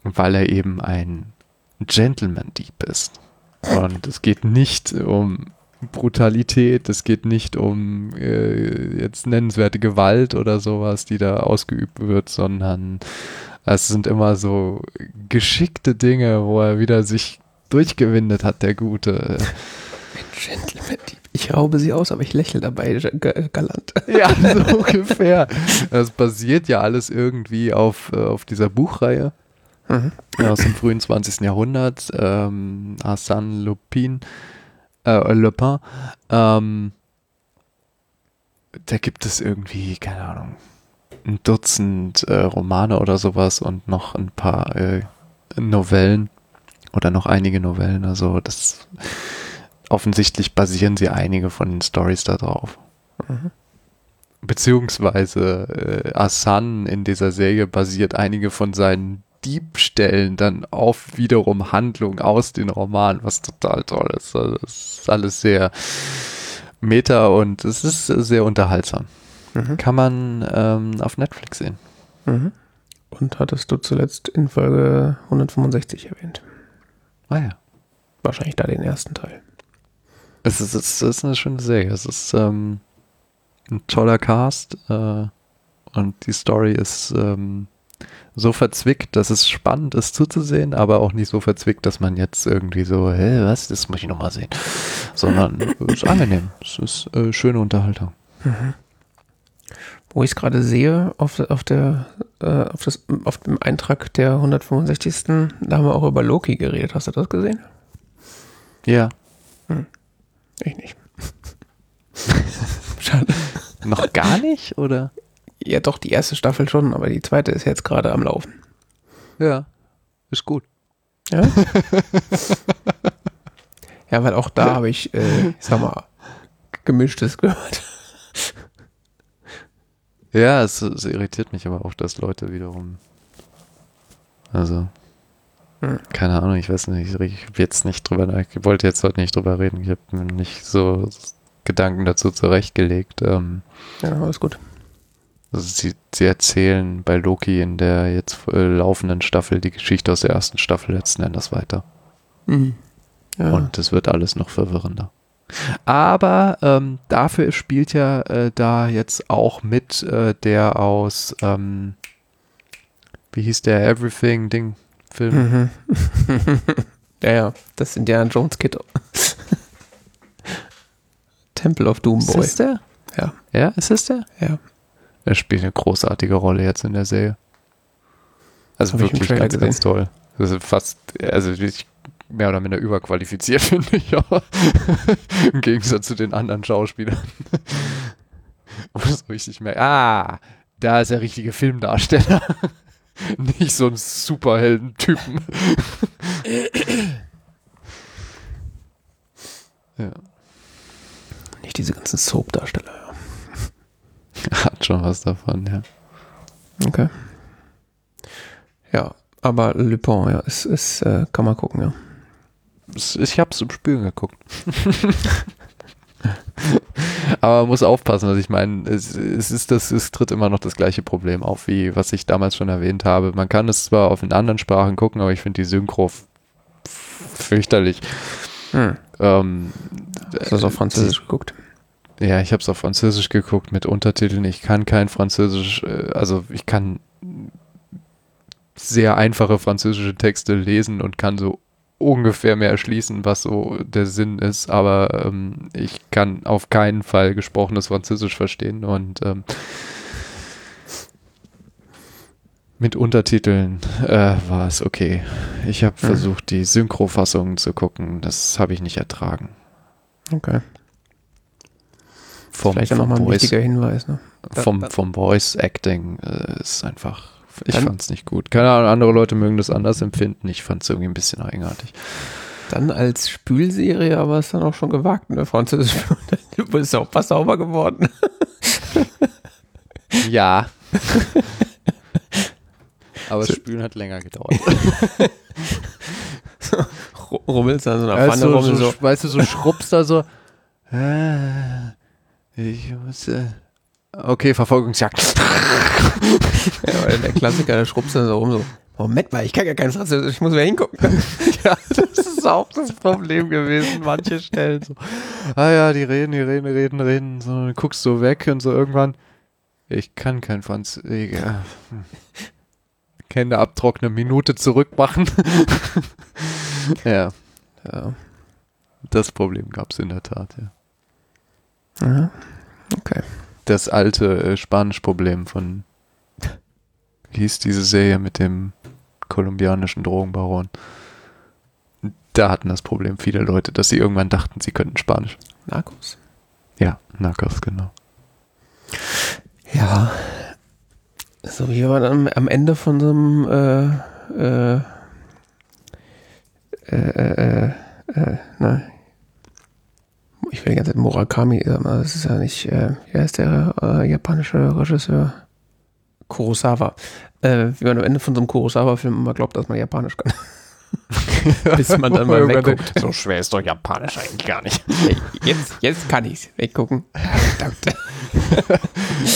Weil er eben ein Gentleman-Dieb ist. Und es geht nicht um Brutalität, es geht nicht um äh, jetzt nennenswerte Gewalt oder sowas, die da ausgeübt wird, sondern es sind immer so geschickte Dinge, wo er wieder sich durchgewindet hat, der Gute. Ein Gentleman-Dieb. Ich raube sie aus, aber ich lächle dabei galant. Ja, *laughs* so ungefähr. Das basiert ja alles irgendwie auf, äh, auf dieser Buchreihe mhm. aus dem frühen 20. Jahrhundert. Ähm, Hassan Lupin, äh, Lupin. Ähm, da gibt es irgendwie, keine Ahnung, ein Dutzend äh, Romane oder sowas und noch ein paar äh, Novellen oder noch einige Novellen. Also das offensichtlich basieren sie einige von den Stories darauf. Mhm. Beziehungsweise äh, Asan in dieser Serie basiert einige von seinen Diebstellen dann auf wiederum Handlungen aus den Romanen, was total toll ist. Also das ist alles sehr meta und es ist sehr unterhaltsam. Mhm. Kann man ähm, auf Netflix sehen. Mhm. Und hattest du zuletzt in Folge 165 erwähnt? Ah ja. Wahrscheinlich da den ersten Teil. Es ist, es ist eine schöne Serie. Es ist ähm, ein toller Cast äh, und die Story ist ähm, so verzwickt, dass es spannend ist zuzusehen, aber auch nicht so verzwickt, dass man jetzt irgendwie so, hä, was, das muss ich nochmal sehen. Sondern *laughs* es ist angenehm. Es ist äh, schöne Unterhaltung. Mhm. Wo ich es gerade sehe, auf, auf, der, äh, auf, das, auf dem Eintrag der 165. Da haben wir auch über Loki geredet. Hast du das gesehen? Ja. Hm. Ich nicht. *laughs* Schade. Noch gar nicht, oder? Ja, doch, die erste Staffel schon, aber die zweite ist jetzt gerade am Laufen. Ja, ist gut. Ja? ja, weil auch da habe ich, äh, ich sag mal, gemischtes gehört. Ja, es, es irritiert mich aber auch, dass Leute wiederum, also. Keine Ahnung, ich weiß nicht, ich jetzt nicht drüber, ich wollte jetzt heute nicht drüber reden, ich habe mir nicht so Gedanken dazu zurechtgelegt. Ähm, ja, alles gut. Also sie, sie erzählen bei Loki in der jetzt äh, laufenden Staffel die Geschichte aus der ersten Staffel letzten Endes weiter. Mhm. Ja. Und es wird alles noch verwirrender. Aber ähm, dafür spielt ja äh, da jetzt auch mit äh, der aus, ähm, wie hieß der Everything-Ding? Film. Mhm. *laughs* ja, ja, das sind ja Jones Kid. *laughs* Temple of Doom Boy. Ist das der? Ja. Ja, ist das der? Ja. Er spielt eine großartige Rolle jetzt in der Serie. Also wirklich ganz, ganz toll. Das ist fast, also ich mehr oder minder überqualifiziert, *laughs* finde ich, aber im Gegensatz zu den anderen Schauspielern. Wo so richtig merke, ah, da ist der richtige Filmdarsteller. Nicht so ein Superhelden-Typen. ja. Nicht diese ganzen Soap-Darsteller, ja. Hat schon was davon, ja. Okay. Ja, aber Le Pen, ja, ist, ist äh, kann man gucken, ja. Ich hab's im Spielen geguckt. *laughs* *laughs* Aber man muss aufpassen, also ich meine, es, es ist das, es tritt immer noch das gleiche Problem auf, wie was ich damals schon erwähnt habe. Man kann es zwar auf den anderen Sprachen gucken, aber ich finde die Synchro fürchterlich. Hm. Ähm, Hast du das auf Französisch geguckt? Ja, ich habe es auf Französisch geguckt mit Untertiteln. Ich kann kein Französisch, äh, also ich kann sehr einfache französische Texte lesen und kann so ungefähr mehr erschließen, was so der Sinn ist, aber ähm, ich kann auf keinen Fall gesprochenes Französisch verstehen und ähm, mit Untertiteln äh, war es okay. Ich habe Hm. versucht, die Synchrofassungen zu gucken. Das habe ich nicht ertragen. Okay. Vom, Vielleicht vom nochmal ein Voice- wichtiger Hinweis. Ne? vom, vom Voice Acting äh, ist einfach, ich Dann- fand's nicht gut. Keine Ahnung, andere Leute mögen das anders empfinden. Ich fand's irgendwie ein bisschen eigenartig. Dann als Spülserie, aber ist dann auch schon gewagt, ne? Französisch. *laughs* Du bist auch was sauber geworden. *laughs* Ja. Aber das Spülen hat länger gedauert. *laughs* Ru- Rummelst an so einer Also, Pfanne so, rum. so, So, Weißt du, so schrubbst da so. äh, Ich muss. Äh, okay, Verfolgungsjagd. *laughs* ja, der Klassiker, der schrubbst dann so rum. So, Moment mal, ich kann ja kein Französisch, ich muss mehr hingucken. *laughs* ja, das ist auch das Problem gewesen, manche Stellen so. Ah ja, die reden, die reden, reden, reden. So, dann guckst du weg und so irgendwann. Ich kann kein Französisch. Ja. Hände abtrocknen, Minute zurück machen. *laughs* ja, Ja. das Problem gab es in der Tat, ja. Aha. Okay. Das alte äh, Spanisch-Problem von. Wie hieß diese Serie mit dem kolumbianischen Drogenbaron? Da hatten das Problem viele Leute, dass sie irgendwann dachten, sie könnten Spanisch. Narcos. Ja, Narcos, genau. Ja. So, hier war dann am Ende von so einem äh, äh, äh, äh, äh, na, ich will die ganze Zeit Murakami sagen, das ist ja nicht, äh, wie heißt der äh, japanische Regisseur? Kurosawa. Äh, wie man am Ende von so einem Kurosawa-Film immer glaubt, dass man Japanisch kann. *laughs* Bis man dann *laughs* mal Irgendwann wegguckt. So schwer ist doch Japanisch eigentlich gar nicht. Hey, *laughs* jetzt, jetzt kann ich's. Weggucken. Verdammt.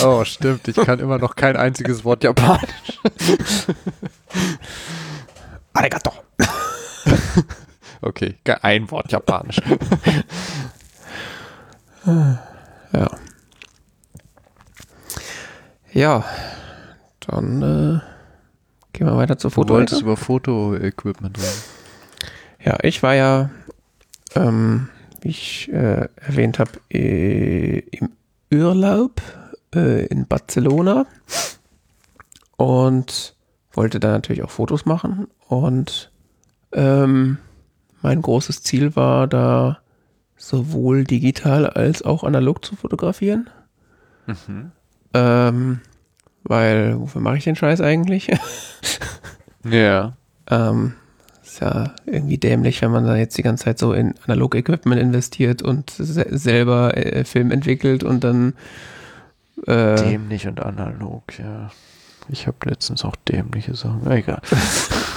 Oh, stimmt. Ich kann immer noch kein einziges Wort Japanisch. Arigato. Okay, ein Wort Japanisch. Ja. Ja, dann äh, gehen wir weiter zur Du Foto. wolltest über Foto-Equipment reden. Ja, ich war ja, ähm, wie ich äh, erwähnt habe, äh, im Urlaub äh, in Barcelona und wollte da natürlich auch Fotos machen. Und ähm, mein großes Ziel war da sowohl digital als auch analog zu fotografieren. Mhm. Ähm, weil, wofür mache ich den Scheiß eigentlich? *laughs* Ja. ähm, ist ja irgendwie dämlich, wenn man da jetzt die ganze Zeit so in Analog-Equipment investiert und se selber äh, Film entwickelt und dann äh, Dämlich und analog, ja. Ich habe letztens auch dämliche Sachen. Egal.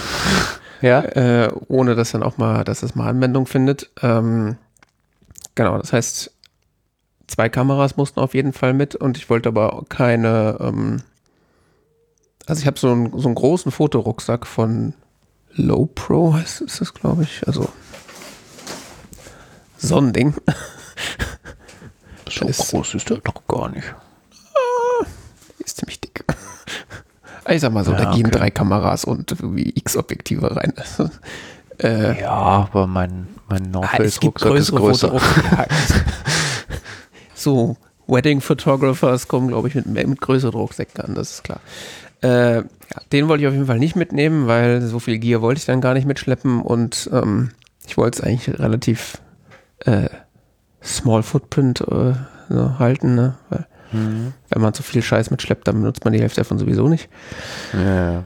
*laughs* ja? äh, ohne dass dann auch mal, dass es mal Anwendung findet. Ähm, genau, das heißt, zwei Kameras mussten auf jeden Fall mit und ich wollte aber keine, ähm, also ich habe so, einen- so einen großen Fotorucksack von Low Pro, heißt ist das, glaube ich. Also so ein Ding. So *laughs* ist- groß ist der doch gar nicht. Ist ziemlich dick. *laughs* Ich sag mal so, Ja, da gehen okay. drei Kameras und wie X-Objektive rein. *laughs* Äh, Ja, aber mein, mein North Ah, ist größer. *laughs* So, Wedding Photographers kommen, glaube ich, mit, mit größeren Rucksäcken an, das ist klar. Äh, den wollte ich auf jeden Fall nicht mitnehmen, weil so viel Gear wollte ich dann gar nicht mitschleppen und ähm, ich wollte es eigentlich relativ äh, Small Footprint äh, so halten, ne? weil Mhm. wenn man zu viel Scheiß mitschleppt, dann benutzt man die Hälfte davon sowieso nicht. Ja,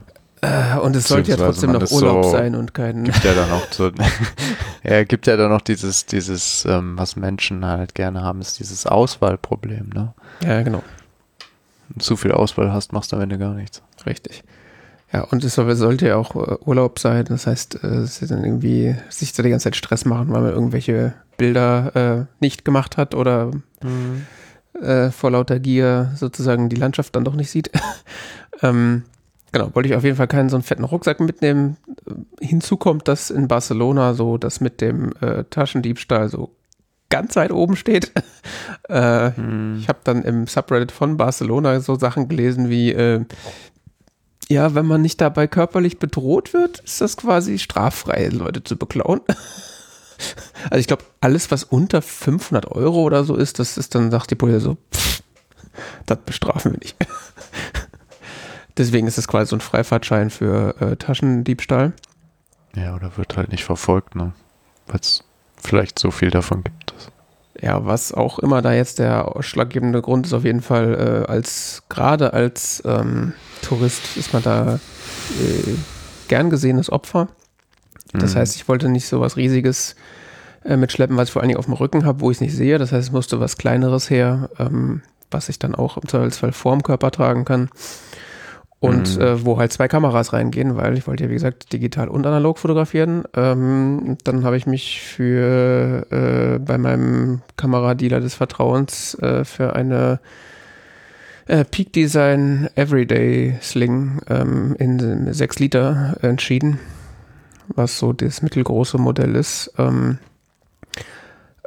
und es sollte ja trotzdem noch Urlaub so- sein und kein. gibt ja dann auch so, *laughs* ja, gibt ja dann noch dieses, dieses, ähm, was Menschen halt gerne haben, ist dieses Auswahlproblem, ne? Ja, genau. Wenn du zu viel Auswahl hast, machst du am Ende gar nichts. Richtig. Ja, und es soll- sollte ja auch äh, Urlaub sein. Das heißt, äh, es ist dann irgendwie sich da die ganze Zeit Stress machen, weil man irgendwelche Bilder äh, nicht gemacht hat oder äh, vor lauter Gier sozusagen die Landschaft dann doch nicht sieht. *laughs* ähm, genau, wollte ich auf jeden Fall keinen so einen fetten Rucksack mitnehmen. Hinzu kommt, dass in Barcelona so das mit dem äh, Taschendiebstahl so ganz weit oben steht. *laughs* äh, hm. Ich habe dann im Subreddit von Barcelona so Sachen gelesen wie, äh, ja, wenn man nicht dabei körperlich bedroht wird, ist das quasi straffrei, Leute zu beklauen. *laughs* Also ich glaube, alles, was unter 500 Euro oder so ist, das ist dann, sagt die Polizei so, pff, das bestrafen wir nicht. *laughs* Deswegen ist es quasi so ein Freifahrtschein für äh, Taschendiebstahl. Ja, oder wird halt nicht verfolgt, ne? Weil es vielleicht so viel davon gibt. Ja, was auch immer da jetzt der ausschlaggebende Grund ist, auf jeden Fall äh, als, gerade als ähm, Tourist ist man da äh, gern gesehenes Opfer. Das mhm. heißt, ich wollte nicht so was Riesiges äh, mitschleppen, was ich vor allen Dingen auf dem Rücken habe, wo ich es nicht sehe. Das heißt, es musste was Kleineres her, ähm, was ich dann auch im Zweifelsfall vorm Körper tragen kann. Und mhm. äh, wo halt zwei Kameras reingehen, weil ich wollte ja, wie gesagt, digital und analog fotografieren. Ähm, dann habe ich mich für äh, bei meinem Kameradealer des Vertrauens äh, für eine äh, Peak Design Everyday Sling ähm, in 6 Liter entschieden, was so das mittelgroße Modell ist, ähm,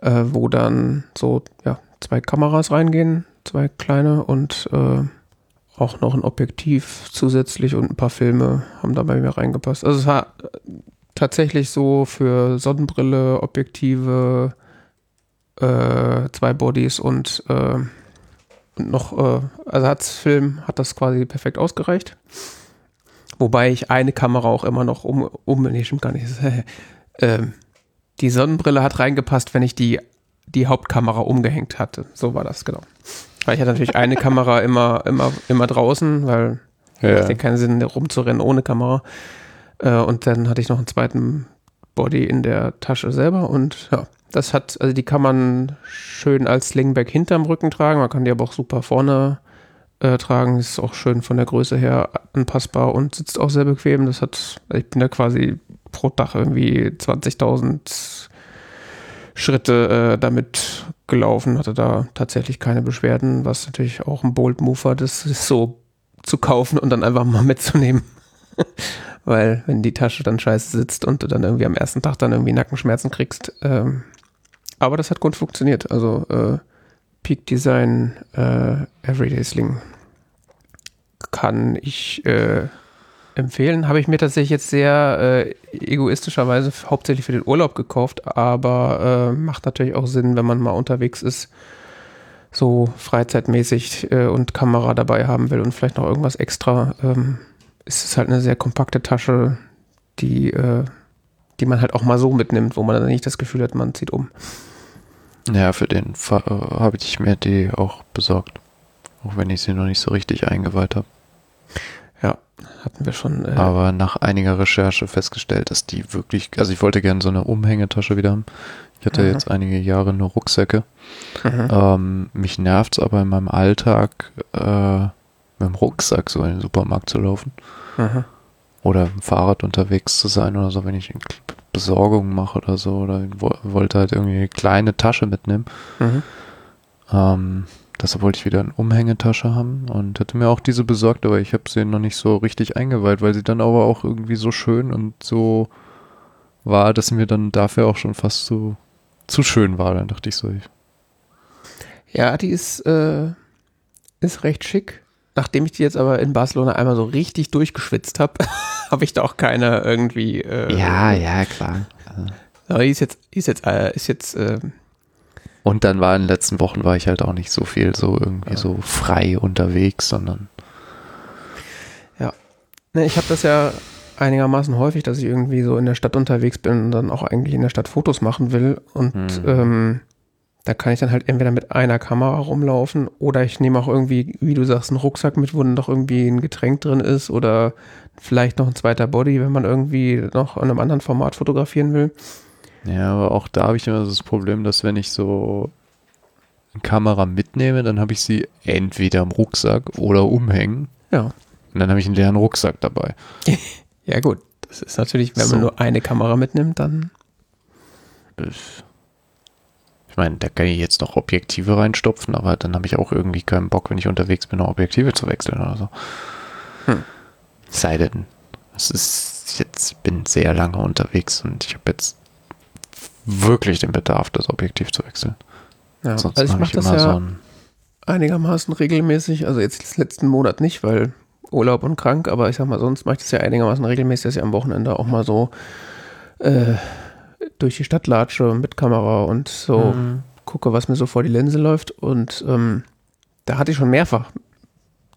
äh, wo dann so ja, zwei Kameras reingehen, zwei kleine und äh, auch noch ein Objektiv zusätzlich und ein paar Filme haben da bei mir reingepasst. Also es war tatsächlich so für Sonnenbrille, Objektive, äh, zwei Bodies und, äh, und noch äh, Ersatzfilm hat das quasi perfekt ausgereicht. Wobei ich eine Kamera auch immer noch um, um nee, stimmt gar nicht. *laughs* ähm, die Sonnenbrille hat reingepasst, wenn ich die, die Hauptkamera umgehängt hatte. So war das, genau. Weil ich hatte natürlich eine Kamera immer, immer, immer draußen, weil ja. es ja keinen Sinn, rumzurennen ohne Kamera. Äh, und dann hatte ich noch einen zweiten Body in der Tasche selber und ja, das hat, also die kann man schön als Slingback hinterm Rücken tragen, man kann die aber auch super vorne äh, tragen, ist auch schön von der Größe her anpassbar und sitzt auch sehr bequem. Das hat, also ich bin da quasi pro Tag irgendwie 20.000 Schritte äh, damit gelaufen, hatte da tatsächlich keine Beschwerden, was natürlich auch ein Bold Mover, das ist so zu kaufen und dann einfach mal mitzunehmen. *laughs* Weil wenn die Tasche dann scheiße sitzt und du dann irgendwie am ersten Tag dann irgendwie Nackenschmerzen kriegst. Ähm, aber das hat gut funktioniert. Also äh, Peak Design äh, Everyday Sling kann ich äh, empfehlen. Habe ich mir tatsächlich jetzt sehr äh, egoistischerweise hauptsächlich für den Urlaub gekauft, aber äh, macht natürlich auch Sinn, wenn man mal unterwegs ist, so freizeitmäßig äh, und Kamera dabei haben will und vielleicht noch irgendwas extra. Ähm, ist es halt eine sehr kompakte Tasche, die, äh, die man halt auch mal so mitnimmt, wo man dann nicht das Gefühl hat, man zieht um. Ja, für den äh, habe ich mir die auch besorgt. Auch wenn ich sie noch nicht so richtig eingeweiht habe. Hatten wir schon. Äh Aber nach einiger Recherche festgestellt, dass die wirklich, also ich wollte gerne so eine Umhängetasche wieder haben. Ich hatte Aha. jetzt einige Jahre nur Rucksäcke. Ähm, mich nervt es aber in meinem Alltag, äh, mit dem Rucksack so in den Supermarkt zu laufen. Aha. Oder im Fahrrad unterwegs zu sein oder so, wenn ich Besorgung mache oder so. Oder wollte halt irgendwie eine kleine Tasche mitnehmen. Mhm. Ähm, Deshalb wollte ich wieder eine Umhängetasche haben und hätte mir auch diese besorgt, aber ich habe sie noch nicht so richtig eingeweiht, weil sie dann aber auch irgendwie so schön und so war, dass sie mir dann dafür auch schon fast so zu schön war. Dann dachte ich so. Ich ja, die ist, äh, ist recht schick. Nachdem ich die jetzt aber in Barcelona einmal so richtig durchgeschwitzt habe, *laughs* habe ich da auch keine irgendwie. Äh, ja, ja, klar. Aber die ist jetzt, ist jetzt, äh, ist jetzt äh, und dann war in den letzten Wochen war ich halt auch nicht so viel so irgendwie ja. so frei unterwegs, sondern. Ja. Ne, ich habe das ja einigermaßen häufig, dass ich irgendwie so in der Stadt unterwegs bin und dann auch eigentlich in der Stadt Fotos machen will. Und hm. ähm, da kann ich dann halt entweder mit einer Kamera rumlaufen oder ich nehme auch irgendwie, wie du sagst, einen Rucksack mit, wo dann doch irgendwie ein Getränk drin ist oder vielleicht noch ein zweiter Body, wenn man irgendwie noch in einem anderen Format fotografieren will. Ja, aber auch da habe ich immer das Problem, dass wenn ich so eine Kamera mitnehme, dann habe ich sie entweder im Rucksack oder umhängen. Ja. Und dann habe ich einen leeren Rucksack dabei. *laughs* ja, gut. Das ist natürlich, wenn so. man nur eine Kamera mitnimmt, dann. Ich meine, da kann ich jetzt noch Objektive reinstopfen, aber dann habe ich auch irgendwie keinen Bock, wenn ich unterwegs bin, noch Objektive zu wechseln oder so. Hm. Sei denn, es ist jetzt, bin sehr lange unterwegs und ich habe jetzt wirklich den Bedarf, das Objektiv zu wechseln. Ja, also ich mache das ja so einigermaßen regelmäßig, also jetzt letzten Monat nicht, weil Urlaub und krank, aber ich sag mal, sonst mache ich das ja einigermaßen regelmäßig, dass ich am Wochenende auch mal so äh, durch die Stadt latsche mit Kamera und so mhm. gucke, was mir so vor die Linse läuft. Und ähm, da hatte ich schon mehrfach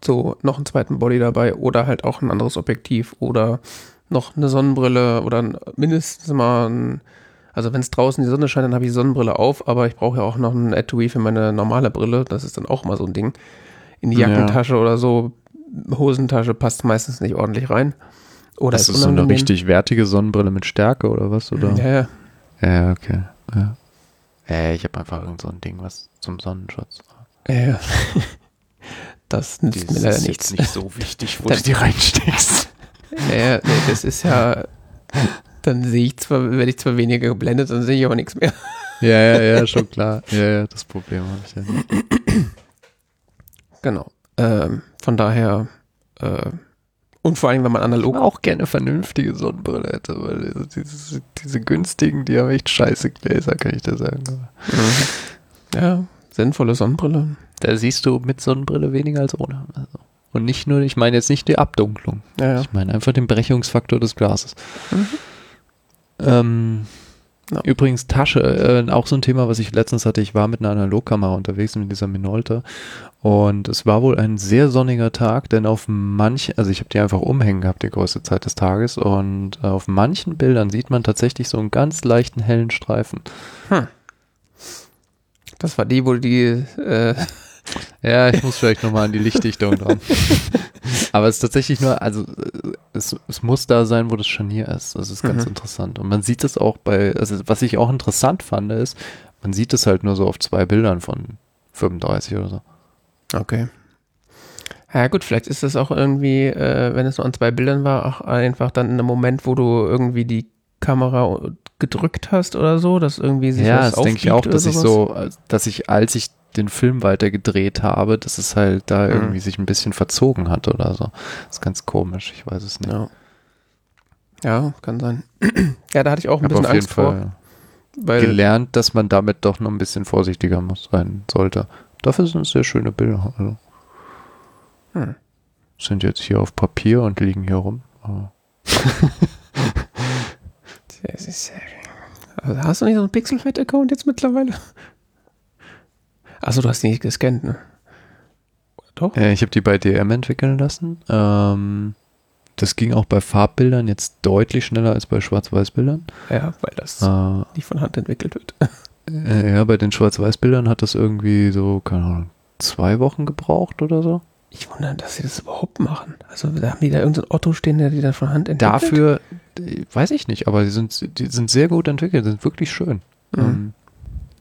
so noch einen zweiten Body dabei oder halt auch ein anderes Objektiv oder noch eine Sonnenbrille oder mindestens mal ein, also wenn es draußen die Sonne scheint, dann habe ich die Sonnenbrille auf, aber ich brauche ja auch noch ein Etui für meine normale Brille. Das ist dann auch mal so ein Ding. In die Jackentasche ja. oder so, Hosentasche passt meistens nicht ordentlich rein. Oder das ist, ist so eine richtig wertige Sonnenbrille mit Stärke oder was? Oder? Ja, ja. Ja, okay. Ja. Äh, ich habe einfach irgend so ein Ding, was zum Sonnenschutz. Ja. *laughs* Das nützt das mir leider nichts. nicht so wichtig, wo *laughs* du die reinsteckst. Ja, nee, das ist ja, *laughs* dann sehe ich zwar, werde ich zwar weniger geblendet, dann sehe ich auch nichts mehr. Ja, ja, ja, schon klar. Ja, ja, das Problem habe ich ja nicht. Genau. Ähm, von daher, äh, und vor allem, wenn man analog. Ich auch gerne vernünftige Sonnenbrille hätte, weil diese, diese günstigen, die haben echt scheiße Gläser, kann ich dir sagen. Mhm. Ja, sinnvolle Sonnenbrille. Da siehst du mit Sonnenbrille weniger als ohne. Also. Und nicht nur, ich meine jetzt nicht die Abdunklung. Ja, ja. Ich meine einfach den Brechungsfaktor des Glases. Mhm. Ähm, ja. Übrigens Tasche, äh, auch so ein Thema, was ich letztens hatte. Ich war mit einer Analogkamera unterwegs mit dieser Minolta und es war wohl ein sehr sonniger Tag, denn auf manchen, also ich habe die einfach umhängen gehabt die größte Zeit des Tages und äh, auf manchen Bildern sieht man tatsächlich so einen ganz leichten hellen Streifen. Hm. Das war die, wo die äh ja, ich muss vielleicht nochmal an die Lichtdichtung dran. *laughs* Aber es ist tatsächlich nur, also es, es muss da sein, wo das Scharnier ist. Das ist ganz mhm. interessant. Und man sieht es auch bei, also was ich auch interessant fand, ist, man sieht es halt nur so auf zwei Bildern von 35 oder so. Okay. Ja gut, vielleicht ist das auch irgendwie, äh, wenn es nur an zwei Bildern war, auch einfach dann in einem Moment, wo du irgendwie die Kamera gedrückt hast oder so, dass irgendwie sich ja, was das denke ich auch, dass ich so, dass ich, als ich den Film weiter gedreht habe, dass es halt da mhm. irgendwie sich ein bisschen verzogen hat oder so. Das ist ganz komisch, ich weiß es nicht. Ja, ja kann sein. *clears throat* ja, da hatte ich auch ein Aber bisschen auf Angst jeden Fall vor. gelernt, dass man damit doch noch ein bisschen vorsichtiger muss sein sollte. Dafür sind es sehr schöne Bilder. Also. Hm. Sind jetzt hier auf Papier und liegen hier rum. *laughs* also hast du nicht so einen Pixelfed-Account jetzt mittlerweile? Achso, du hast die nicht gescannt, ne? Doch? Äh, ich habe die bei DM entwickeln lassen. Ähm, das ging auch bei Farbbildern jetzt deutlich schneller als bei Schwarz-Weiß-Bildern. Ja, weil das äh, nicht von Hand entwickelt wird. Äh, ja, bei den Schwarz-Weiß-Bildern hat das irgendwie so, keine Ahnung, zwei Wochen gebraucht oder so. Ich wundere, dass sie das überhaupt machen. Also da haben die da irgendeinen Otto stehen, der die dann von Hand entwickelt? Dafür, weiß ich nicht, aber die sind, die sind sehr gut entwickelt, sind wirklich schön. Mhm.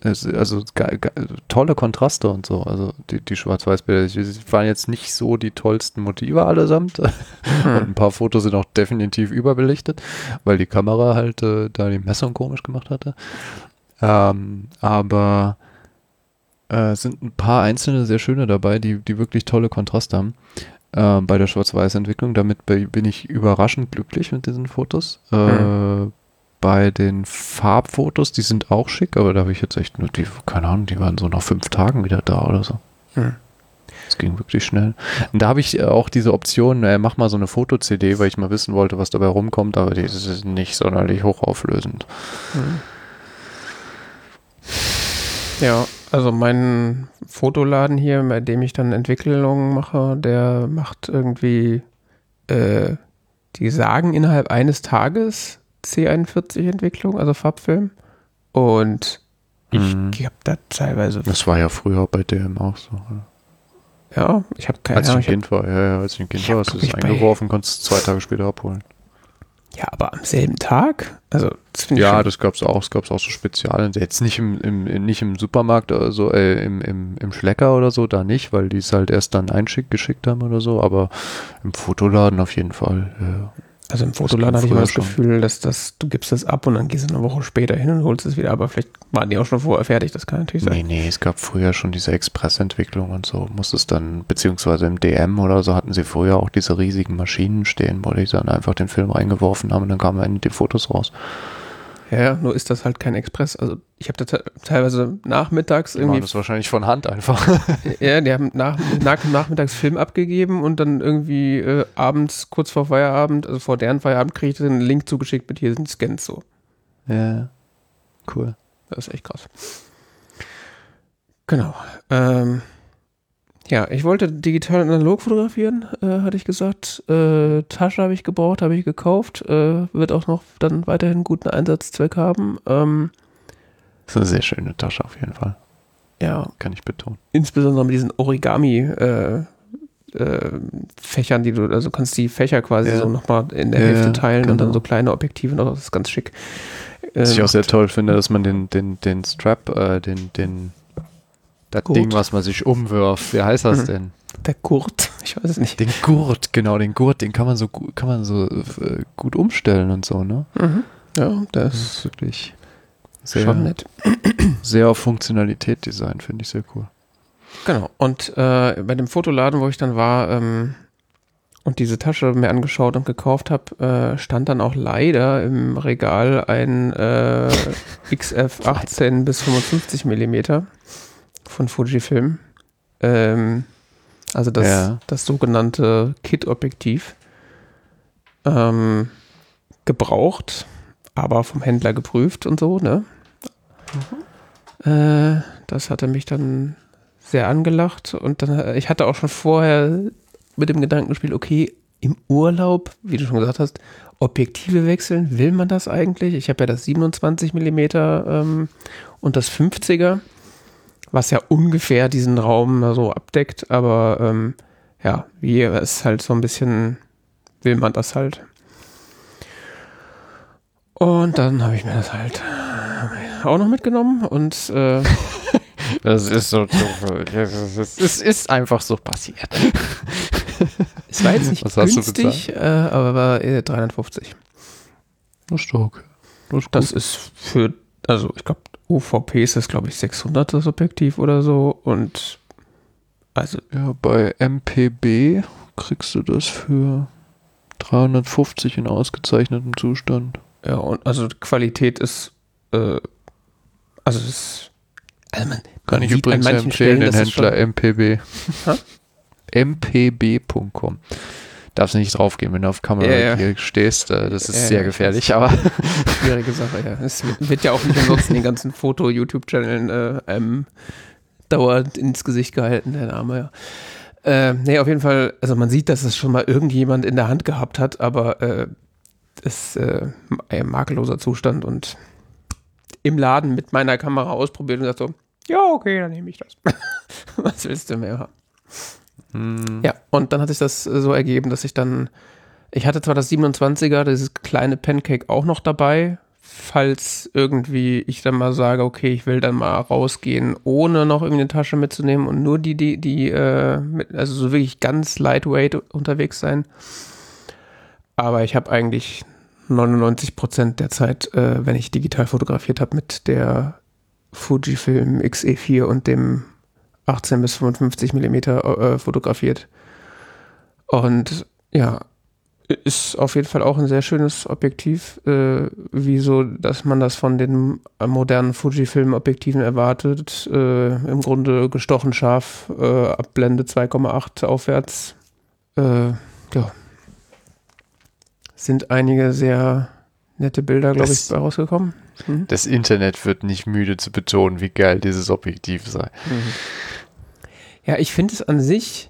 Also tolle Kontraste und so. Also die, die Schwarz-Weiß-Bilder die waren jetzt nicht so die tollsten Motive allesamt. *laughs* Hm. Und ein paar Fotos sind auch definitiv überbelichtet, weil die Kamera halt äh, da die Messung komisch gemacht hatte. Ähm, aber äh, sind ein paar einzelne sehr schöne dabei, die, die wirklich tolle Kontraste haben äh, bei der Schwarz-Weiß-Entwicklung. Damit bin ich überraschend glücklich mit diesen Fotos. Hm. Bei den Farbfotos, die sind auch schick, aber da habe ich jetzt echt nur die, keine Ahnung, die waren so nach fünf Tagen wieder da oder so. Hm. Das ging wirklich schnell. Und da habe ich auch diese Option, äh, mach mal so eine Foto-CD, weil ich mal wissen wollte, was dabei rumkommt, aber die ist nicht sonderlich hochauflösend. Hm. Ja, also mein Fotoladen hier, bei dem ich dann Entwicklungen mache, der macht irgendwie, äh, die sagen innerhalb eines Tages C41-Entwicklung, also Farbfilm. Und ich mhm. habe da teilweise. Das war ja früher bei DM auch so. Oder? Ja, ich habe keine Ahnung. Als ich ein Kind war, ja, ja, als ich ein Kind war, hast du es eingeworfen, konntest es zwei Tage später abholen. Ja, aber am selben Tag? Also, das Ja, das gab es auch. Es gab auch so Speziale. Jetzt nicht im, im, nicht im Supermarkt oder so, äh, im, im, im Schlecker oder so, da nicht, weil die es halt erst dann einschick geschickt haben oder so, aber im Fotoladen auf jeden Fall. Ja. Also im Fotoladen hatte ich immer das Gefühl, dass das, du gibst das ab und dann gehst du eine Woche später hin und holst es wieder, aber vielleicht waren die auch schon vorher fertig, das kann natürlich sein. Nee, nee, es gab früher schon diese Expressentwicklung und so, muss es dann, beziehungsweise im DM oder so hatten sie früher auch diese riesigen Maschinen stehen, wo die dann einfach den Film reingeworfen haben und dann kamen die Fotos raus. Ja, nur ist das halt kein Express. Also ich habe da teilweise nachmittags irgendwie. Die das wahrscheinlich von Hand einfach. *laughs* ja, die haben nach, nach, nachmittags Film abgegeben und dann irgendwie äh, abends, kurz vor Feierabend, also vor deren Feierabend, kriege ich den Link zugeschickt mit hier sind Scans so. Ja, cool. Das ist echt krass. Genau. Ähm, ja, ich wollte digital und analog fotografieren, äh, hatte ich gesagt. Äh, Tasche habe ich gebraucht, habe ich gekauft. Äh, wird auch noch dann weiterhin einen guten Einsatzzweck haben. Ähm, das ist eine sehr schöne Tasche auf jeden Fall. Ja. Kann ich betonen. Insbesondere mit diesen Origami äh, äh, Fächern, die du, also kannst die Fächer quasi ja. so nochmal in der ja, Hälfte teilen genau. und dann genau. so kleine Objektive noch, das ist ganz schick. Was ich auch sehr toll finde, dass man den, den, den Strap, äh, den, den das Gurt. Ding, was man sich umwirft. Wie heißt das mhm. denn? Der Gurt. *laughs* Ich weiß es nicht. Den Gurt, genau, den Gurt, den kann man so kann man so äh, gut umstellen und so, ne? Mhm. Ja, das, das ist wirklich sehr, schon nett. *clears throat* Sehr auf Funktionalität Design, finde ich sehr cool. Genau. Und äh, bei dem Fotoladen, wo ich dann war ähm, und diese Tasche mir angeschaut und gekauft habe, äh, stand dann auch leider im Regal ein äh, *laughs* XF 18 bis 55 Millimeter von Fujifilm. Ähm, also das, ja. das sogenannte Kit-Objektiv. Ähm, gebraucht, aber vom Händler geprüft und so, ne? Mhm. Äh, das hatte mich dann sehr angelacht und dann, ich hatte auch schon vorher mit dem Gedanken gespielt, okay, im Urlaub, wie du schon gesagt hast, Objektive wechseln, will man das eigentlich? Ich habe ja das 27 mm ähm, und das 50er was ja ungefähr diesen Raum so abdeckt, aber ähm, ja, wie es halt so ein bisschen will man das halt. Und dann habe ich mir das halt auch noch mitgenommen und äh, *laughs* das ist so es ist einfach so passiert. *laughs* Es war jetzt nicht Was günstig, äh, aber war äh, 350. Das ist doch okay. Das ist, das ist für, also ich glaube, UVP ist das, glaube ich, 600 das Objektiv oder so. Und also. Ja, bei MPB kriegst du das für 350 in ausgezeichnetem Zustand. Ja, und also Qualität ist, äh, also es ist, also man, Kann ich übrigens empfehlen, Stellen, den Händler MPB. mpb.com darfst nicht draufgehen, wenn du auf Kamera ja, ja. stehst. Äh, das ist ja, sehr gefährlich, aber. Schwierige Sache, ja. Es wird ja auch nicht ansonsten den ganzen Foto-YouTube-Channeln äh, ähm, dauernd ins Gesicht gehalten, der Name, ja. Äh, nee, auf jeden Fall, also man sieht, dass es schon mal irgendjemand in der Hand gehabt hat, aber äh, ist äh, ein makelloser Zustand und im Laden mit meiner Kamera ausprobiert und gesagt so, ja, okay, dann nehme ich das. *laughs* Was willst du mehr haben? Hm. Ja, und dann hat sich das äh, so ergeben, dass ich dann, ich hatte zwar das 27er, dieses kleine Pancake auch noch dabei, falls irgendwie ich dann mal sage, okay, ich will dann mal rausgehen, ohne noch irgendwie eine Tasche mitzunehmen und nur die, die, die, äh, also so wirklich ganz lightweight unterwegs sein. Aber ich habe eigentlich 99 Prozent der Zeit, äh, wenn ich digital fotografiert habe, mit der Fujifilm XE4 und dem 18 bis 55 Millimeter äh, fotografiert. Und ja, ist auf jeden Fall auch ein sehr schönes Objektiv, äh, wie so, dass man das von den modernen Fujifilm-Objektiven erwartet. Äh, Im Grunde gestochen scharf, äh, ab Blende 2,8 aufwärts. Äh, ja. Sind einige sehr nette Bilder, glaube ich, rausgekommen. Mhm. Das Internet wird nicht müde zu betonen, wie geil dieses Objektiv sei. Mhm. Ja, ich finde es an sich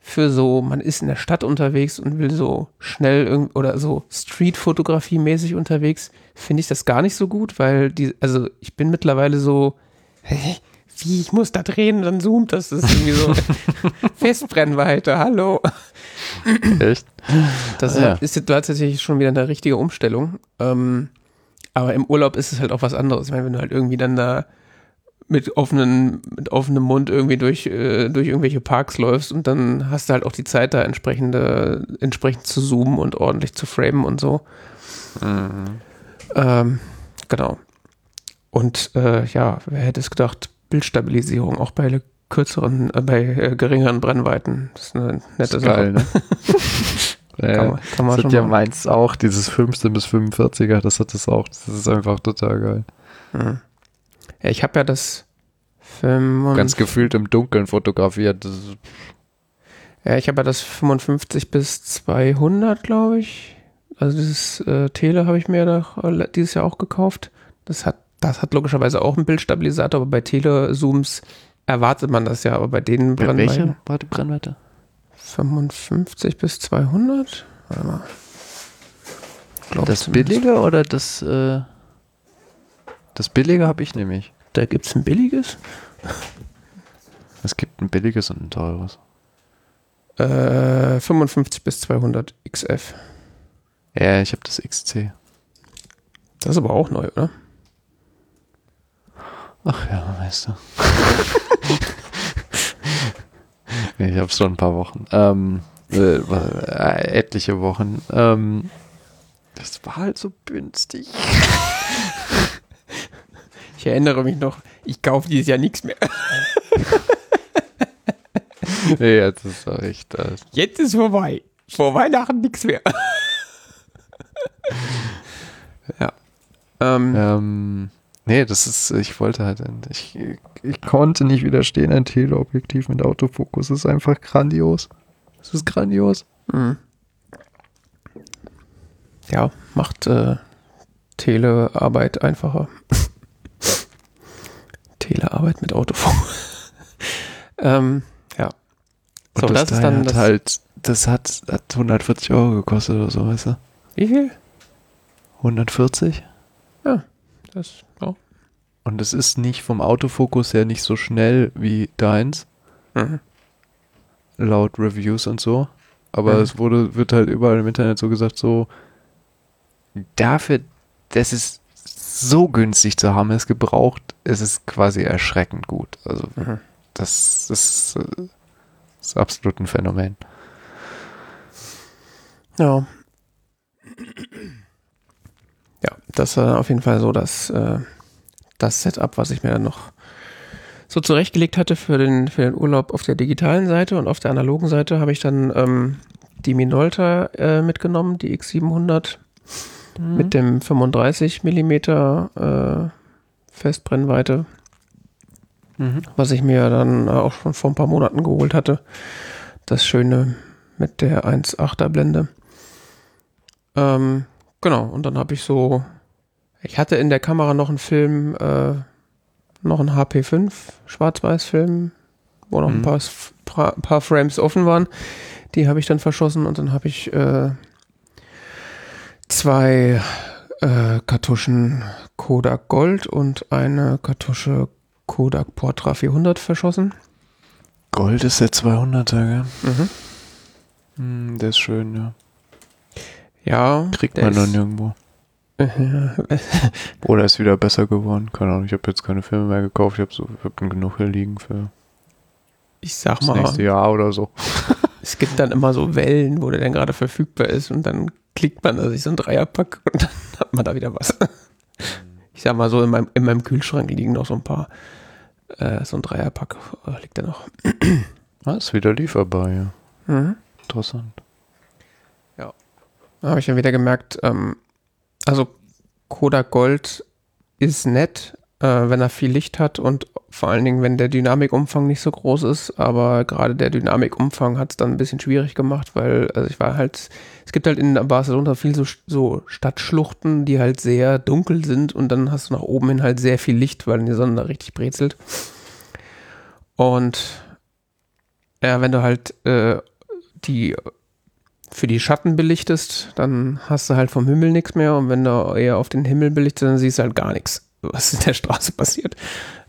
für so, man ist in der Stadt unterwegs und will so schnell oder so Street-Fotografie mäßig unterwegs, finde ich das gar nicht so gut, weil die, also ich bin mittlerweile so, *laughs* hey, wie, ich muss da drehen, dann zoomt das, das ist irgendwie so *laughs* Festbrennweite, hallo. Echt? Das ja. ist jetzt tatsächlich schon wieder eine richtige Umstellung. Ähm, aber im Urlaub ist es halt auch was anderes. Ich meine, wenn du halt irgendwie dann da mit offenen, mit offenem Mund irgendwie durch, äh, durch irgendwelche Parks läufst und dann hast du halt auch die Zeit, da entsprechende, entsprechend zu zoomen und ordentlich zu framen und so. Mhm. Ähm, genau. Und äh, ja, wer hätte es gedacht, Bildstabilisierung auch bei kürzeren, äh, bei äh, geringeren Brennweiten. Das ist eine nette ist geil, Sache. Ne? *laughs* kann man, kann man das hat ja meins auch, dieses 15 bis 45er, das hat es auch. Das ist einfach total geil. Mhm. Ja, ich habe ja das Ganz gefühlt im Dunkeln fotografiert. ja, ich habe ja das 55 bis 200, glaube ich. Also dieses äh, Tele habe ich mir da, äh, dieses Jahr auch gekauft. Das hat, das hat logischerweise auch einen Bildstabilisator, aber bei Telezooms erwartet man das ja, aber bei den Brennweiten. Welche war die Brennweite? 55 bis 200. Warte mal. Glaub das billige oder das, äh, das billige habe ich nämlich. Da gibt es ein billiges? Es gibt ein billiges und ein teures. Äh, 55 bis 200 XF. Ja, ich habe das XC. Das ist aber auch neu, oder? Ach ja, weißt du. *laughs* ich habe es schon ein paar Wochen. Ähm, äh, äh, etliche Wochen. Ähm, das war halt so günstig. *laughs* Ich erinnere mich noch, ich kaufe dieses Jahr nichts mehr. *laughs* nee, jetzt ist doch echt das. Jetzt ist vorbei. Vor Weihnachten nichts mehr. *laughs* ja. Ähm, ähm, nee, das ist, ich wollte halt, ich, ich konnte nicht widerstehen, ein Teleobjektiv mit Autofokus ist einfach grandios. Es ist grandios. Mhm. Ja, macht äh, Telearbeit einfacher. Telearbeit mit Autofunk. *laughs* ähm, ja. So, Und das, das ist dann das halt, das hat, hat 140 Euro gekostet oder so, weißt du? Wie viel? 140? Ja, das, ja. Und es ist nicht vom Autofokus her nicht so schnell wie deins. Mhm. Laut Reviews und so. Aber mhm. es wurde, wird halt überall im Internet so gesagt, so dafür, das ist so günstig zu haben ist gebraucht, ist es quasi erschreckend gut. Also mhm. das, das, das ist absolut ein Phänomen. Ja. Ja, das war auf jeden Fall so das, äh, das Setup, was ich mir dann noch so zurechtgelegt hatte für den, für den Urlaub auf der digitalen Seite und auf der analogen Seite habe ich dann ähm, die Minolta äh, mitgenommen, die X700 mhm. mit dem 35 mm äh, Festbrennweite, mhm. was ich mir dann auch schon vor ein paar Monaten geholt hatte. Das Schöne mit der 1.8er Blende. Ähm, genau, und dann habe ich so, ich hatte in der Kamera noch einen Film, äh, noch einen HP5 Schwarz-Weiß-Film, wo noch mhm. ein paar, paar, paar, Frames offen waren. Die habe ich dann verschossen und dann habe ich äh, zwei äh, Kartuschen Kodak Gold und eine Kartusche Kodak Portra 400 verschossen. Gold ist der 200er, gell? Mhm. Hm, der ist schön, ja. Ja. Kriegt man dann nirgendwo. *laughs* Oder ist wieder besser geworden? Keine Ahnung, ich habe jetzt keine Filme mehr gekauft. Ich habe so, hab genug hier liegen für ich sag das mal, nächste Jahr oder so. *laughs* es gibt dann immer so Wellen, wo der dann gerade verfügbar ist und dann klickt man da sich so ein Dreierpack und dann *laughs* hat man da wieder was. Ich sag mal so, in meinem, in meinem Kühlschrank liegen noch so ein paar, äh, so ein Dreierpack äh, liegt da noch. Ah, ist wieder lieferbar, ja. Mhm. Interessant. Ja. Da habe ich dann wieder gemerkt, ähm, also Kodak Gold ist nett, äh, wenn er viel Licht hat und vor allen Dingen, wenn der Dynamikumfang nicht so groß ist. Aber gerade der Dynamikumfang hat es dann ein bisschen schwierig gemacht, weil also ich war halt, es gibt halt in Barcelona viel so, so Stadtschluchten, die halt sehr dunkel sind und dann hast du nach oben hin halt sehr viel Licht, weil die Sonne da richtig brezelt. Und ja, wenn du halt äh, die für die Schatten belichtest, dann hast du halt vom Himmel nichts mehr und wenn du eher auf den Himmel belichtest, dann siehst du halt gar nichts, was in der Straße passiert.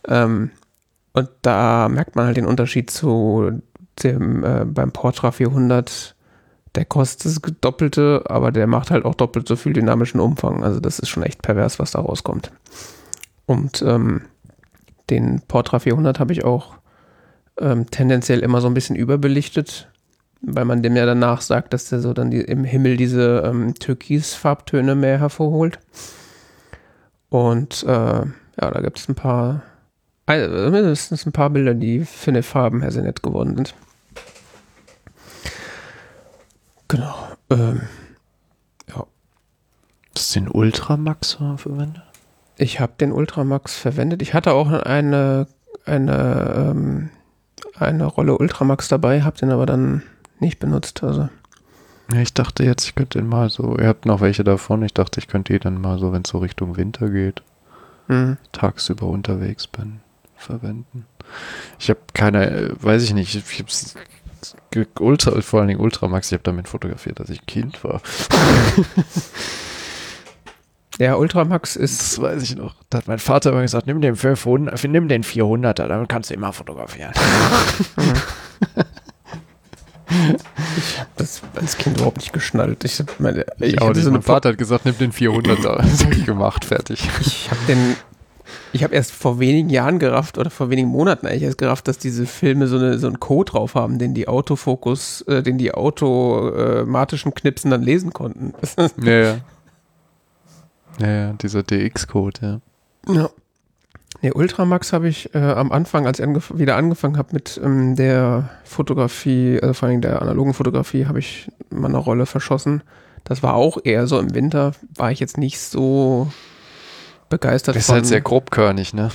Ähm, und da merkt man halt den Unterschied zu dem äh, beim Portra 400. Der kostet das Doppelte, aber der macht halt auch doppelt so viel dynamischen Umfang. Also das ist schon echt pervers, was da rauskommt. Und ähm, den Portra 400 habe ich auch ähm, tendenziell immer so ein bisschen überbelichtet, weil man dem ja danach sagt, dass der so dann die, im Himmel diese ähm, Türkis-Farbtöne mehr hervorholt. Und äh, ja, da gibt es ein paar, also mindestens ein paar Bilder, die für eine Farben her sehr nett geworden sind. Genau. Ähm, ja. Hast du den Ultramax verwendet? Ich habe den Ultramax verwendet. Ich hatte auch eine, eine, ähm, eine Rolle Ultramax dabei, habe den aber dann nicht benutzt. Also. Ich dachte jetzt, ich könnte den mal so, ihr habt noch welche davon, ich dachte, ich könnte die dann mal so, wenn es so Richtung Winter geht, mhm. tagsüber unterwegs bin, verwenden. Ich habe keine, weiß ich nicht, ich habe Ultra, vor allen Dingen Ultramax, ich habe damit fotografiert, als ich Kind war. *laughs* Ja, Ultramax ist. Das weiß ich noch. Da hat mein Vater immer gesagt: Nimm den 500, nimm den 400er, damit kannst du immer fotografieren. *laughs* *laughs* habe als Kind überhaupt nicht geschnallt. Ich, meine, ich, ich auch nicht. So mein Vater hat gesagt: Nimm den 400er. Das habe ich gemacht, fertig. Ich habe den. Ich habe erst vor wenigen Jahren gerafft oder vor wenigen Monaten eigentlich erst gerafft, dass diese Filme so, eine, so einen Code drauf haben, den die Autofokus, äh, den die automatischen Knipsen dann lesen konnten. *laughs* ja, ja. Ja, ja dieser DX-Code, ja. Ja. Nee, Ultramax habe ich äh, am Anfang, als ich angef wieder angefangen habe mit ähm, der Fotografie, also vor allem der analogen Fotografie, habe ich meine Rolle verschossen. Das war auch eher so im Winter, war ich jetzt nicht so begeistert. Das ist halt sehr grobkörnig, ne?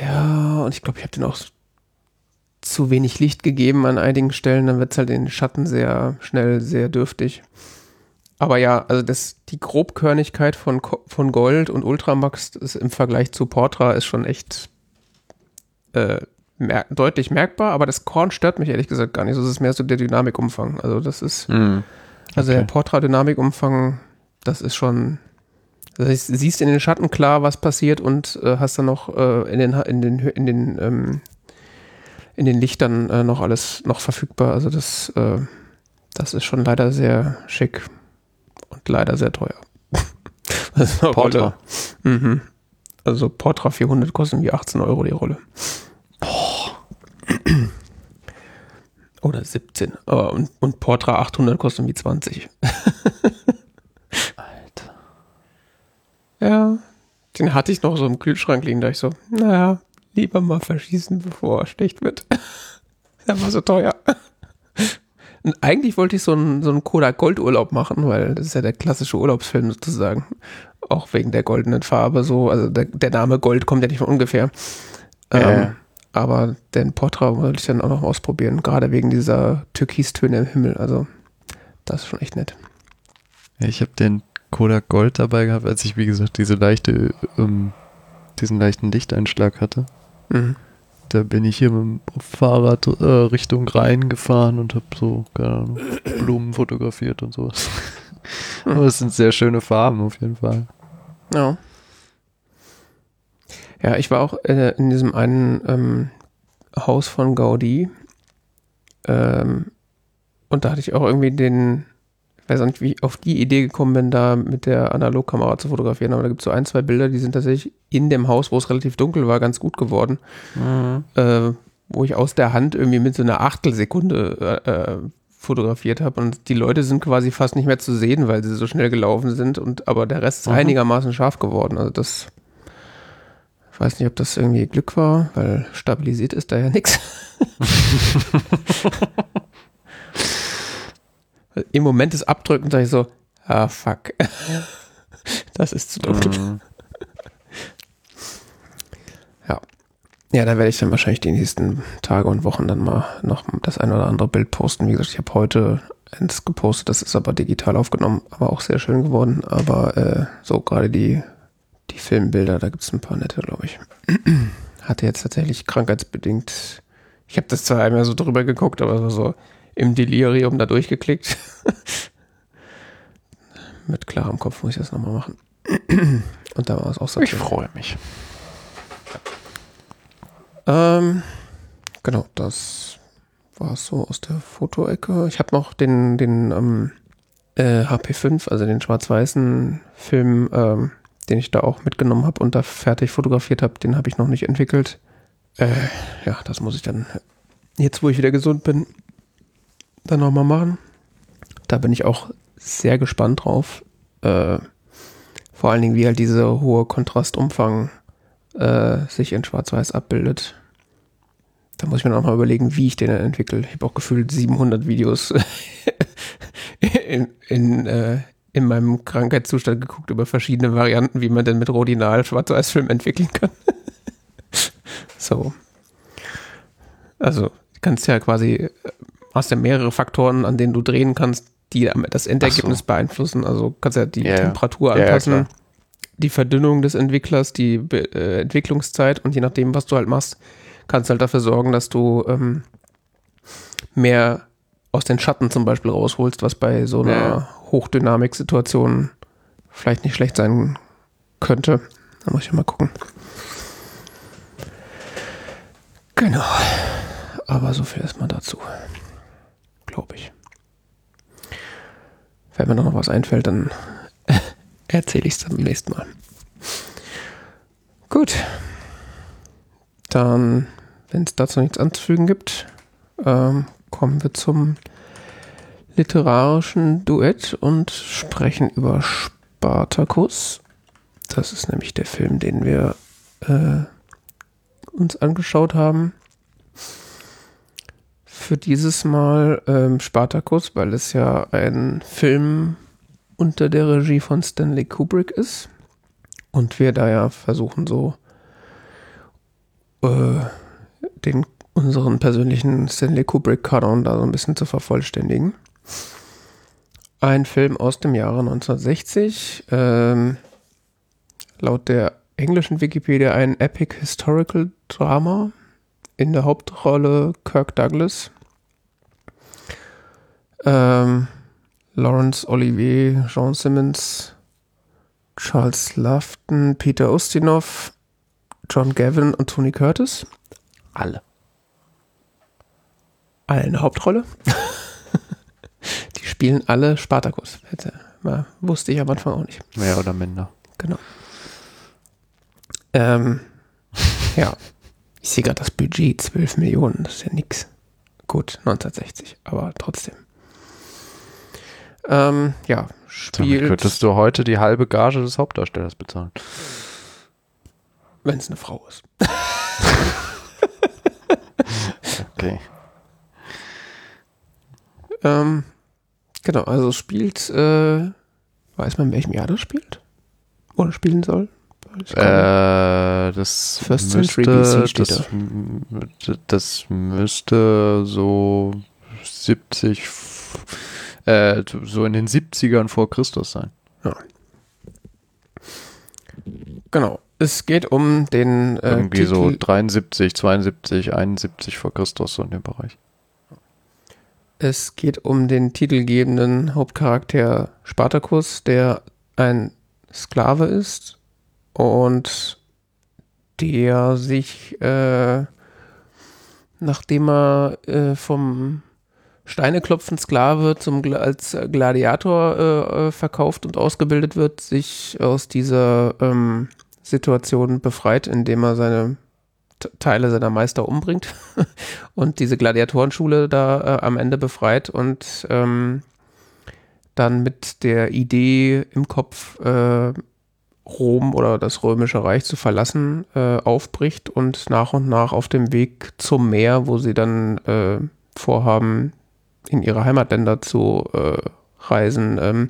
Ja, und ich glaube, ich habe den auch zu wenig Licht gegeben an einigen Stellen, dann wird es halt in den Schatten sehr schnell sehr dürftig. Aber ja, also das, die Grobkörnigkeit von, von Gold und Ultramax ist im Vergleich zu Portra ist schon echt äh, mer deutlich merkbar, aber das Korn stört mich ehrlich gesagt gar nicht. So ist es mehr so der Dynamikumfang. Also das ist, mm, okay. also der Portra-Dynamikumfang, das ist schon, heißt, siehst in den Schatten klar, was passiert und äh, hast dann noch äh, in den, in den, in den, ähm, in den Lichtern äh, noch alles noch verfügbar. Also das, äh, das ist schon leider sehr schick und leider sehr teuer. *laughs* Portra. Mhm. Also Portra 400 kostet wie 18 Euro die Rolle. Boah. Oder 17. Und, und Portra 800 kostet wie 20. *laughs* Alter. Ja, den hatte ich noch so im Kühlschrank liegen, da ich so, naja, lieber mal verschießen, bevor er schlecht wird. *laughs* Der war so teuer. Eigentlich wollte ich so einen, so einen Kodak Goldurlaub machen, weil das ist ja der klassische Urlaubsfilm sozusagen. Auch wegen der goldenen Farbe so. Also der, der Name Gold kommt ja nicht von ungefähr. Äh. Ähm, aber den Portra wollte ich dann auch noch ausprobieren, gerade wegen dieser Türkistöne im Himmel. Also das ist schon echt nett. Ja, ich habe den Kodak Gold dabei gehabt, als ich, wie gesagt, diese leichte, ähm, diesen leichten Lichteinschlag hatte. Mhm da bin ich hier mit dem Fahrrad äh, Richtung Rhein gefahren und habe so, keine Ahnung, Blumen fotografiert und sowas. *laughs* Aber es sind sehr schöne Farben auf jeden Fall. Ja. Ja, ich war auch äh, in diesem einen ähm, Haus von Gaudi. Ähm, und da hatte ich auch irgendwie den, weiß nicht, wie ich auf die Idee gekommen bin, da mit der Analogkamera zu fotografieren, aber da gibt es so ein, zwei Bilder, die sind tatsächlich in dem Haus, wo es relativ dunkel war, ganz gut geworden. Mhm. Äh, wo ich aus der Hand irgendwie mit so einer Achtelsekunde äh, äh, fotografiert habe und die Leute sind quasi fast nicht mehr zu sehen, weil sie so schnell gelaufen sind und aber der Rest ist mhm. einigermaßen scharf geworden. Also das ich weiß nicht, ob das irgendwie Glück war, weil stabilisiert ist da ja nichts. *laughs* *laughs* Im Moment des Abdrückens sage ich so, ah fuck. *laughs* das ist zu dunkel. Mhm. ja. Ja, da werde ich dann wahrscheinlich die nächsten Tage und Wochen dann mal noch das ein oder andere Bild posten. Wie gesagt, ich habe heute eins gepostet, das ist aber digital aufgenommen, aber auch sehr schön geworden. Aber äh, so gerade die, die Filmbilder, da gibt es ein paar nette, glaube ich. *clears throat* Hatte jetzt tatsächlich krankheitsbedingt, ich habe das zwar einmal so drüber geguckt, aber so im Delirium da durchgeklickt. *laughs* Mit klarem Kopf muss ich das nochmal machen. *clears throat* Und da war es auch so. Ich freue mich. Ähm, genau, das war es so aus der Fotoecke. Ich habe noch den, den ähm, äh, HP5, also den schwarz-weißen Film ähm, den ich da auch mitgenommen habe und da fertig fotografiert habe, den habe ich noch nicht entwickelt. Äh, ja, das muss ich dann jetzt, wo ich wieder gesund bin, dann nochmal machen. Da bin ich auch sehr gespannt drauf. Äh, vor allen Dingen, wie halt dieser hohe Kontrastumfang äh, sich in Schwarz-Weiß abbildet. Da muss ich mir nochmal überlegen, wie ich den entwickle. Ich habe auch gefühlt 700 Videos *laughs* in, in, äh, in meinem Krankheitszustand geguckt über verschiedene Varianten, wie man denn mit Rodinal Schwarz-Weiß-Film entwickeln kann. *laughs* so. Also, du kannst ja quasi, äh, hast ja mehrere Faktoren, an denen du drehen kannst, die das Endergebnis so. beeinflussen. Also kannst ja die ja, Temperatur anpassen, ja, die Verdünnung des Entwicklers, die äh, Entwicklungszeit und je nachdem, was du halt machst, kannst du halt dafür sorgen, dass du ähm, mehr aus den Schatten zum Beispiel rausholst, was bei so einer ja. Hochdynamik-Situation vielleicht nicht schlecht sein könnte. Da muss ich mal gucken. Genau. Aber so viel erstmal dazu. Glaube ich. Wenn mir noch was einfällt, dann *laughs* erzähle ich es dann beim nächsten Mal. Gut. Dann, wenn es dazu nichts anzufügen gibt, ähm, kommen wir zum literarischen Duett und sprechen über Spartacus. Das ist nämlich der Film, den wir äh, uns angeschaut haben. Für dieses Mal ähm, Spartacus, weil es ja ein Film unter der Regie von Stanley Kubrick ist. Und wir da ja versuchen, so äh, den unseren persönlichen Stanley Kubrick-Kanon da so ein bisschen zu vervollständigen. Ein Film aus dem Jahre 1960. Ähm, laut der englischen Wikipedia ein Epic Historical Drama. In der Hauptrolle Kirk Douglas. Ähm, Laurence Olivier, Jean Simmons, Charles Lafton, Peter Ustinov, John Gavin und Tony Curtis. Alle. Alle in der Hauptrolle. *laughs* Die spielen alle Spartacus. Mal, wusste ich am Anfang auch nicht. Mehr oder minder. Genau. Ähm, *laughs* ja. Ich sehe gerade das Budget, 12 Millionen, das ist ja nix. Gut, 1960, aber trotzdem. Ähm, ja. Damit könntest du heute die halbe Gage des Hauptdarstellers bezahlen. Wenn es eine Frau ist. *laughs* okay. Ähm, genau, also spielt, äh, weiß man, in welchem Jahr das spielt? Oder spielen soll? Äh, das First müsste, BC steht das, da. das müsste so 70 äh, so in den 70ern vor Christus sein. Ja. Genau. Es geht um den. Äh, Irgendwie Titel so 73, 72, 71 vor Christus, so in dem Bereich. Es geht um den titelgebenden Hauptcharakter Spartacus, der ein Sklave ist und der sich, äh, nachdem er äh, vom Steineklopfen Sklave zum als Gladiator äh, äh, verkauft und ausgebildet wird, sich aus dieser ähm, Situation befreit, indem er seine Teile seiner Meister umbringt *laughs* und diese Gladiatorenschule da äh, am Ende befreit und ähm, dann mit der Idee im Kopf äh, Rom oder das Römische Reich zu verlassen äh, aufbricht und nach und nach auf dem Weg zum Meer, wo sie dann äh, vorhaben, in ihre Heimatländer zu äh, reisen, ähm,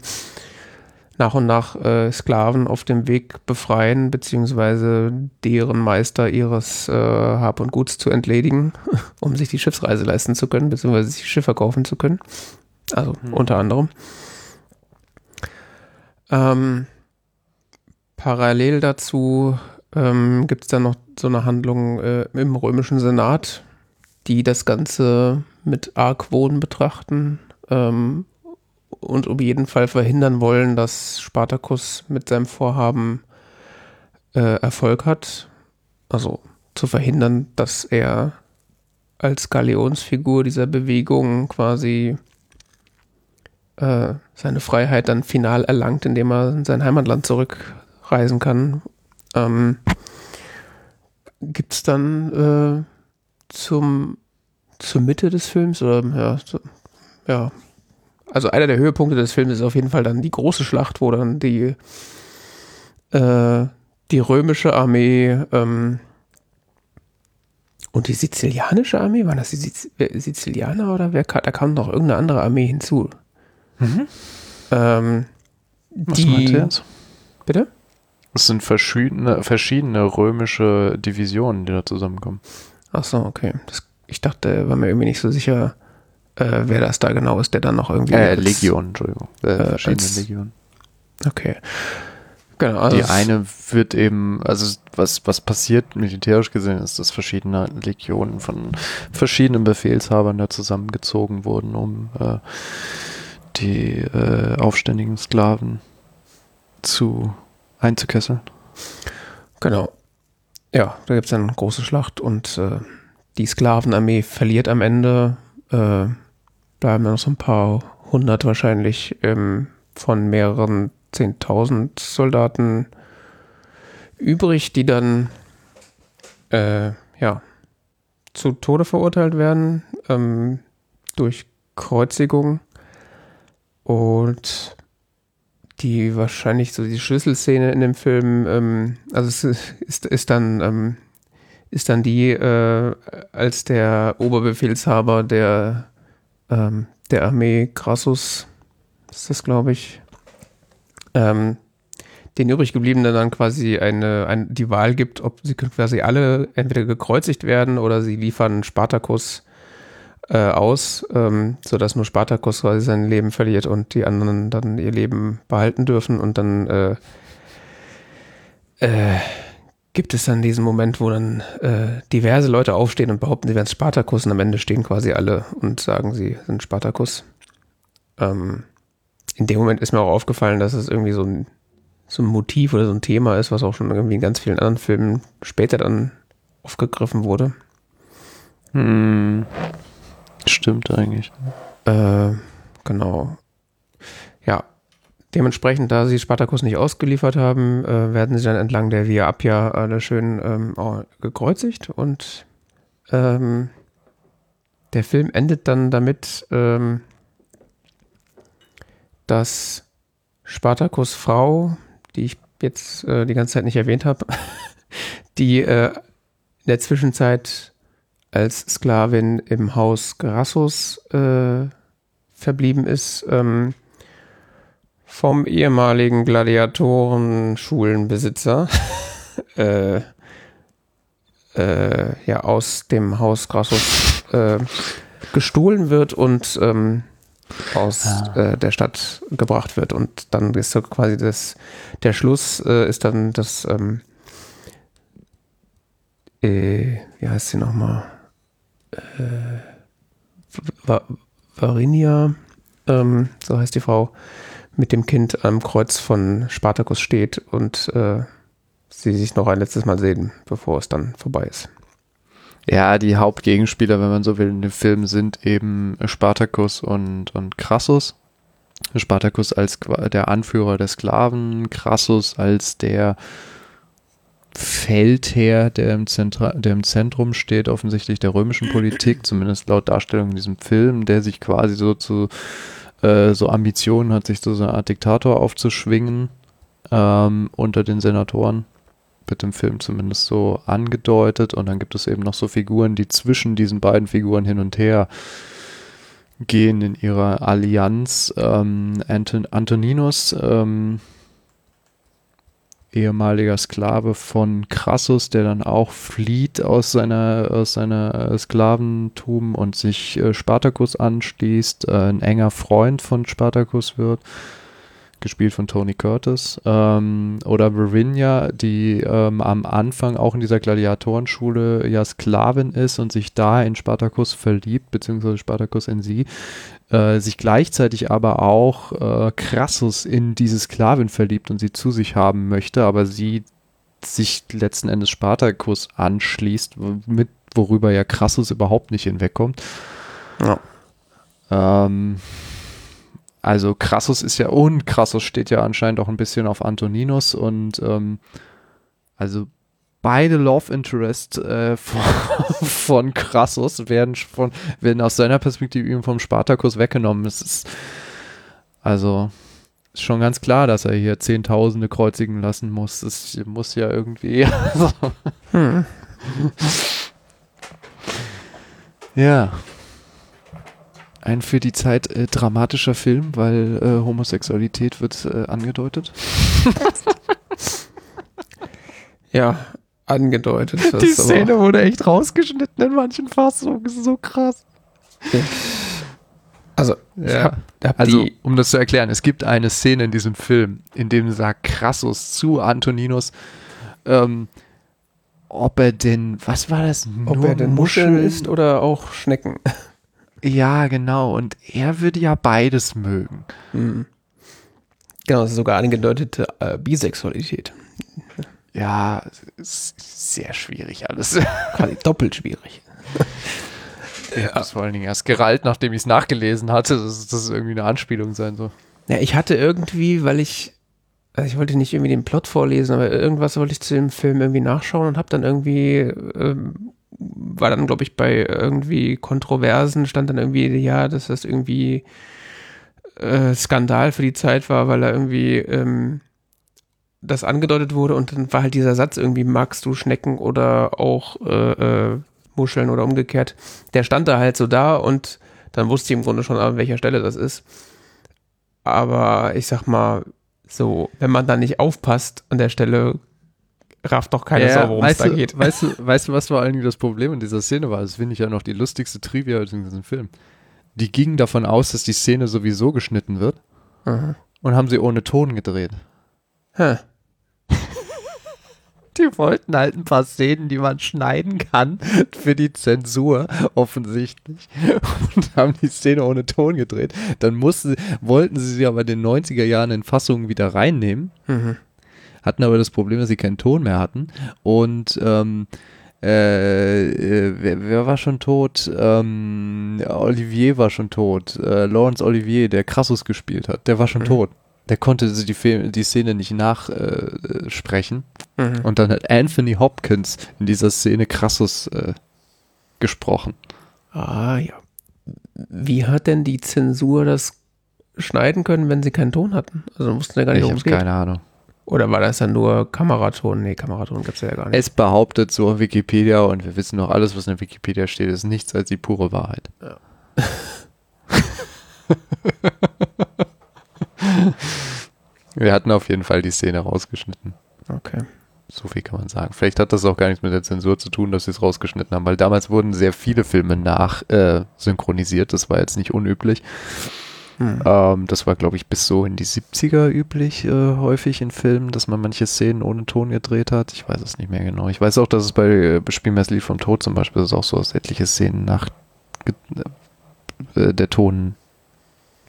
nach und nach äh, Sklaven auf dem Weg befreien, beziehungsweise deren Meister ihres äh, Hab und Guts zu entledigen, *laughs* um sich die Schiffsreise leisten zu können, beziehungsweise sich Schiffe kaufen zu können. Also mhm. unter anderem. Ähm, parallel dazu ähm, gibt es dann noch so eine Handlung äh, im römischen Senat, die das Ganze mit Argwohn betrachten ähm, und um jeden Fall verhindern wollen, dass Spartacus mit seinem Vorhaben äh, Erfolg hat. Also zu verhindern, dass er als Galionsfigur dieser Bewegung quasi äh, seine Freiheit dann final erlangt, indem er in sein Heimatland zurückreist reisen kann. Ähm, Gibt es dann äh, zum, zur Mitte des Films oder ja, so, ja, also einer der Höhepunkte des Films ist auf jeden Fall dann die große Schlacht, wo dann die äh, die römische Armee ähm, und die sizilianische Armee, waren das die Siz Sizilianer oder wer da kam noch irgendeine andere Armee hinzu? Mhm. Ähm, Was die, jetzt? Bitte? Es sind verschiedene, verschiedene römische Divisionen, die da zusammenkommen. Ach so, okay. Das, ich dachte, war mir irgendwie nicht so sicher, äh, wer das da genau ist, der dann noch irgendwie. Äh, Legion, Entschuldigung. Äh, äh verschiedene als, Legionen. Okay. Genau, also die eine wird eben, also was, was passiert militärisch gesehen, ist, dass verschiedene Legionen von verschiedenen Befehlshabern da zusammengezogen wurden, um äh, die äh, aufständigen Sklaven zu einzukesseln. Genau. Ja, da gibt es eine große Schlacht und äh, die Sklavenarmee verliert am Ende. Äh, bleiben noch so ein paar hundert wahrscheinlich ähm, von mehreren 10.000 Soldaten übrig, die dann äh, ja, zu Tode verurteilt werden ähm, durch Kreuzigung. Und die wahrscheinlich so die Schlüsselszene in dem Film, ähm, also es ist, ist dann ähm, ist dann die, äh, als der Oberbefehlshaber der ähm, der Armee Crassus, ist das glaube ich, ähm, den übrig gebliebenen dann quasi eine, eine, die Wahl gibt, ob sie quasi alle entweder gekreuzigt werden oder sie liefern Spartacus äh, aus, ähm, sodass nur Spartacus quasi sein Leben verliert und die anderen dann ihr Leben behalten dürfen und dann äh, äh, gibt es dann diesen Moment, wo dann äh, diverse Leute aufstehen und behaupten, sie wären Spartacus und am Ende stehen quasi alle und sagen, sie sind Spartacus. Ähm, in dem Moment ist mir auch aufgefallen, dass es irgendwie so ein, so ein Motiv oder so ein Thema ist, was auch schon irgendwie in ganz vielen anderen Filmen später dann aufgegriffen wurde. Hm. Stimmt eigentlich. Äh, genau. Ja, dementsprechend, da sie Spartacus nicht ausgeliefert haben, äh, werden sie dann entlang der Via Appia alle schön ähm, gekreuzigt und ähm, der Film endet dann damit, ähm, dass Spartacus Frau, die ich jetzt äh, die ganze Zeit nicht erwähnt habe, *laughs* die äh, in der Zwischenzeit als Sklavin im Haus Grassus äh, verblieben ist, ähm, vom ehemaligen Gladiatoren-Schulenbesitzer *laughs* äh, äh, ja, aus dem Haus Grassus äh, gestohlen wird und ähm, aus ja. äh, der Stadt gebracht wird. Und dann ist so quasi das, der Schluss äh, ist dann das, ähm, äh, wie heißt sie nochmal? Äh, Varinia, ähm, so heißt die Frau, mit dem Kind am Kreuz von Spartacus steht und äh, sie sich noch ein letztes Mal sehen, bevor es dann vorbei ist. Ja, die Hauptgegenspieler, wenn man so will, in dem Film sind eben Spartacus und, und Crassus. Spartacus als der Anführer der Sklaven, Crassus als der Feldherr, der im, Zentra der im Zentrum steht, offensichtlich der römischen *clears throat* Politik, zumindest laut Darstellung in diesem Film, der sich quasi so zu äh, so Ambitionen hat, sich zu so einer Art Diktator aufzuschwingen ähm, unter den Senatoren wird im Film zumindest so angedeutet. Und dann gibt es eben noch so Figuren, die zwischen diesen beiden Figuren hin und her gehen in ihrer Allianz. Ähm, Anton Antoninus, ähm, ehemaliger Sklave von Crassus, der dann auch flieht aus seiner, aus seiner Sklaventum und sich äh, Spartacus anschließt, äh, ein enger Freund von Spartacus wird gespielt von Tony Curtis. Ähm, oder Virginia, die ähm, am Anfang auch in dieser Gladiatorenschule ja Sklavin ist und sich da in Spartacus verliebt, beziehungsweise Spartacus in sie, äh, sich gleichzeitig aber auch äh, Crassus in diese Sklavin verliebt und sie zu sich haben möchte, aber sie sich letzten Endes Spartacus anschließt, mit worüber ja Crassus überhaupt nicht hinwegkommt. Ja. Ähm, also Crassus ist ja, und Crassus steht ja anscheinend auch ein bisschen auf Antoninus und ähm, also beide Love Interest äh, von, *laughs* von Crassus werden, von, werden aus seiner Perspektive ihm vom Spartakus weggenommen. Es ist also ist schon ganz klar, dass er hier Zehntausende kreuzigen lassen muss. Es muss ja irgendwie. *laughs* Also. Hm. ja. Ein für die Zeit äh, dramatischer Film, weil äh, Homosexualität wird äh, angedeutet. *laughs* ja, angedeutet. Die Szene wurde echt rausgeschnitten in manchen Fassungen. Das ist so krass. Also, ja. hab, hab also um das zu erklären, es gibt eine Szene in diesem Film, in dem sagt Crassus zu Antoninus, ähm, ob er denn, was war das? Ob er denn Muscheln isst oder auch Schnecken. *laughs* Ja, genau. Und er würde ja beides mögen. Mhm. Genau, das ist sogar angedeutete äh, Bisexualität. Ja, ist sehr schwierig alles. Quasi doppelt schwierig. *laughs* Ja. Das vor allen Dingen erst gerallt, nachdem ich es nachgelesen hatte, dass das irgendwie eine Anspielung sein soll. Ja, ich hatte irgendwie, weil ich, also ich wollte nicht irgendwie den Plot vorlesen, aber irgendwas wollte ich zu dem Film irgendwie nachschauen und habe dann irgendwie, ähm, war dann glaube ich bei irgendwie Kontroversen, stand dann irgendwie, ja, dass das irgendwie äh, Skandal für die Zeit war, weil er irgendwie ähm, das angedeutet wurde und dann war halt dieser Satz irgendwie, magst du Schnecken oder auch äh, äh, Muscheln oder umgekehrt. Der stand da halt so da und dann wusste ich im Grunde schon, an welcher Stelle das ist. Aber ich sag mal, so, wenn man da nicht aufpasst an der Stelle, rafft doch keine ja, Sau, worum es da geht. Weißt du, *laughs* weißt du, was vor allen Dingen das Problem in dieser Szene war? Das finde ich ja noch die lustigste Trivia in diesem Film. Die gingen davon aus, dass die Szene sowieso geschnitten wird Aha. und haben sie ohne Ton gedreht. Hä. *laughs* Die wollten halt ein paar Szenen, die man schneiden kann, für die Zensur, offensichtlich. Und haben die Szene ohne Ton gedreht. Dann mussten, wollten sie sie aber in den 90er Jahren in Fassungen wieder reinnehmen. Mhm. Hatten aber das Problem, dass sie keinen Ton mehr hatten. Und ähm, äh, äh, wer, wer, war schon tot? Ähm, Olivier war schon tot. Äh, Lawrence Olivier, der Crassus gespielt hat, der war schon mhm. tot der konnte die, Film, die Szene nicht nachsprechen. Äh, mhm. Und dann hat Anthony Hopkins in dieser Szene Crassus äh, gesprochen. Ah ja. Wie hat denn die Zensur das schneiden können, wenn sie keinen Ton hatten? Also mussten ja gar nicht Ich habe keine Ahnung. Oder war das dann nur Kameraton? Nee, Kameraton gibt es ja gar nicht. Es behauptet so Wikipedia und wir wissen noch, alles, was in der Wikipedia steht, ist nichts als die pure Wahrheit. Ja. *laughs* *laughs* *laughs* Wir hatten auf jeden Fall die Szene rausgeschnitten. Okay. So viel kann man sagen. Vielleicht hat das auch gar nichts mit der Zensur zu tun, dass sie es rausgeschnitten haben, weil damals wurden sehr viele Filme nach äh, synchronisiert. Das war jetzt nicht unüblich. Hm. Ähm, das war, glaube ich, bis so in die 70er üblich, äh, häufig in Filmen, dass man manche Szenen ohne Ton gedreht hat. Ich weiß es nicht mehr genau. Ich weiß auch, dass es bei äh, Spielmesslied vom Tod zum Beispiel ist auch so, dass etliche Szenen nach äh, der Ton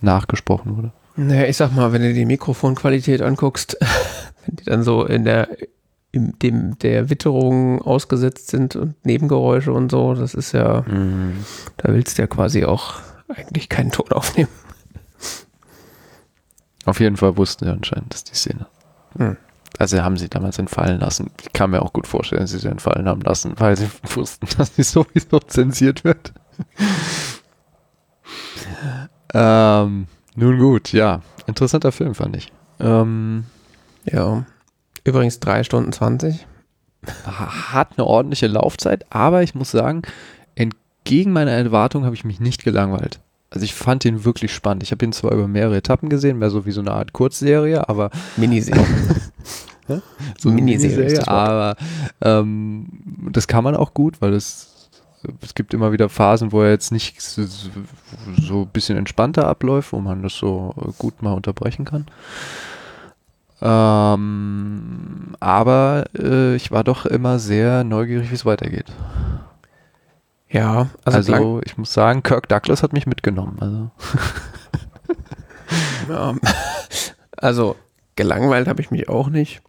nachgesprochen wurde. Naja, ich sag mal, wenn du die Mikrofonqualität anguckst, *laughs* wenn die dann so in der in dem der Witterung ausgesetzt sind und Nebengeräusche und so, das ist ja, mhm. da willst du ja quasi auch eigentlich keinen Ton aufnehmen. Auf jeden Fall wussten sie anscheinend, dass die Szene. Mhm. Also haben sie damals entfallen lassen. Ich kann mir auch gut vorstellen, dass sie sie entfallen haben lassen, weil sie *laughs* wussten, dass sie sowieso *laughs* zensiert wird. ähm, nun gut, ja. Interessanter Film, fand ich. Ähm, ja. Übrigens 3 Stunden 20. Hat eine ordentliche Laufzeit, aber ich muss sagen, entgegen meiner Erwartung habe ich mich nicht gelangweilt. Also ich fand ihn wirklich spannend. Ich habe ihn zwar über mehrere Etappen gesehen, mehr so wie so eine Art Kurzserie, aber Miniserie. *laughs* so Miniserie, Miniserie aber ähm, das kann man auch gut, weil es es gibt immer wieder Phasen, wo er jetzt nicht so, so ein bisschen entspannter abläuft, wo man das so gut mal unterbrechen kann. Ähm, aber äh, ich war doch immer sehr neugierig, wie es weitergeht. Ja, also, also ich muss sagen, Kirk Douglas hat mich mitgenommen. Also, *laughs* ja, also gelangweilt habe ich mich auch nicht.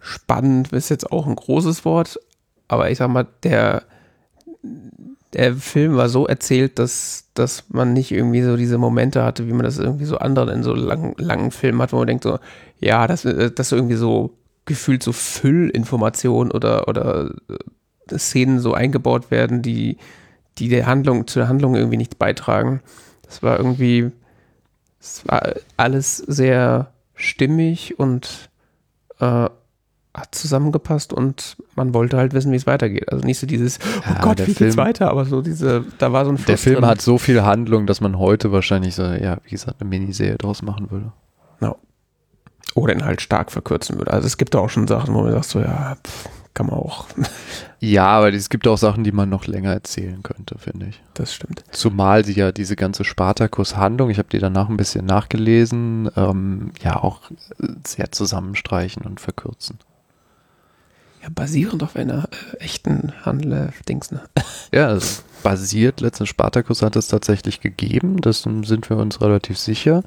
Spannend ist jetzt auch ein großes Wort, aber ich sag mal, der der Film war so erzählt, dass, dass man nicht irgendwie so diese Momente hatte, wie man das irgendwie so anderen in so lang, langen Filmen hat, wo man denkt so, ja, das, äh, das irgendwie so gefühlt so Füllinformationen oder, oder äh, Szenen so eingebaut werden, die, die der Handlung, zur Handlung irgendwie nichts beitragen. Das war irgendwie, es war alles sehr stimmig und äh, hat zusammengepasst und man wollte halt wissen, wie es weitergeht. Also nicht so dieses, oh Ja, Gott, wie Film- geht's weiter, aber so diese, da war so ein Fluss Der Film drin. hat so viel Handlung, dass man heute wahrscheinlich so, ja, wie gesagt, eine Miniserie draus machen würde. Oder ihn halt stark verkürzen würde. Also es gibt da auch schon Sachen, wo man sagt so, ja, pff, kann man auch. *laughs* Ja, aber es gibt auch Sachen, die man noch länger erzählen könnte, finde ich. Das stimmt. Zumal sie ja diese ganze Spartakus-Handlung, ich habe die danach ein bisschen nachgelesen, ähm, ja auch äh, sehr zusammenstreichen und verkürzen. Basierend auf einer äh, echten Handel-Dings, ne? *laughs* Ja, es basiert, letztens Spartacus hat es tatsächlich gegeben, das sind wir uns relativ sicher.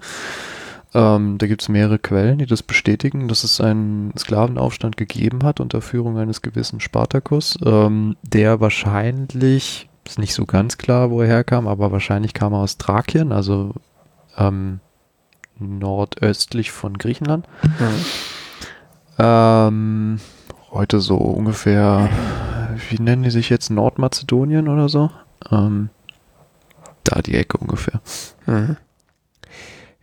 Ähm, da gibt es mehrere Quellen, die das bestätigen, dass es einen Sklavenaufstand gegeben hat unter Führung eines gewissen Spartacus, ähm, der wahrscheinlich, ist nicht so ganz klar, wo er herkam, aber wahrscheinlich kam er aus Thrakien, also ähm, nordöstlich von Griechenland. Ähm, heute so ungefähr, wie nennen die sich jetzt, Nordmazedonien oder so? Ähm, da die Ecke ungefähr. Mhm.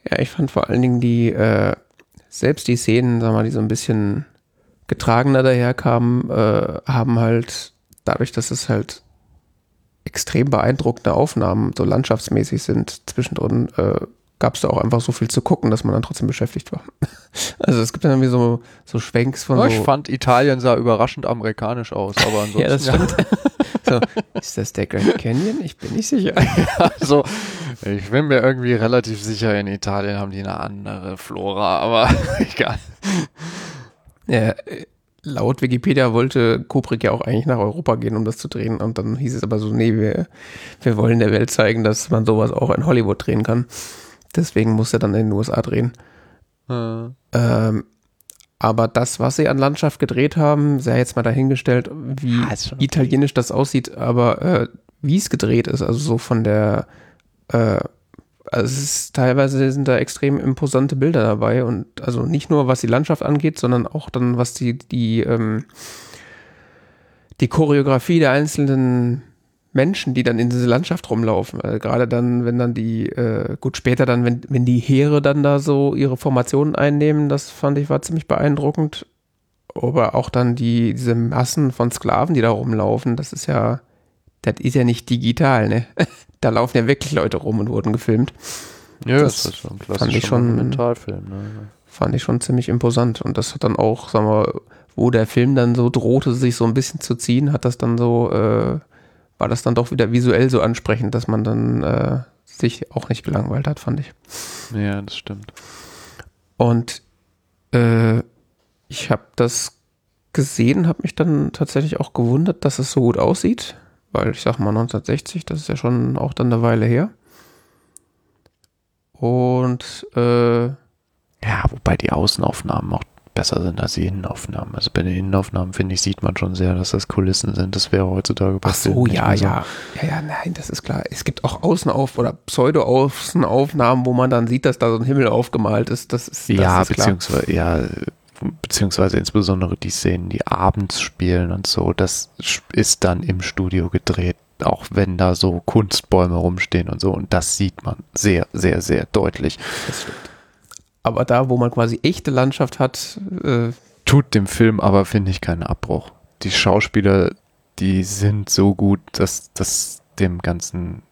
Ja, ich fand vor allen Dingen die, äh, selbst die Szenen, sag mal, die so ein bisschen getragener daherkamen, äh, haben halt, dadurch, dass es halt extrem beeindruckende Aufnahmen so landschaftsmäßig sind, zwischendrin äh, gab es da auch einfach so viel zu gucken, dass man dann trotzdem beschäftigt war. *laughs* Also es gibt dann irgendwie so, so Schwenks von Oh, so, ich fand Italien sah überraschend amerikanisch aus, aber ansonsten. *laughs* ja, das stimmt. *laughs* so, ist das der Grand Canyon? Ich bin nicht sicher. Also, ich bin mir irgendwie relativ sicher, in Italien haben die eine andere Flora, aber egal. Ja, äh, laut Wikipedia wollte Kubrick ja auch eigentlich nach Europa gehen, um das zu drehen. Und dann hieß es aber so, nee, wir, wir wollen der Welt zeigen, dass man sowas auch in Hollywood drehen kann. Deswegen muss er dann in den USA drehen. Äh, Ähm, aber das, was sie an Landschaft gedreht haben, sei jetzt mal dahingestellt, wie Ah, okay. italienisch das aussieht, aber äh, wie es gedreht ist, also so von der, äh, also es ist teilweise sind da extrem imposante Bilder dabei und also nicht nur was die Landschaft angeht, sondern auch dann was die die ähm, die Choreografie der einzelnen Menschen, die dann in diese Landschaft rumlaufen. Also gerade dann, wenn dann die, äh, gut später dann, wenn, wenn die Heere dann da so ihre Formationen einnehmen, das fand ich war ziemlich beeindruckend. Aber auch dann die, diese Massen von Sklaven, die da rumlaufen, das ist ja, das ist ja nicht digital, ne? *laughs* Da laufen ja wirklich Leute rum und wurden gefilmt. ja, Das das, ist schon ein fand ich schon- Dokumentarfilm. Ne? Fand ich schon ziemlich imposant. Und das hat dann auch, sagen wir, wo der Film dann so drohte, sich so ein bisschen zu ziehen, hat das dann so, äh, war das dann doch wieder visuell so ansprechend, dass man dann äh, sich auch nicht gelangweilt hat, fand ich. Ja, das stimmt. Und äh, ich habe das gesehen, habe mich dann tatsächlich auch gewundert, dass es so gut aussieht, weil ich sag mal 1960, das ist ja schon auch dann eine Weile her. Und äh, Ja, wobei die Außenaufnahmen auch besser sind als die Innenaufnahmen. Also bei den Innenaufnahmen, finde ich, sieht man schon sehr, dass das Kulissen sind. Das wäre heutzutage Ach so, ja, so. ja. Ja, ja, nein, das ist klar. Es gibt auch Außenauf- oder Pseudo-Außenaufnahmen, wo man dann sieht, dass da so ein Himmel aufgemalt ist. Das ist, das ja, ist klar. beziehungsweise, ja, beziehungsweise insbesondere die Szenen, die abends spielen und so, das ist dann im Studio gedreht, auch wenn da so Kunstbäume rumstehen und so. Und das sieht man sehr, sehr, sehr deutlich. Das stimmt. Aber da, wo man quasi echte Landschaft hat, äh, Tut dem Film aber, finde ich, keinen Abbruch. Die Schauspieler, die sind so gut, dass das dem Ganzen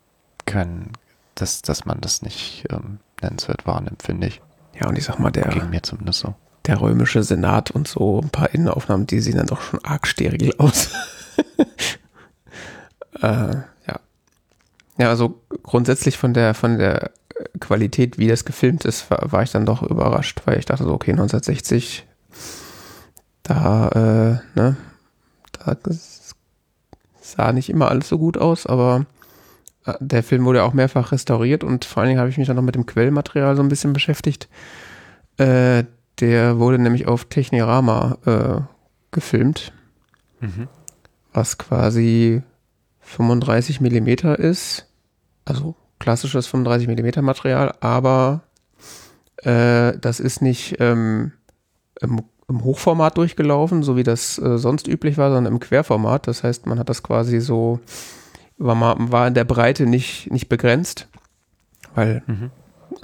kein, dass, dass man das nicht ähm, nennenswert wahrnimmt, finde ich. ja, und ich sag mal, der, Ging mir zumindest so. der römische Senat und so ein paar Innenaufnahmen, die sehen dann doch schon arg steril aus. *laughs* äh, ja. Ja, also grundsätzlich von der, von der Qualität, wie das gefilmt ist, war, war ich dann doch überrascht, weil ich dachte so, okay, 1960, da, äh, ne, da sah nicht immer alles so gut aus, aber äh, der Film wurde auch mehrfach restauriert und vor allen Dingen habe ich mich dann noch mit dem Quellmaterial so ein bisschen beschäftigt. Äh, der wurde nämlich auf Technirama äh, gefilmt, Mhm. was quasi 35 Millimeter ist, also klassisches 35 Millimeter Material, aber äh, das ist nicht ähm, im, im, Hochformat durchgelaufen, so wie das äh, sonst üblich war, sondern im Querformat. Das heißt, man hat das quasi so, war, war in der Breite nicht, nicht begrenzt, weil, mhm.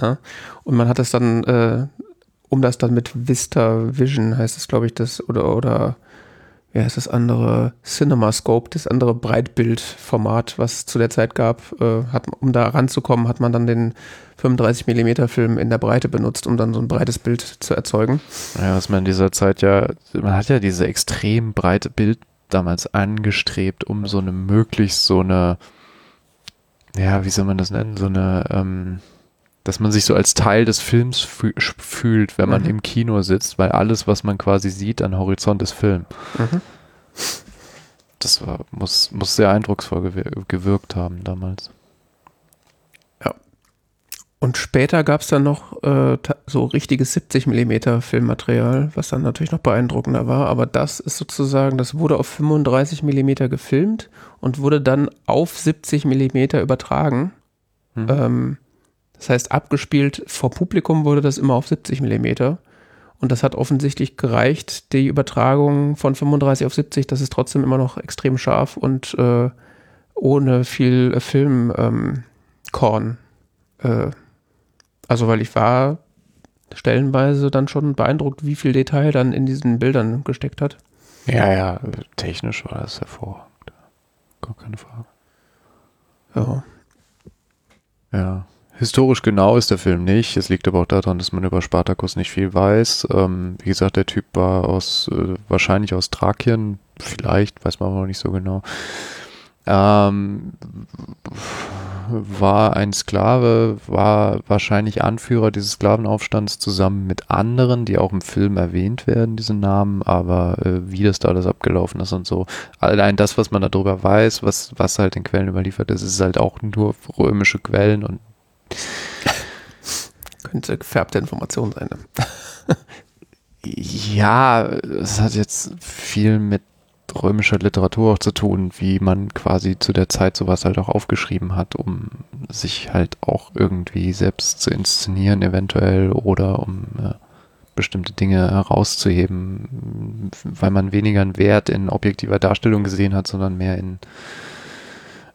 ja, und man hat das dann, äh, um das dann mit Vista Vision heißt es, glaube ich, das, oder, oder ja, ist das andere CinemaScope, das andere Breitbildformat, was es zu der Zeit gab. Äh, hat, um da ranzukommen, hat man dann den 35 mm Film in der Breite benutzt, um dann so ein breites Bild zu erzeugen. Ja, was man in dieser Zeit ja, man hat ja diese extrem breite Bild damals angestrebt, um so eine möglichst so eine, ja, wie soll man das nennen, so eine, ähm, dass man sich so als Teil des Films fühlt, wenn man mhm. im Kino sitzt, weil alles, was man quasi sieht an Horizont, ist Film. Mhm. Das war, muss, muss sehr eindrucksvoll gewirkt haben damals. Ja. Und später gab es dann noch äh, so richtiges 70 mm Filmmaterial, was dann natürlich noch beeindruckender war. Aber das ist sozusagen, das wurde auf 35 mm gefilmt und wurde dann auf 70 mm übertragen. Mhm. Ähm, das heißt, abgespielt vor Publikum wurde das immer auf 70 mm. Und das hat offensichtlich gereicht, die Übertragung von 35 auf 70, das ist trotzdem immer noch extrem scharf und äh, ohne viel äh, Filmkorn. Ähm, äh, also, weil ich war stellenweise dann schon beeindruckt, wie viel Detail dann in diesen Bildern gesteckt hat. Ja, ja, technisch war das hervorragend. Gar keine Frage. Ja. Ja. Historisch genau ist der Film nicht. Es liegt aber auch daran, dass man über Spartacus nicht viel weiß. Ähm, wie gesagt, der Typ war aus, äh, wahrscheinlich aus Thrakien. Vielleicht, weiß man aber noch nicht so genau. Ähm, war ein Sklave, war wahrscheinlich Anführer dieses Sklavenaufstands zusammen mit anderen, die auch im Film erwähnt werden, diese Namen, aber äh, wie das da alles abgelaufen ist und so. Allein das, was man darüber weiß, was, was halt in Quellen überliefert ist, ist halt auch nur römische Quellen und *laughs* könnte gefärbte Information sein. Ne? *laughs* ja, es hat jetzt viel mit römischer Literatur auch zu tun, wie man quasi zu der Zeit sowas halt auch aufgeschrieben hat, um sich halt auch irgendwie selbst zu inszenieren eventuell oder um äh, bestimmte Dinge herauszuheben, weil man weniger einen Wert in objektiver Darstellung gesehen hat, sondern mehr in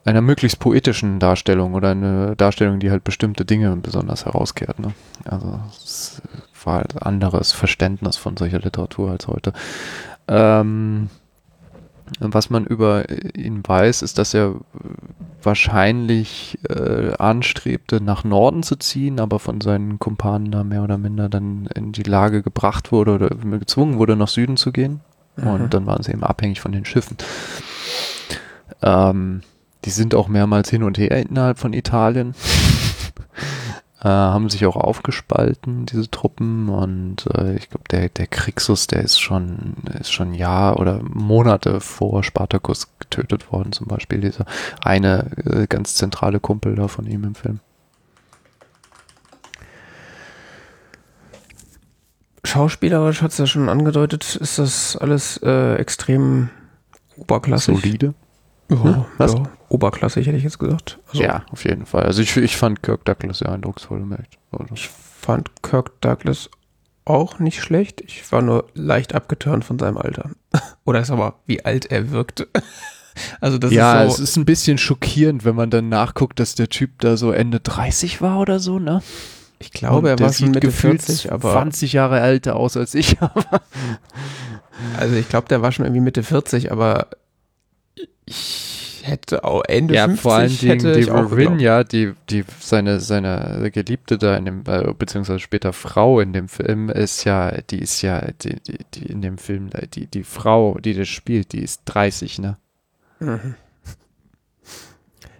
einer möglichst poetischen Darstellung oder eine Darstellung, die halt bestimmte Dinge besonders herauskehrt. Ne? Also es war halt anderes Verständnis von solcher Literatur als heute. Ähm, was man über ihn weiß, ist, dass er wahrscheinlich äh, anstrebte, nach Norden zu ziehen, aber von seinen Kumpanen da mehr oder minder dann in die Lage gebracht wurde oder gezwungen wurde, nach Süden zu gehen. Mhm. Und dann waren sie eben abhängig von den Schiffen. Ähm, die sind auch mehrmals hin und her innerhalb von Italien. *laughs* äh, haben sich auch aufgespalten, diese Truppen. Und äh, ich glaube, der, der Krixus, der ist schon, ist schon Jahr oder Monate vor Spartacus getötet worden, zum Beispiel. Dieser eine äh, ganz zentrale Kumpel da von ihm im Film. Schauspielerisch hat es ja schon angedeutet, ist das alles äh, extrem oberklassig. Solide. Ja, hm? Was? Ja, oberklassig hätte ich jetzt gesagt. Also, ja, auf jeden Fall. Also ich, ich fand Kirk Douglas sehr eindrucksvoll. Also. Ich fand Kirk Douglas auch nicht schlecht. Ich war nur leicht abgeturnt von seinem Alter. *laughs* Oder ist aber, wie alt er wirkte. *laughs* Also das ja, ist so, es ist ein bisschen schockierend, wenn man dann nachguckt, dass der Typ da so Ende 30 war oder so, ne? Ich glaube, Und er war schon Mitte 40, aber 20 Jahre älter aus als ich. *laughs* also ich glaube, der war schon irgendwie Mitte 40, aber ich hätte auch Ende ja, 50 vor allen Dingen die Ravinia, die, die seine, seine Geliebte da in dem, äh, beziehungsweise später Frau in dem Film ist ja, die ist ja, die, die, die in dem Film, die, die Frau, die das spielt, die ist 30, ne? Mhm.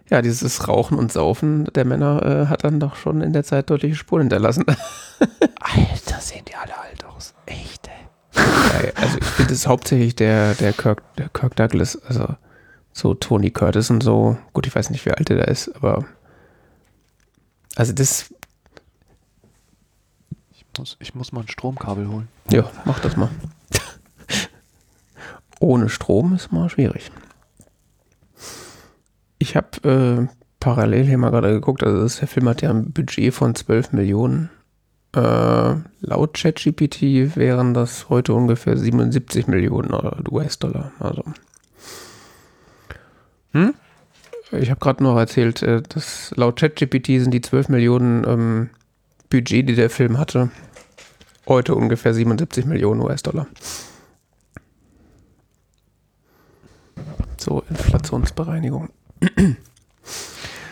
Ja, dieses Rauchen und Saufen der Männer äh, hat dann doch schon in der Zeit deutliche Spuren hinterlassen. *laughs* Alter, sehen die alle alt aus. Echt, ey. Ja, also ich finde es hauptsächlich der, der Kirk, der Kirk Douglas, also so Tony Curtis und so. Gut, ich weiß nicht, wie alt er da ist, aber also das. Ich muss, ich muss mal ein Stromkabel holen. Ja, mach das mal. *laughs* Ohne Strom ist mal schwierig. ich habe äh, parallel hier mal gerade geguckt, also der Film hat ja ein Budget von 12 Millionen. Äh, laut ChatGPT wären das heute ungefähr 77 Millionen US-Dollar. Also. Hm? Ich habe gerade noch erzählt, äh, dass laut ChatGPT sind die 12 Millionen ähm, Budget, die der Film hatte, heute ungefähr 77 Millionen US-Dollar. So, Inflationsbereinigung.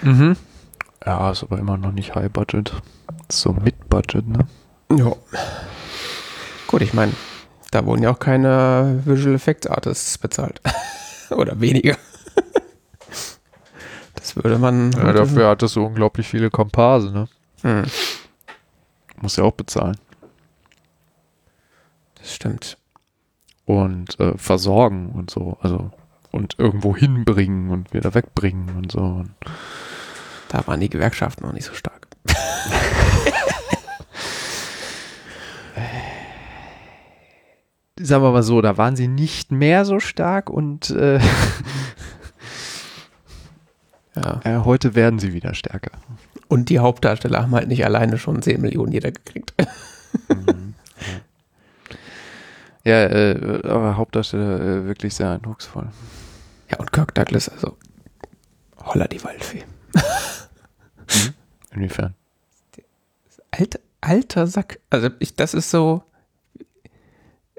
mhm. Ja, ist aber immer noch nicht High Budget. So mit Budget, ne? Ja. Gut, ich meine, da wurden ja auch keine Visual Effects Artists bezahlt. *laughs* Oder weniger. Das würde man. Ja, dafür hat es so unglaublich viele Komparse, ne? Hm. Muss ja auch bezahlen. Das stimmt. Und äh, versorgen und so. Also und irgendwo hinbringen und wieder wegbringen und so. Da waren die Gewerkschaften noch nicht so stark. *laughs* Sagen wir mal so, da waren sie nicht mehr so stark und äh, *laughs* ja. äh, heute werden sie wieder stärker. Und die Hauptdarsteller haben halt nicht alleine schon 10 Millionen jeder gekriegt. mhm. Ja, äh, aber Hauptdarsteller äh, wirklich sehr eindrucksvoll. Ja, und Kirk Douglas, also holla die Waldfee. Mhm. Inwiefern? Alter, alter Sack. Also ich, das ist so,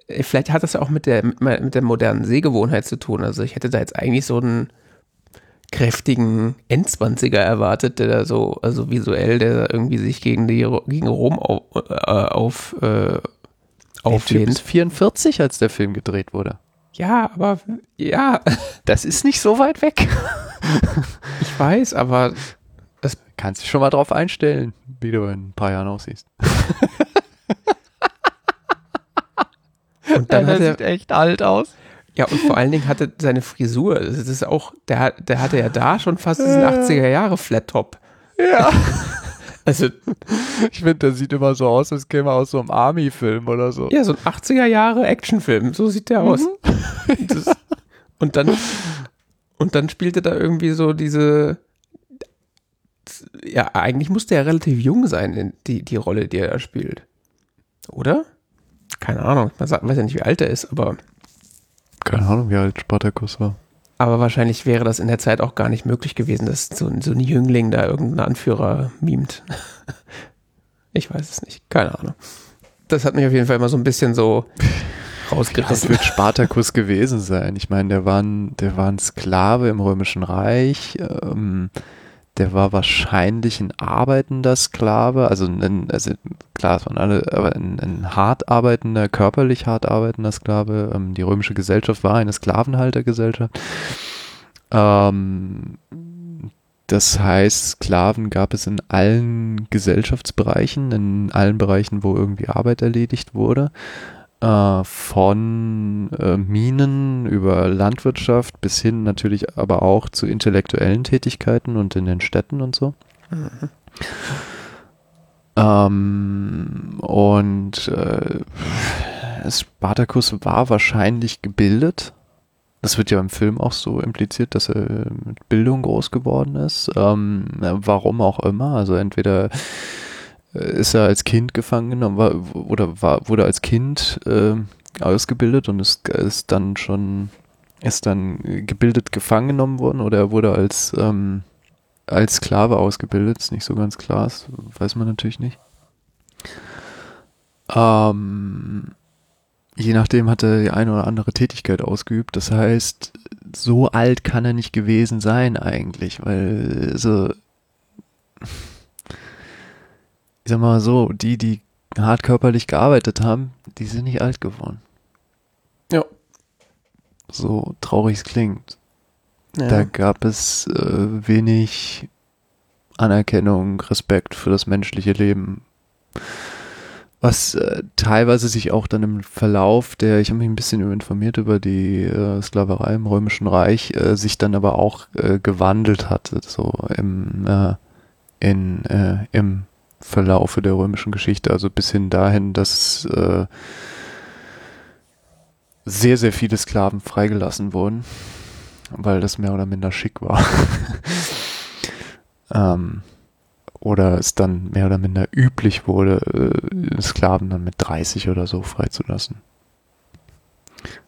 vielleicht hat das ja auch mit der, mit der modernen Sehgewohnheit zu tun. Also ich hätte da jetzt eigentlich so einen kräftigen Endzwanziger erwartet, der da so, also visuell, der irgendwie sich gegen die gegen Rom auf, äh, auf äh, auflehnt. 44, als der Film gedreht wurde. Ja, aber ja. Das ist nicht so weit weg. *laughs* ich weiß, aber das kannst du schon mal drauf einstellen, wie du in ein paar Jahren aussiehst. Und dann ja, *laughs* hat er, sieht echt alt aus. Ja, und vor allen Dingen hatte seine Frisur, das ist auch, der, der hatte ja da schon fast diesen 80er Jahre Flat Top. Ja. *laughs* Also, ich finde, der sieht immer so aus, als käme er aus so einem Army-Film oder so. Ja, so ein 80er Jahre Actionfilm, so sieht der aus. Mhm. Das, und dann und dann spielt er da irgendwie so diese ja, eigentlich musste er relativ jung sein, in die, die Rolle, die er da spielt. Oder? Keine Ahnung. Man weiß ja nicht, wie alt er ist, aber. Keine Ahnung, wie alt Spartacus war. Aber wahrscheinlich wäre das in der Zeit auch gar nicht möglich gewesen, dass so, so ein Jüngling da irgendeinen Anführer mimt. *laughs* ich weiß es nicht. Keine Ahnung. Das hat mich auf jeden Fall immer so ein bisschen so *laughs* rausgerissen. Das wird Spartacus gewesen sein. Ich meine, der war ein, der war ein Sklave im Römischen Reich. Ähm, der war wahrscheinlich ein arbeitender Sklave, also, ein, also klar, es waren alle, aber ein, ein, hart arbeitender, körperlich hart arbeitender Sklave. Ähm, die römische Gesellschaft war eine Sklavenhaltergesellschaft. Ähm, das heißt, Sklaven gab es in allen Gesellschaftsbereichen, in allen Bereichen, wo irgendwie Arbeit erledigt wurde äh, von äh, Minen über Landwirtschaft bis hin natürlich aber auch zu intellektuellen Tätigkeiten und in den Städten und so. Mhm. Ähm, und äh, Spartacus war wahrscheinlich gebildet. Das wird ja im Film auch so impliziert, dass er mit Bildung groß geworden ist. Ähm, warum auch immer. Also entweder ist er als Kind gefangen genommen war, oder war, wurde als Kind äh, ausgebildet und ist, ist dann schon ist dann gebildet gefangen genommen worden oder er wurde als ähm, als Sklave ausgebildet, ist nicht so ganz klar, das weiß man natürlich nicht. Ähm, je nachdem hat er die eine oder andere Tätigkeit ausgeübt. Das heißt, so alt kann er nicht gewesen sein eigentlich, weil so ich sag mal so, die, die hart körperlich gearbeitet haben, die sind nicht alt geworden. Ja. So traurig es klingt. Ja. Da gab es äh, wenig Anerkennung, Respekt für das menschliche Leben. Was äh, teilweise sich auch dann im Verlauf der, ich habe mich ein bisschen informiert über die äh, Sklaverei im Römischen Reich, äh, sich dann aber auch äh, gewandelt hat, so im, äh, in, im Verlaufe der römischen Geschichte, also bis hin dahin, dass äh, sehr, sehr viele Sklaven freigelassen wurden. weil das mehr oder minder schick war. *laughs* ähm, oder es dann mehr oder minder üblich wurde, äh, Sklaven dann mit 30 oder so freizulassen.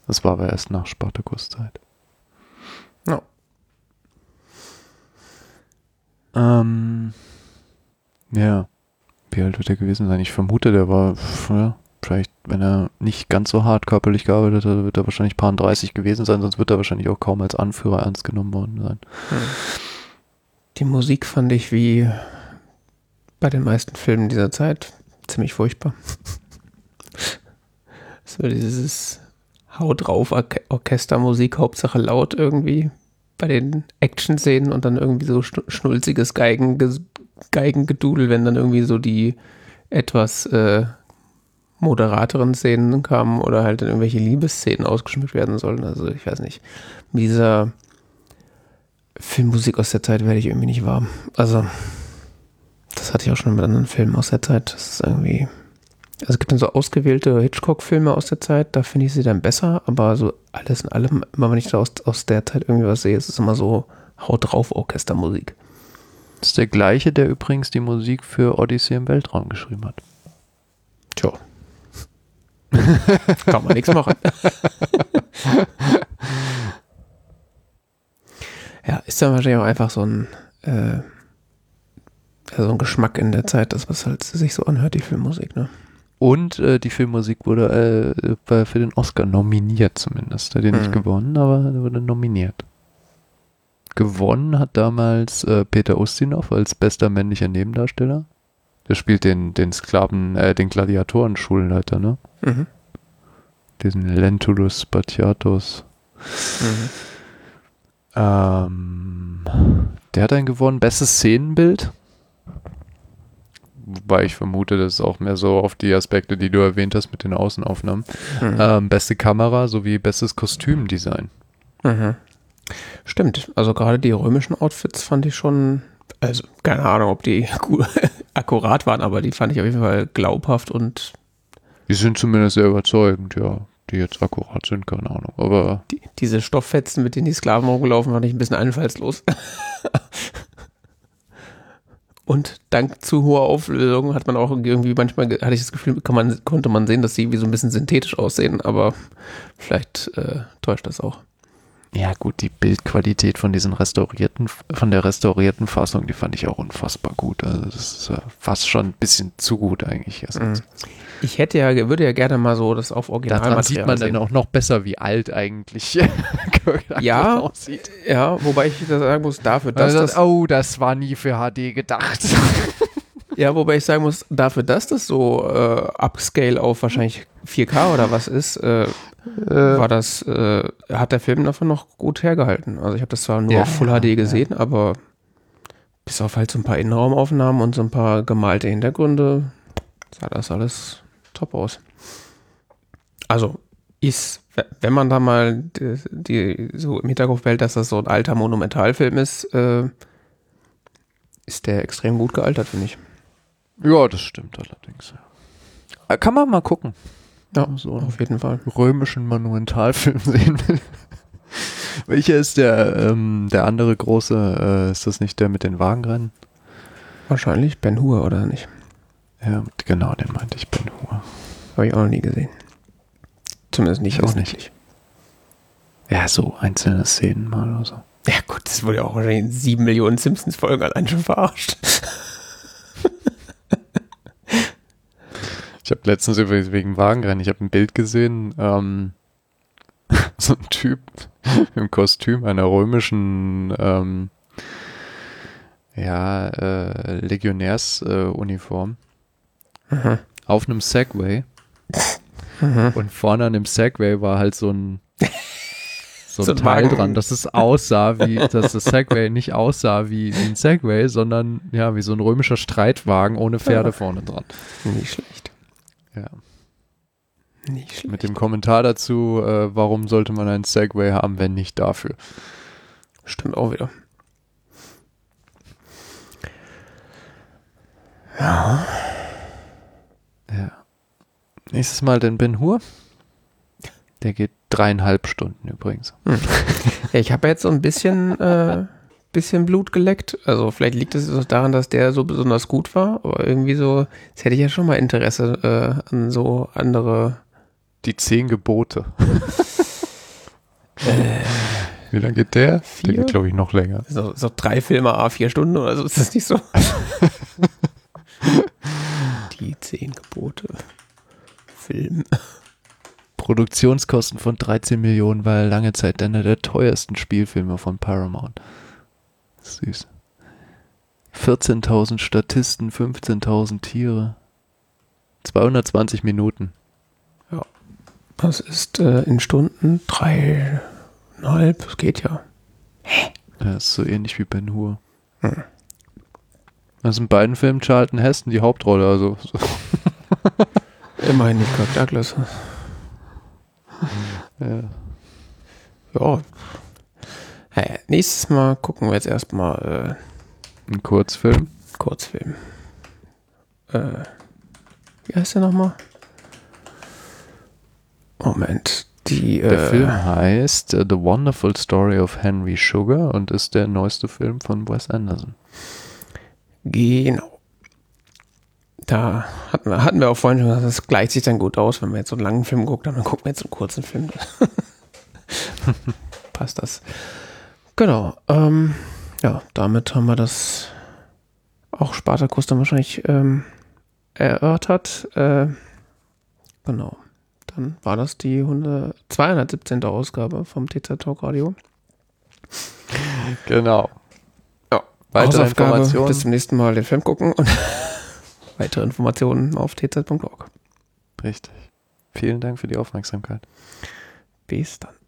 Das war aber erst nach Spartakuszeit. Ja. Ähm, ja. Wie alt wird er gewesen sein? Ich vermute, der war, ja, vielleicht, wenn er nicht ganz so hart körperlich gearbeitet hat, wird er wahrscheinlich paar 30 gewesen sein, sonst wird er wahrscheinlich auch kaum als Anführer ernst genommen worden sein. Die Musik fand ich wie bei den meisten Filmen dieser Zeit ziemlich furchtbar. *laughs* So dieses Hau drauf Orche- Orchestermusik, Hauptsache laut irgendwie bei den Action-Szenen und dann irgendwie so schn- schnulziges Geigen, Geigengedudel, wenn dann irgendwie so die etwas äh, moderateren Szenen kamen oder halt dann irgendwelche Liebesszenen ausgeschmückt werden sollen. Also ich weiß nicht. Mit dieser Filmmusik aus der Zeit werde ich irgendwie nicht warm. Also das hatte ich auch schon mit anderen Filmen aus der Zeit. Das ist irgendwie. Also es gibt dann so ausgewählte Hitchcock-Filme aus der Zeit, da finde ich sie dann besser, aber so alles in allem, immer wenn ich da aus, aus der Zeit irgendwie was sehe, ist es immer so Haut drauf Orchestermusik. Das ist der gleiche, der übrigens die Musik für Odyssey im Weltraum geschrieben hat. Tja. *laughs* Kann man nichts machen. *laughs* ja, ist dann wahrscheinlich auch einfach so ein, äh, ja, so ein Geschmack in der Zeit, das was halt sich so anhört, die Filmmusik, ne? Und äh, die Filmmusik wurde äh, bei- für den Oscar nominiert zumindest. Hat nicht Mhm. gewonnen, aber er wurde nominiert. Gewonnen hat damals äh, Peter Ustinov als bester männlicher Nebendarsteller. Der spielt den, den Sklaven, äh, den Gladiatoren-Schulleiter, ne? Mhm. Diesen Lentulus Batiatus. Mhm. Ähm, der hat einen gewonnen. Bestes Szenenbild. Wobei ich vermute, das ist auch mehr so auf die Aspekte, die du erwähnt hast mit den Außenaufnahmen. Mhm. Ähm, beste Kamera sowie bestes Kostümdesign. Mhm. Stimmt, also gerade die römischen Outfits fand ich schon, also keine Ahnung, ob die *laughs* akkurat waren, aber die fand ich auf jeden Fall glaubhaft und Die sind zumindest sehr überzeugend, ja. Die jetzt akkurat sind, keine Ahnung. Aber die, diese Stofffetzen, mit denen die Sklaven rumgelaufen, fand ich ein bisschen einfallslos. *laughs* Und dank zu hoher Auflösung hat man auch irgendwie manchmal, hatte ich das Gefühl, man, konnte man sehen, dass sie wie so ein bisschen synthetisch aussehen, aber vielleicht äh, täuscht das auch. Ja gut, die Bildqualität von diesen restaurierten, von der restaurierten Fassung, die fand ich auch unfassbar gut. Also das ist fast schon ein bisschen zu gut eigentlich. Also, Mhm. Ich hätte ja, würde ja gerne mal so das auf Originalmaterial Daran sieht man sehen. dann auch noch besser, wie alt eigentlich *laughs* Ja. aussieht. Ja, wobei ich da sagen muss, dafür, dass Also, das, oh, das war nie für HD gedacht. *laughs* ja, wobei ich sagen muss, dafür, dass das so äh, upscale auf wahrscheinlich 4K oder was ist, äh, war das, äh, hat der Film davon noch gut hergehalten. Also ich habe das zwar nur Ja, auf Full HD gesehen, aber bis auf halt so ein paar Innenraumaufnahmen und so ein paar gemalte Hintergründe sah das alles top aus. Also ist, wenn man da mal die, die so im Hinterkopf behält, dass das so ein alter Monumentalfilm ist, äh, ist der extrem gut gealtert, finde ich. ja, das stimmt allerdings. Ja. Äh, Kann man mal gucken. Ja, so auf jeden Fall. römischen Monumentalfilm *laughs* sehen will. Welcher ist der, ähm, der andere große, äh, ist das nicht der mit den Wagenrennen? Wahrscheinlich Ben Hur oder nicht? Ja, genau, den meinte ich, Ben Hur. Habe ich auch noch nie gesehen. Zumindest nicht Ich auch öffentlich. Ja, so einzelne Szenen mal oder so. Ja gut, das wurde ja auch wahrscheinlich in sieben Millionen Simpsons-Folgen allein schon verarscht. Ich habe letztens übrigens wegen Wagenrennen, ich habe ein Bild gesehen, ähm, *laughs* so ein Typ *laughs* im Kostüm einer römischen, ähm, ja, äh, Legionärsuniform äh, Mhm. auf einem Segway. Mhm. Und vorne an dem Segway war halt so ein *laughs* so So ein Teil Wagen. dran, dass es aussah wie, dass das Segway nicht aussah wie, ein Segway, sondern ja, wie so ein römischer Streitwagen ohne Pferde vorne dran. Nicht schlecht. Ja. Nicht schlecht. Mit dem Kommentar dazu, äh, warum sollte man einen Segway haben, wenn nicht dafür? Stimmt auch wieder. Ja. Ja. Nächstes Mal den Ben Hur. Der geht dreieinhalb Stunden übrigens. Ja, *laughs* ich habe jetzt so ein bisschen, äh, bisschen Blut geleckt. Also vielleicht liegt es auch daran, dass der so besonders gut war, aber irgendwie so, jetzt hätte ich ja schon mal Interesse äh, an so andere. Die zehn Gebote. Wie lange geht der? Der Vier? geht, glaube ich, noch länger. So, so drei Filme, a vier Stunden oder so, ist das nicht so? *laughs* Die zehn Gebote. Film. Produktionskosten von 13 Millionen war lange Zeit einer der teuersten Spielfilme von Paramount. Süß. 14.000 Statisten, 15.000 Tiere. 220 Minuten. Das ist äh, in Stunden dreieinhalb, das geht ja. Ja, ist so ähnlich wie Ben Hur. Hm. Also in beiden Filmen Charlton Heston die Hauptrolle, also so. Immerhin nicht Kirk Douglas. ja. Ja. Hey, nächstes Mal gucken wir jetzt erstmal äh, Ein Kurzfilm. Kurzfilm. Äh, wie heißt der nochmal? Moment. Die, Der äh, Film heißt äh, The Wonderful Story of Henry Sugar und ist der neueste Film von Wes Anderson. Genau. Da hatten wir, hatten wir auch vorhin schon gesagt, das gleicht sich dann gut aus, wenn wir jetzt so einen langen Film guckt, dann gucken wir jetzt einen kurzen Film. *laughs* Passt das. Genau. Ähm, ja, damit haben wir das auch Spartakus dann wahrscheinlich ähm, erörtert. Äh, genau. Dann war das die 100, 217. Ausgabe vom TZ Talk Radio. Genau. Ja. Weitere Informationen? Bis zum nächsten Mal den Film gucken und *laughs* weitere Informationen auf tz.org. Richtig. Vielen Dank für die Aufmerksamkeit. Bis dann.